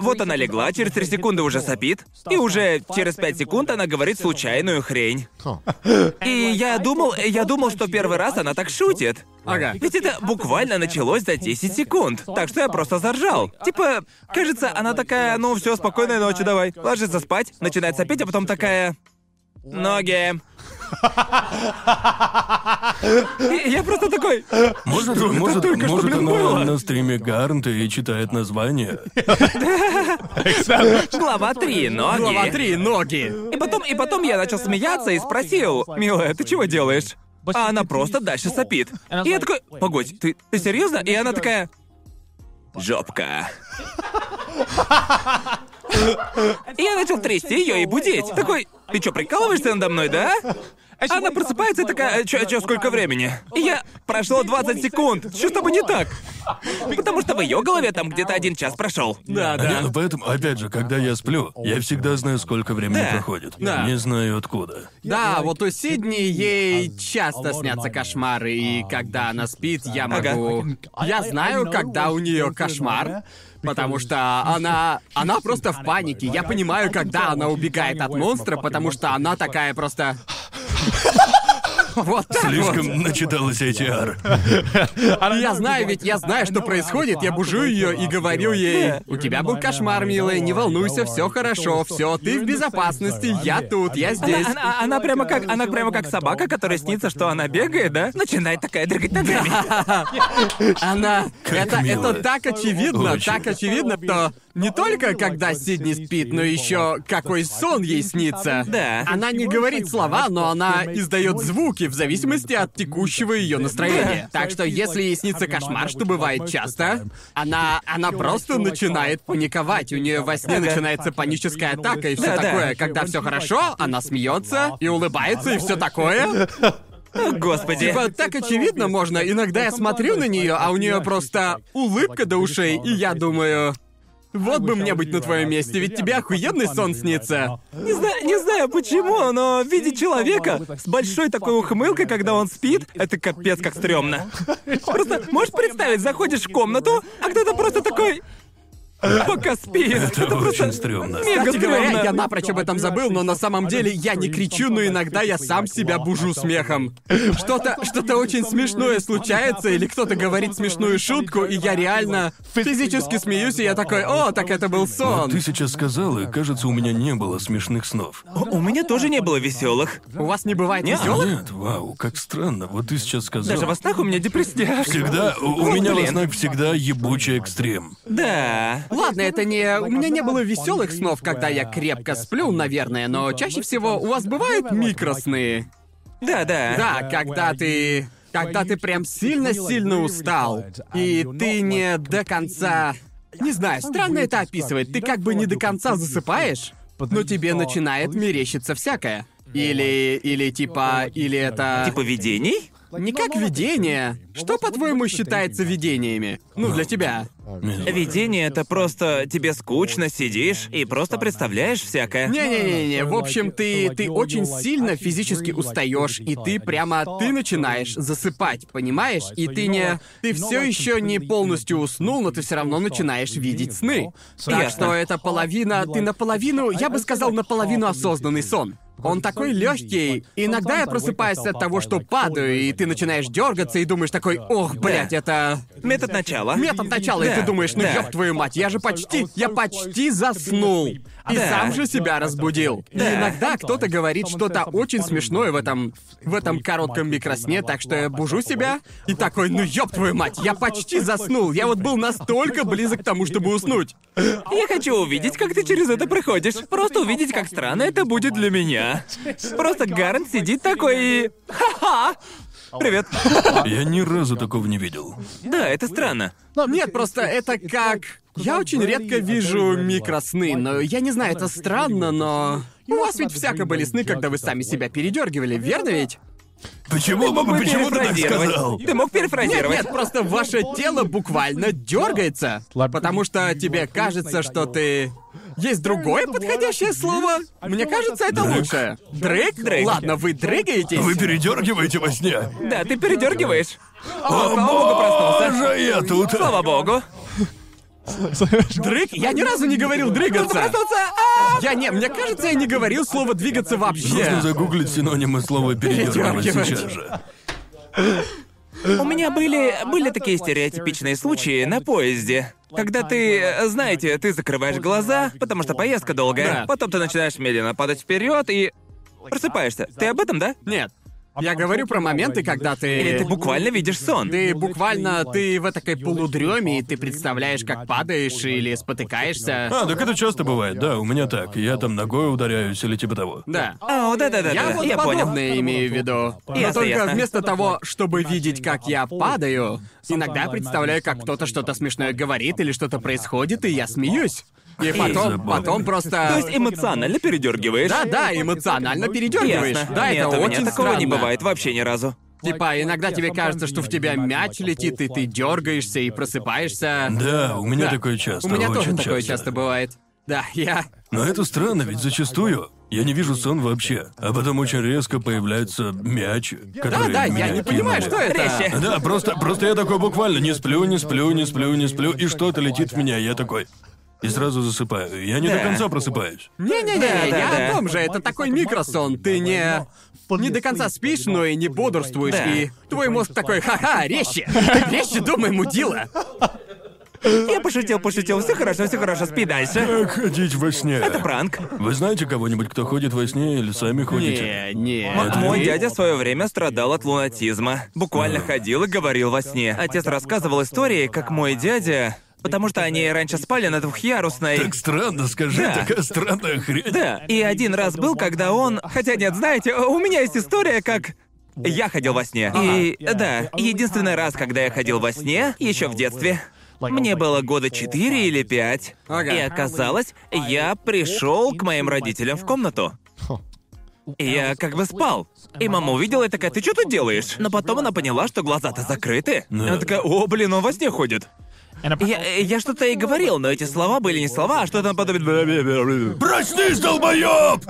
вот она легла, через три секунды уже сопит, и уже через пять секунд она говорит случайную хрень. И я думал, я думал, что первый раз она так шутит. Ага. Ведь это буквально началось за 10 секунд. Так что я просто заржал. Типа, кажется, она такая, ну все, спокойной ночи, давай. Ложится спать, начинает сопеть, а потом такая... Ноги. <laughs> Я просто такой... Может, Что может, только что, может блин, она было? на стриме Гарнта и читает название. Глава 3, ноги. Глава 3, ноги. И потом, и потом я начал смеяться и спросил, «Милая, ты чего делаешь?» А она просто дальше сопит. И я такой, «Погодь, ты, ты серьезно?» И она такая, «Жопка». И я начал трясти ее и будить. Такой, ты что, прикалываешься надо мной, да? Она просыпается и такая, чё, чё, сколько времени? И я... Прошло 20 секунд. Что с тобой не так? Потому что в ее голове там где-то один час прошел. Да, А не, да. ну поэтому, опять же, когда я сплю, я всегда знаю, сколько времени Да. проходит. Да. Не знаю откуда. Да, вот у Сидни ей часто снятся кошмары, и когда она спит, я могу... Я знаю, когда у нее кошмар, <laughs> <laughs> потому что она... Она просто в панике. Я понимаю, когда она убегает от монстра, потому что она такая просто... Вот так вот. Слишком начиталась HR. И Я знаю, ведь я знаю, что происходит. Я бужу ее и говорю ей: У тебя был кошмар, милая, не волнуйся, все хорошо, все, ты в безопасности, я тут, я здесь. Она, она- она прямо как, она прямо как собака, которая снится, что она бегает, да? Начинает такая дрыгать ногами. <laughs> Она. Это, это так очевидно, так очевидно, что не только когда Сидни спит, но еще какой сон ей снится. Да. Она не говорит слова, но она издает звуки в зависимости от текущего ее настроения. Так что если ей снится кошмар, что бывает часто, она, она просто начинает паниковать. У нее во сне начинается паническая атака и все такое. Когда все хорошо, она смеется и улыбается и все такое. О, Господи. Типа, так очевидно можно. Иногда я смотрю на нее, а у нее просто улыбка до ушей, и я думаю. Вот бы мне быть на твоем месте, ведь тебе охуенный сон снится. Не знаю, не знаю почему, но видеть человека с большой такой ухмылкой, когда он спит, это капец как стрёмно. Просто можешь представить, заходишь в комнату, а кто-то просто такой... Пока спит. Это очень стрёмно. Мега Кстати говоря, я напрочь об этом забыл, но на самом деле я не кричу, но иногда я сам себя бужу смехом. Что-то, что-то очень смешное случается, или кто-то говорит смешную шутку, и я реально физически смеюсь, и я такой, о, так это был Вот сон. ты сейчас сказал, и кажется, у меня не было смешных снов. У у меня тоже не было веселых. У вас не бывает Не, веселых? Нет, вау, как странно. Вот ты сейчас сказал. Даже во снах у меня депрессия. Всегда, у, у меня во снах всегда ебучий экстрем. Да. Ладно, это не... У меня не было веселых снов, когда я крепко сплю, наверное, но чаще всего у вас бывают микросны. Да, да. Да, когда ты... Когда ты прям сильно-сильно устал, и ты не до конца... Не знаю, странно это описывать. Ты как бы не до конца засыпаешь, но тебе начинает мерещиться всякое. Или... Или типа... Или это... Типа видений? Не как видение. Что, по-твоему, считается видениями? Ну, для тебя. Видение это просто тебе скучно, сидишь и просто представляешь всякое. Не-не-не-не, в общем, ты, ты очень сильно физически устаешь, и ты прямо, ты начинаешь засыпать, понимаешь? И ты не, ты все еще не полностью уснул, но ты все равно начинаешь видеть сны. Так Ясно. что это половина, ты наполовину, я бы сказал, наполовину осознанный сон. Он такой легкий. Иногда я просыпаюсь от того, что падаю, и ты начинаешь дергаться и думаешь такой, ох, блядь, это Метод начала. метод начала, и ты думаешь, ну ёб твою мать, я же почти, я почти заснул. И Да. сам же себя разбудил. И Да. иногда кто-то говорит что-то очень смешное в этом, в этом коротком микросне, так что я бужу себя и такой, ну ёб твою мать, я почти заснул. Я вот был настолько близок к тому, чтобы уснуть. Я хочу увидеть, как ты через это проходишь. Просто увидеть, как странно это будет для меня. <laughs> Просто Гарн сидит такой и... Ха-ха! Привет. Я ни разу такого не видел. Да, это странно. Нет, просто это как... Я очень редко вижу микросны, но я не знаю, это странно, но... У вас ведь всяко были сны, когда вы сами себя передергивали, верно ведь? Почему, бы почему ты так сказал? Ты мог Нет, перефразировать. нет, просто ваше тело буквально дергается. Потому что тебе кажется, что ты... Есть другое подходящее слово? Мне кажется, это Дрыг. лучше. Дрыг? Дрыг. Ладно, вы дрыгаетесь? Вы передергиваете во сне? Да, ты передергиваешь. О, слава богу, проснулся. боже, я тут. Слава богу. Дрыг? Я ни разу не говорил дрыгаться. Проснулся. А! Я не, мне кажется, я не говорил слово двигаться вообще. Нужно загуглить синонимы слова передергивать сейчас же. У меня были были такие стереотипичные случаи на поезде. Когда ты, знаете, ты закрываешь глаза, потому что поездка долгая, Да. потом ты начинаешь медленно падать вперед и просыпаешься. Ты об этом, да? Нет. Я говорю про моменты, когда Или ты ты... буквально видишь сон? Ты буквально, ты в такой полудреме, и ты представляешь, как падаешь или спотыкаешься. А, так это часто бывает, да, у меня так. Я там ногой ударяюсь или типа того. Да. О, да-да-да, Я да, вот я понял. подобное имею в виду. Но Ясно, только ясно. вместо того, чтобы видеть, как я падаю, иногда представляю, как кто-то что-то смешное говорит или что-то происходит, и я смеюсь. И потом, потом То просто... есть эмоционально передергиваешь? Да, да, эмоционально передергиваешь. Ясно. Да, Нет, это у меня очень такого не бывает вообще ни разу. Типа, иногда тебе кажется, что в тебя мяч летит, и ты дергаешься и просыпаешься. Да, у меня Да. такое часто. У меня очень тоже такое часто бывает. Да, я... Но это странно, ведь зачастую я не вижу сон вообще, а потом очень резко появляется мяч, Да, который да, меня я не понимаю, кинуло. что это. Резче. Да, просто, просто я такой буквально не сплю, не сплю, не сплю, не сплю, и что-то летит в меня, и я такой. И сразу засыпаю. Я не до Да. конца просыпаюсь. Не-не-не, Да, да, я да. о том же, это такой микросон. Ты не... Не до конца спишь, но и не бодрствуешь, Да. и твой мозг такой, ха-ха, резче! Резче думай, мудила! Я пошутил, пошутил, все хорошо, все хорошо, спи дальше. Как ходить во сне? Это пранк. Вы знаете кого-нибудь, кто ходит во сне или сами ходите? Не, не. М- Мой дядя в свое время страдал от лунатизма. Буквально ходил и говорил во сне. Отец рассказывал истории, как мой дядя... Потому что они раньше спали на двухъярусной... Так странно, скажи, Да. такая странная хрень. Да, и один раз был, когда он... Хотя нет, знаете, у меня есть история, как... Я ходил во сне. И да, единственный раз, когда я ходил во сне, еще в детстве. Мне было года четыре или пять. Ага. И оказалось, я пришел к моим родителям в комнату. И Я как бы спал. И мама увидела и такая, ты что тут делаешь? Но потом она поняла, что глаза-то закрыты. Она такая, о, блин, он во сне ходит. Я, я что-то и говорил, но эти слова были не слова, а что-то наподобие... Проснись, долбоёб!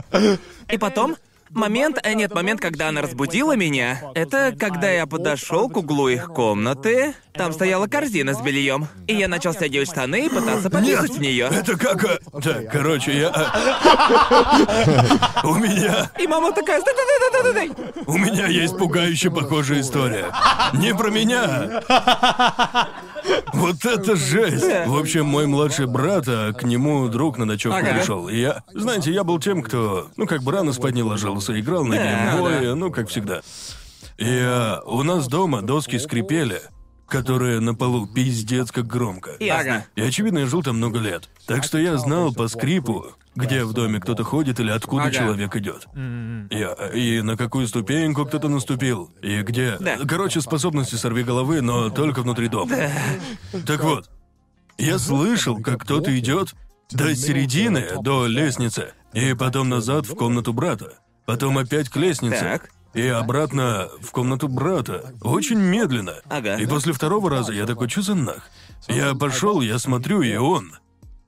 И потом, момент, э, нет, момент, когда она разбудила меня, это когда я подошел к углу их комнаты, там стояла корзина с бельем, и я начал стягивать штаны и пытаться пописать в нее. Это как... а, Так, короче, я... а, У меня... И мама такая, стой, стой, стой, стой, стой. У меня есть пугающе похожая история. Не про меня. Вот это жесть! В общем, мой младший брат, а к нему друг на ночевку Ага. пришел. И я, знаете, я был тем, кто, ну, как бы рано спать не ложился, играл на Да, геймбое, ну, как всегда. И а, у нас дома доски скрипели, которые на полу пиздец как громко. Ясно. И очевидно, я жил там много лет. Так что я знал по скрипу, где в доме кто-то ходит или откуда Ага. человек идет. Я, и на какую ступеньку кто-то наступил, и где. Да. Короче, способности сорви головы, но только внутри дома. Так вот, я слышал, как кто-то идет до середины, до лестницы, и потом назад в комнату брата. Потом опять к лестнице. Так. И обратно в комнату брата. Очень медленно. Ага. И после второго раза я такой, что за нах? Я пошел, я смотрю, и он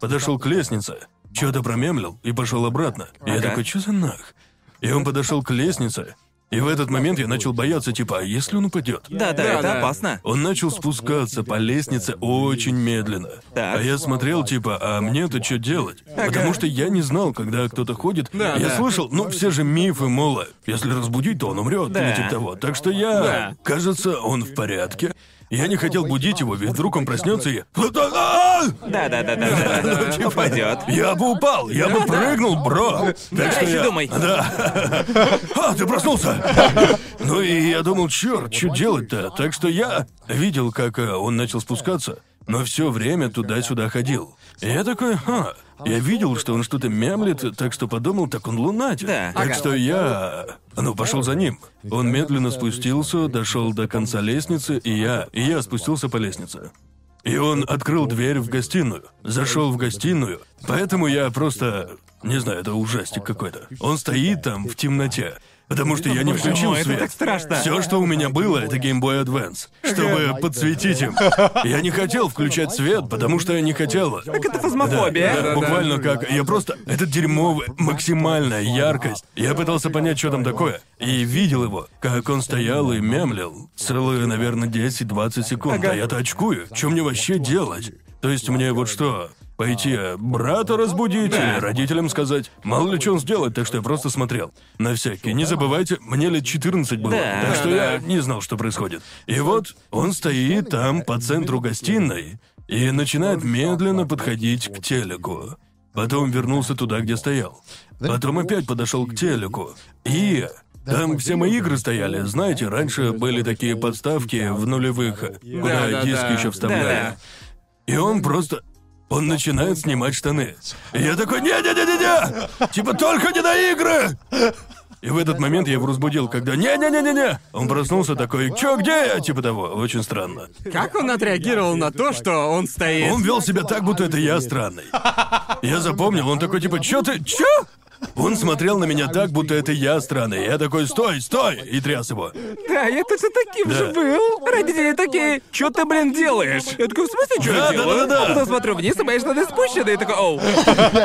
подошел к лестнице, что-то промемлил и пошел обратно. Я Ага. такой, что за нах? И он подошел к лестнице, и в этот момент я начал бояться, типа, а если он упадет? Да, да, Да, это да. опасно. Он начал спускаться по лестнице очень медленно. Так. А я смотрел, типа, а мне-то что делать? Потому что я не знал, когда кто-то ходит. Да, я да. слышал, ну, все же мифы, мол, если разбудить, то он умрет, Да. или типа того. Так что я... Да. Кажется, он в порядке. Я не хотел будить его, ведь вдруг он проснется и... А! Да, да, да, да, да. Типа, Упадет. Я бы упал, я бы прыгнул, бро. Так что я... думай. Да. <laughs> А, ты проснулся? Ну и я думал, черт, что делать-то? Так что я видел, как э, он начал спускаться, но все время туда-сюда ходил. Я такой, ха. Я видел, что он что-то мямлит, так что подумал, так он лунатик. Да. Так Ага. что я... Ну, пошел за ним. Он медленно спустился, дошел до конца лестницы, и я... И я спустился по лестнице. И он открыл дверь в гостиную, зашел в гостиную, поэтому я просто... Не знаю, это ужастик какой-то. Он стоит там в темноте, потому что я не включил мой, это свет. так страшно. Все, что у меня было, это Game Boy Advance, чтобы подсветить им. Я не хотел включать свет, потому что я не хотел. Так это фазмофобия. Да, Да-да-да. буквально как. Я просто. Это дерьмовый, максимальная яркость. Я пытался понять, что там такое. И видел его, как он стоял и мямлил. Целые, наверное, 10-20 секунд. А я-то очкую. Что мне вообще делать? То есть мне вот что. Пойти э, брата разбудить или родителям сказать. Мало ли что он сделает, так что я просто смотрел. На всякий. Не забывайте, мне лет 14 было. Да. так что Да, я не знал, что происходит. И вот он стоит там по центру гостиной и начинает медленно подходить к телеку. Потом вернулся туда, где стоял. Потом опять подошел к телеку. И там все мои игры стояли. Знаете, раньше были такие подставки в нулевых, куда диски еще вставляли. И он просто... Он начинает снимать штаны. И я такой, не-не-не-не-не! Типа только не на игры! И в этот момент я его разбудил, когда «Не-не-не-не-не!» Он проснулся такой «Чё, где я?» Типа того, очень странно. Как он отреагировал на то, что он стоит? Он вел себя так, будто это я странный. Я запомнил, он такой типа «Чё ты? Чё?» Он смотрел на меня так, будто это я странный. Я такой «Стой, стой!» и тряс его. Да, я точно таким Да. же был. Родители такие, что ты, блин, делаешь? Я такой, в смысле, что Да, я делаю? да-да-да. А потом смотрю вниз, и мои штаны спущены, и такой, оу.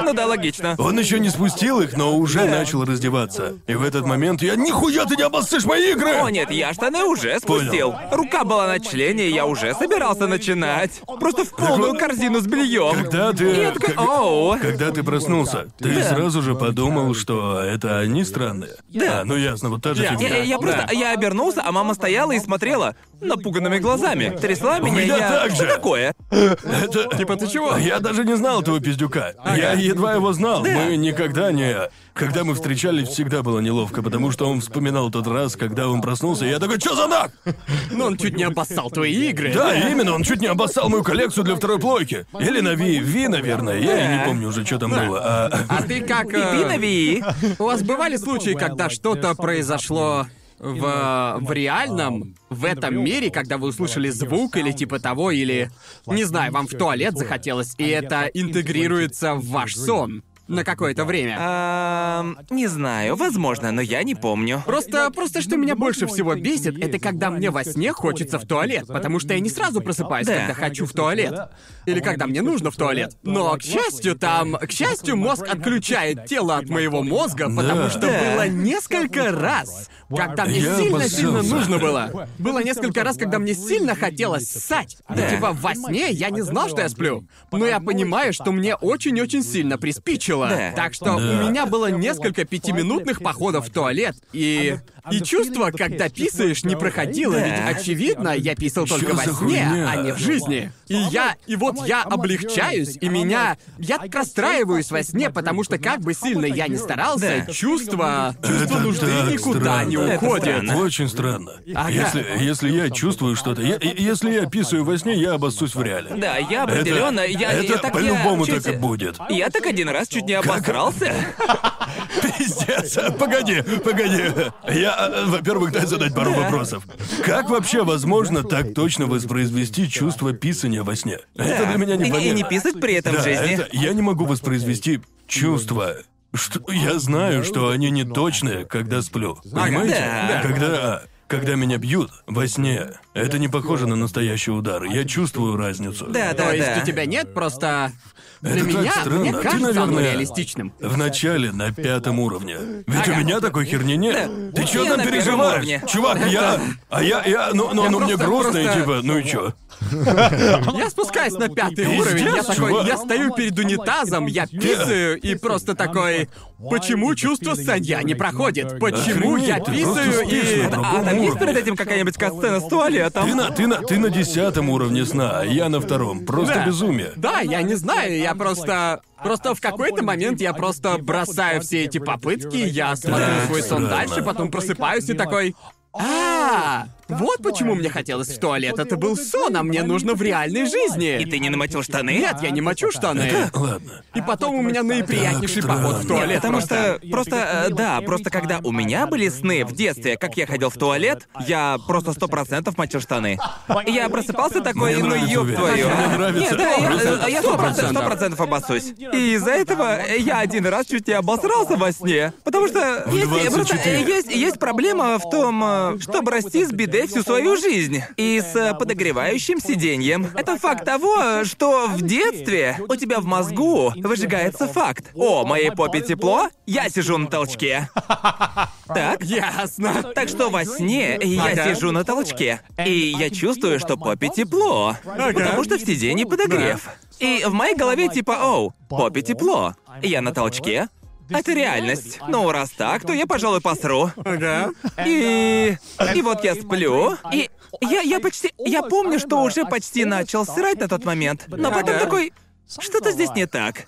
Ну да, логично. Он еще не спустил их, но уже начал раздеваться. И в этот момент я «Нихуя ты не обоссышь мои игры!» О, нет, я штаны уже спустил. Рука была на члене, и я уже собирался начинать. Просто в полную корзину с бельем. Когда ты... И я такой, как- оу. Когда ты проснулся, ты Да. сразу же подумал, что это они странные? Да. А, ну ясно, вот та же Я- фигня. Я, я просто, Да. я обернулся, а мама стояла и смотрела напуганными глазами. Трясла меня, и меня я... так Что же. такое? Это... Типа ты чего? Я даже не знал этого пиздюка. Я едва его знал. Мы никогда не... Когда мы встречались, всегда было неловко, потому что он вспоминал тот раз, когда он проснулся, и я такой, что за нах? Ну, он чуть не обоссал твои игры. Да, именно, он чуть не обоссал мою коллекцию для второй плойки. Или на Ви, Ви, наверное, я и не помню уже, что там было. А... А ты как... <laughs> э, Винови. <laughs> У вас бывали случаи, когда что-то произошло в, в реальном, в этом мире, когда вы услышали звук или типа того, или, не знаю, вам в туалет захотелось, и это интегрируется в ваш сон? На какое-то время. А, не знаю, возможно, но я не помню. Просто, просто что меня больше всего бесит, это когда мне во сне хочется в туалет, потому что я не сразу просыпаюсь, Да. когда хочу в туалет. Или когда мне нужно в туалет. Но, к счастью, там... К счастью, мозг отключает тело от моего мозга, потому что было несколько раз, когда мне сильно-сильно нужно было. Было несколько раз, когда мне сильно хотелось ссать. Да. Да. типа во сне я не знал, что я сплю. Но я понимаю, что мне очень-очень сильно приспичило. Да. Так что Да. у меня было несколько пятиминутных походов в туалет. И... И чувство, когда писаешь, не проходило, Да. ведь очевидно, я писал Чё только во сне, хуйня? а не в жизни. И я, и вот я облегчаюсь, и меня... Я расстраиваюсь во сне, потому что как бы сильно я ни старался, Да. чувство... Чувство Это нужды никуда странно. не Это уходит. Очень странно. Ага. Если, если я чувствую что-то, я- если я писаю во сне, я обоссусь в реале. Да, я определенно, я, это я так я по-любому чуть- так и будет. Я так один раз чуть не обосрался. <laughs> Пиздец. Погоди, погоди. Я, э, во-первых, дай задать пару вопросов. Как вообще возможно так точно воспроизвести чувство писания во сне? Это для меня И, и не писать при этом Да, в жизни. это- я не могу воспроизвести чувства. Что, я знаю, что они не точные, когда сплю. Понимаете? Да. Когда, когда меня бьют во сне, это не похоже на настоящий удар. Я чувствую разницу. Да, да, То есть да. у тебя нет просто... Для Это так меня, странно. мне Ты, кажется оно наверное, реалистичным. В начале на пятом уровне. Ведь у Ага. меня такой херни нет. Ты чё Я там на первом переживаешь? Чувак, я. А я. я ну, ну, Я ну мне просто- грустно, и просто- типа, ну и чё? Я спускаюсь на пятый Пиздец, уровень, я такой, чувак. я стою перед унитазом, я писаю и просто такой, почему чувство санья не проходит? Почему Охренеть, я ты писаю просто и... на другом А там есть уровне. перед этим какая-нибудь сцена с туалетом? Ты на, ты, на, ты на десятом уровне сна, а я на втором. Просто Да. безумие. Да, я не знаю, я просто... Просто в какой-то момент я просто бросаю все эти попытки, я смотрю Так свой сон дальше, потом просыпаюсь и такой... А, вот почему мне хотелось в туалет. Это был сон, а мне нужно в реальной жизни. И ты не намочил штаны? Нет, я не мочу штаны. Ладно. И потом у меня наиприятнейший Так поход в странно. туалет. Потому просто. что просто э, да, просто когда у меня были сны в детстве, как я ходил в туалет, я просто сто процентов мочил штаны. Я просыпался такой, Мне ну нравится ёб уверенность. твою. Мне нравится. Нет, да, я- я сто процентов сто процентов обоссусь. И из-за этого я один раз чуть не обосрался во сне. Потому что В есть, просто, 24. э, есть, есть проблема в том, э, чтобы расти с бедой всю свою жизнь. И с э, подогревающим сиденьем. Это факт того, что в детстве у тебя в мозгу выжигается факт. О, моей попе тепло, я сижу на толчке. <laughs> Так? Ясно. Так что во сне я Ага. сижу на толчке, и я чувствую, что попе тепло, потому что в сиденье подогрев. И в моей голове типа, оу, попе тепло, я на толчке, это реальность. Ну, раз так, то я, пожалуй, посру. Ага. И... И вот я сплю, и я, я почти... Я помню, что уже почти начал срать на тот момент, но потом Ага. такой... Что-то здесь не так.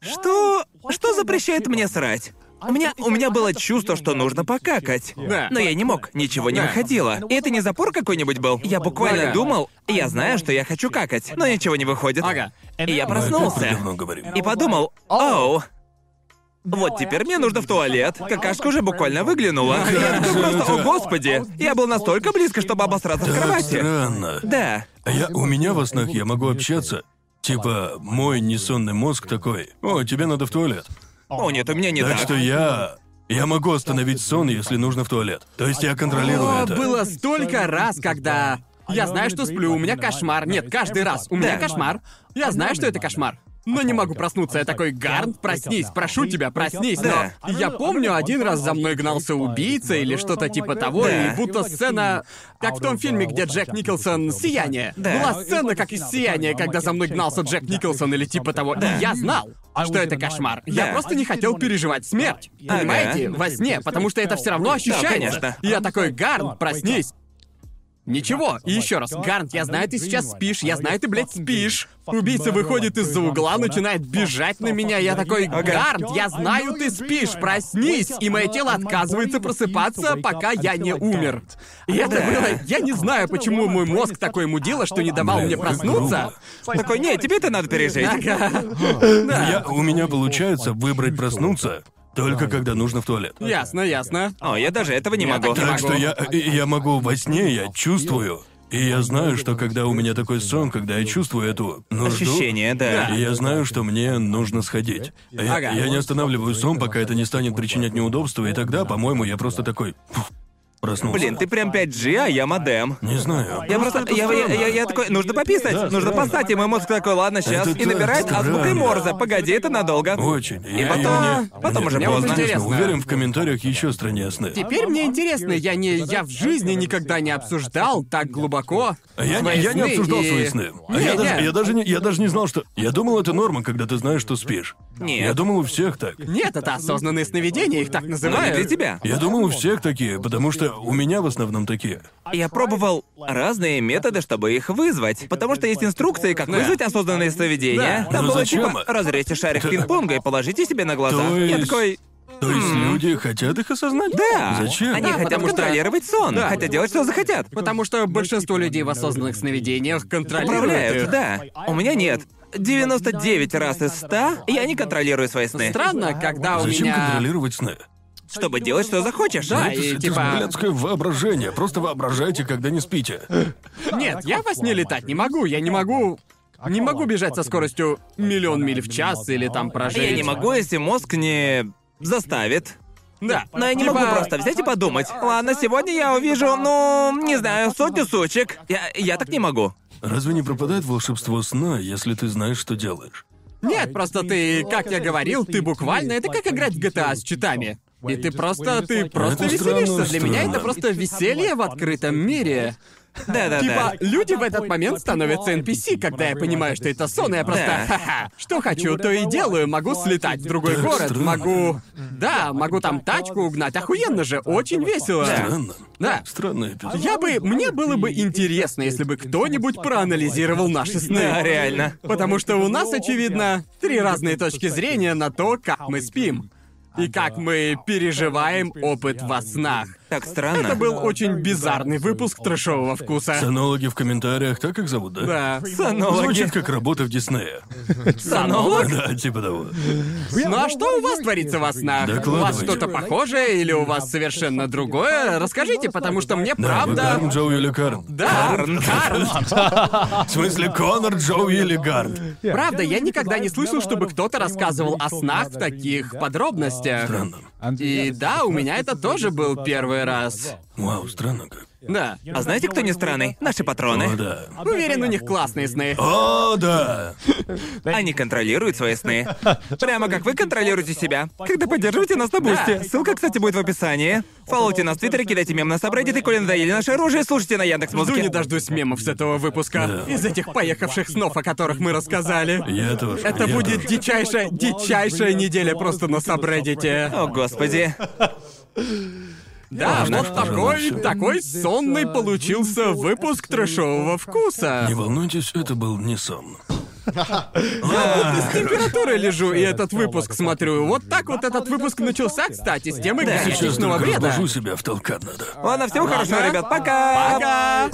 Что... Что запрещает мне срать? У меня, у меня было чувство, что нужно покакать. Да. Но я не мог, ничего не Да. выходило. И это не запор какой-нибудь был. Я буквально Ага. думал, я знаю, что я хочу какать, но ничего не выходит. Ага. И я проснулся. И подумал, оу, вот теперь мне нужно в туалет. Какашка уже буквально выглянула. Я такой просто, о господи. Я был настолько близко, чтобы обосраться в Так кровати. странно. Да. А я, у меня во снах я могу общаться. Типа, мой несонный мозг такой, о, тебе надо в туалет. О, нет, у меня не так так. что я... Я могу остановить сон, если нужно в туалет. То есть я контролирую О, это. было столько раз, когда... Я знаю, что сплю, у меня кошмар. Нет, каждый раз. У меня Да. кошмар. Я знаю, что это кошмар. Но не могу проснуться. Я такой, Гарнт, проснись, прошу тебя, проснись. Да. Но я помню, один раз за мной гнался убийца или что-то типа того, Да. и будто сцена... Как в том фильме, где Джек Николсон «Сияние». Да. Была сцена, как из «Сияния», когда за мной гнался Джек Николсон или типа того. И я знал, что это кошмар. Я Да. просто не хотел переживать смерть. Ага. Понимаете? Во сне, потому что это все равно ощущается. конечно. И я такой, Гарн, проснись. Ничего, и еще раз, Гарнт, я знаю, ты сейчас спишь, я знаю, ты, блядь, спишь. Убийца выходит из-за угла, начинает бежать на меня, я такой, Гарнт, я знаю, ты спишь, проснись, и мое тело отказывается просыпаться, пока я не умер. И это было, я не знаю, почему мой мозг такой мудила, что не давал мне проснуться. Такой, нет, тебе это надо пережить. Ага. Я, у меня получается выбрать проснуться только когда нужно в туалет. Ясно, ясно. О, я даже этого не Я могу. так что я, я могу во сне, я чувствую, И я знаю, что когда у меня такой сон, когда я чувствую эту нужду... Ощущение, да. И я знаю, что мне нужно сходить. Я, Ага. я не останавливаю сон, пока это не станет причинять неудобства, и тогда, по-моему, я просто такой... Проснулся. Блин, ты прям 5G, а я модем. Не знаю. Я просто, я, я, странно. я, я такой, нужно пописать, Да, нужно странно. постать, и мой мозг такой, ладно, сейчас, Это и набирает так азбукой странно. Морзе, погоди, это надолго. Очень. И Я- потом, я не- потом уже Мне поздно. интересно. Уверен, в комментариях еще страннее сны. Теперь мне интересно, я не, я в жизни никогда не обсуждал так глубоко А Я, свои не, я не сны обсуждал и- свои сны. А Не, я, не. Даже, я, даже не, я даже не знал, что... Я думал, это норма, когда ты знаешь, что спишь. Нет. Я думал, у всех так. Нет, это осознанные сновидения, их так Но не называют. для тебя. Я думал, у всех такие, потому что у меня в основном такие. Я пробовал разные методы, чтобы их вызвать. Потому что есть инструкции, как Да. вызвать осознанные сновидения. Да. Там Ну было зачем? типа, разрежьте шарик пинг-понга и положите себе на глаза. То Я есть- такой, То есть люди хотят их осознать? да. Зачем? Они Да, хотят потому что- контролировать сон, Да. хотят делать, что захотят. Потому что большинство людей в осознанных сновидениях контролируют Управляют, их. да. У меня нет. 99 раз из 100 я не контролирую свои сны. Странно, когда у Зачем меня... контролировать сны? Чтобы делать, что захочешь. Да, это, и ж- это типа- блядское воображение. Просто воображайте, когда не спите. Нет, я во сне летать не могу, я не могу... Не могу бежать со скоростью миллион миль в час или там прожить. Я не могу, если мозг не заставит. Да. Но я не Типа- могу просто взять и подумать. Ладно, сегодня я увижу, ну, не знаю, сотню сучек. Я, я так не могу. Разве не пропадает волшебство сна, если ты знаешь, что делаешь? Нет, просто ты, как я говорил, ты буквально... Это как играть в GTA с читами. И ты просто, ты просто Это веселишься. странно, Для меня это странно. просто веселье в открытом мире. Да-да-да. Типа, люди в этот момент становятся NPC, когда я понимаю, что это сон, и я просто, ха-ха, что хочу, то и делаю, могу слетать в другой город, странно. могу... Да, могу там тачку угнать, охуенно же, очень весело. Странно. Да. Странный эпизод. Я бы... Мне было бы интересно, если бы кто-нибудь проанализировал наши сны. Да, реально. Потому что у нас, очевидно, три разные точки зрения на то, как мы спим. И как мы переживаем опыт во снах. Так странно. Это был очень бизарный выпуск трэшового вкуса. Сонологи в комментариях, так их зовут, да? Да. Сонологи. Звучит как работа в Диснее. Сонолог? Да, типа того. Ну а что у вас творится во снах? У вас что-то похожее или у вас совершенно другое? Расскажите, потому что мне правда... Карн, Джоуи или Карн? Да, Карн. В смысле, Конор, Джоуи или Гарн? Правда, я никогда не слышал, чтобы кто-то рассказывал о снах в таких подробностях. Странно. И да, у меня это тоже был первый раз. Вау, странно как. Да. А знаете, кто не странный? Наши О, патроны. да. Уверен, у них классные сны. О, да. Они контролируют свои сны. Прямо как вы контролируете себя. Когда поддерживаете нас на бусте. Да. Ссылка, кстати, будет в описании. Фоллowте нас в Твиттере, кидайте мем на Subreddit, и коли надоели наше оружие, слушайте на Жду Яндекс.Музыке. не дождусь мемов с этого выпуска. Из этих поехавших снов, о которых мы рассказали. Я тоже. Это я будет тоже. дичайшая, дичайшая неделя просто на сабреддите. О, господи. <laughs> Да, Можно, вот такой, такой сонный получился выпуск трэшового вкуса. Не волнуйтесь, это был не сон. <laughs> С температурой лежу и этот выпуск смотрю. Вот так вот этот выпуск начался, кстати, с темы Да. Сейчас галактичного только бреда. разбужу себя, втолкать надо. Ладно, всем хорошего, ребят. Пока! Пока!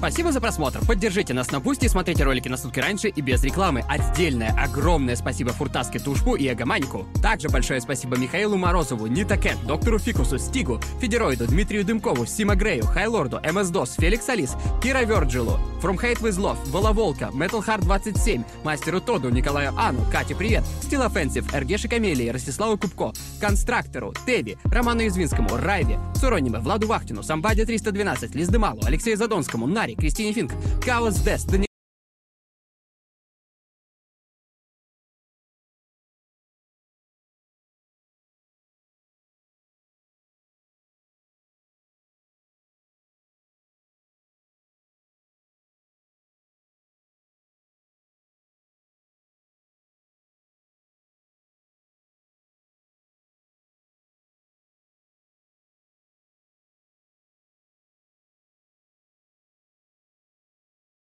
Спасибо за просмотр. Поддержите нас на Бусти, смотрите ролики на сутки раньше и без рекламы. Отдельное огромное спасибо Фуртаске Тушпу и Эгоманику. Также большое спасибо Михаилу Морозову, Нитакет, Доктору Фикусу, Стигу, Федероиду, Дмитрию Дымкову, Сима Грею, Хайлорду, MS-DOS, Феликс Алис, Кира Вёрджилу, From Hate With Love, Воловолка, Metal Hard 27, Мастеру Тоду, Николаю Ану, Кате Привет, Стил Offensive, Эргеше Камелии, Ростиславу Кубко, Констрактору, Теви, Роману Язвинскому, Райве, Сурониме, Владу Вахтину, Самбаде 312, Лиздемалу, Алексею Задонскому, Наре, Кристине Финк, Каос Дес, Даниэлу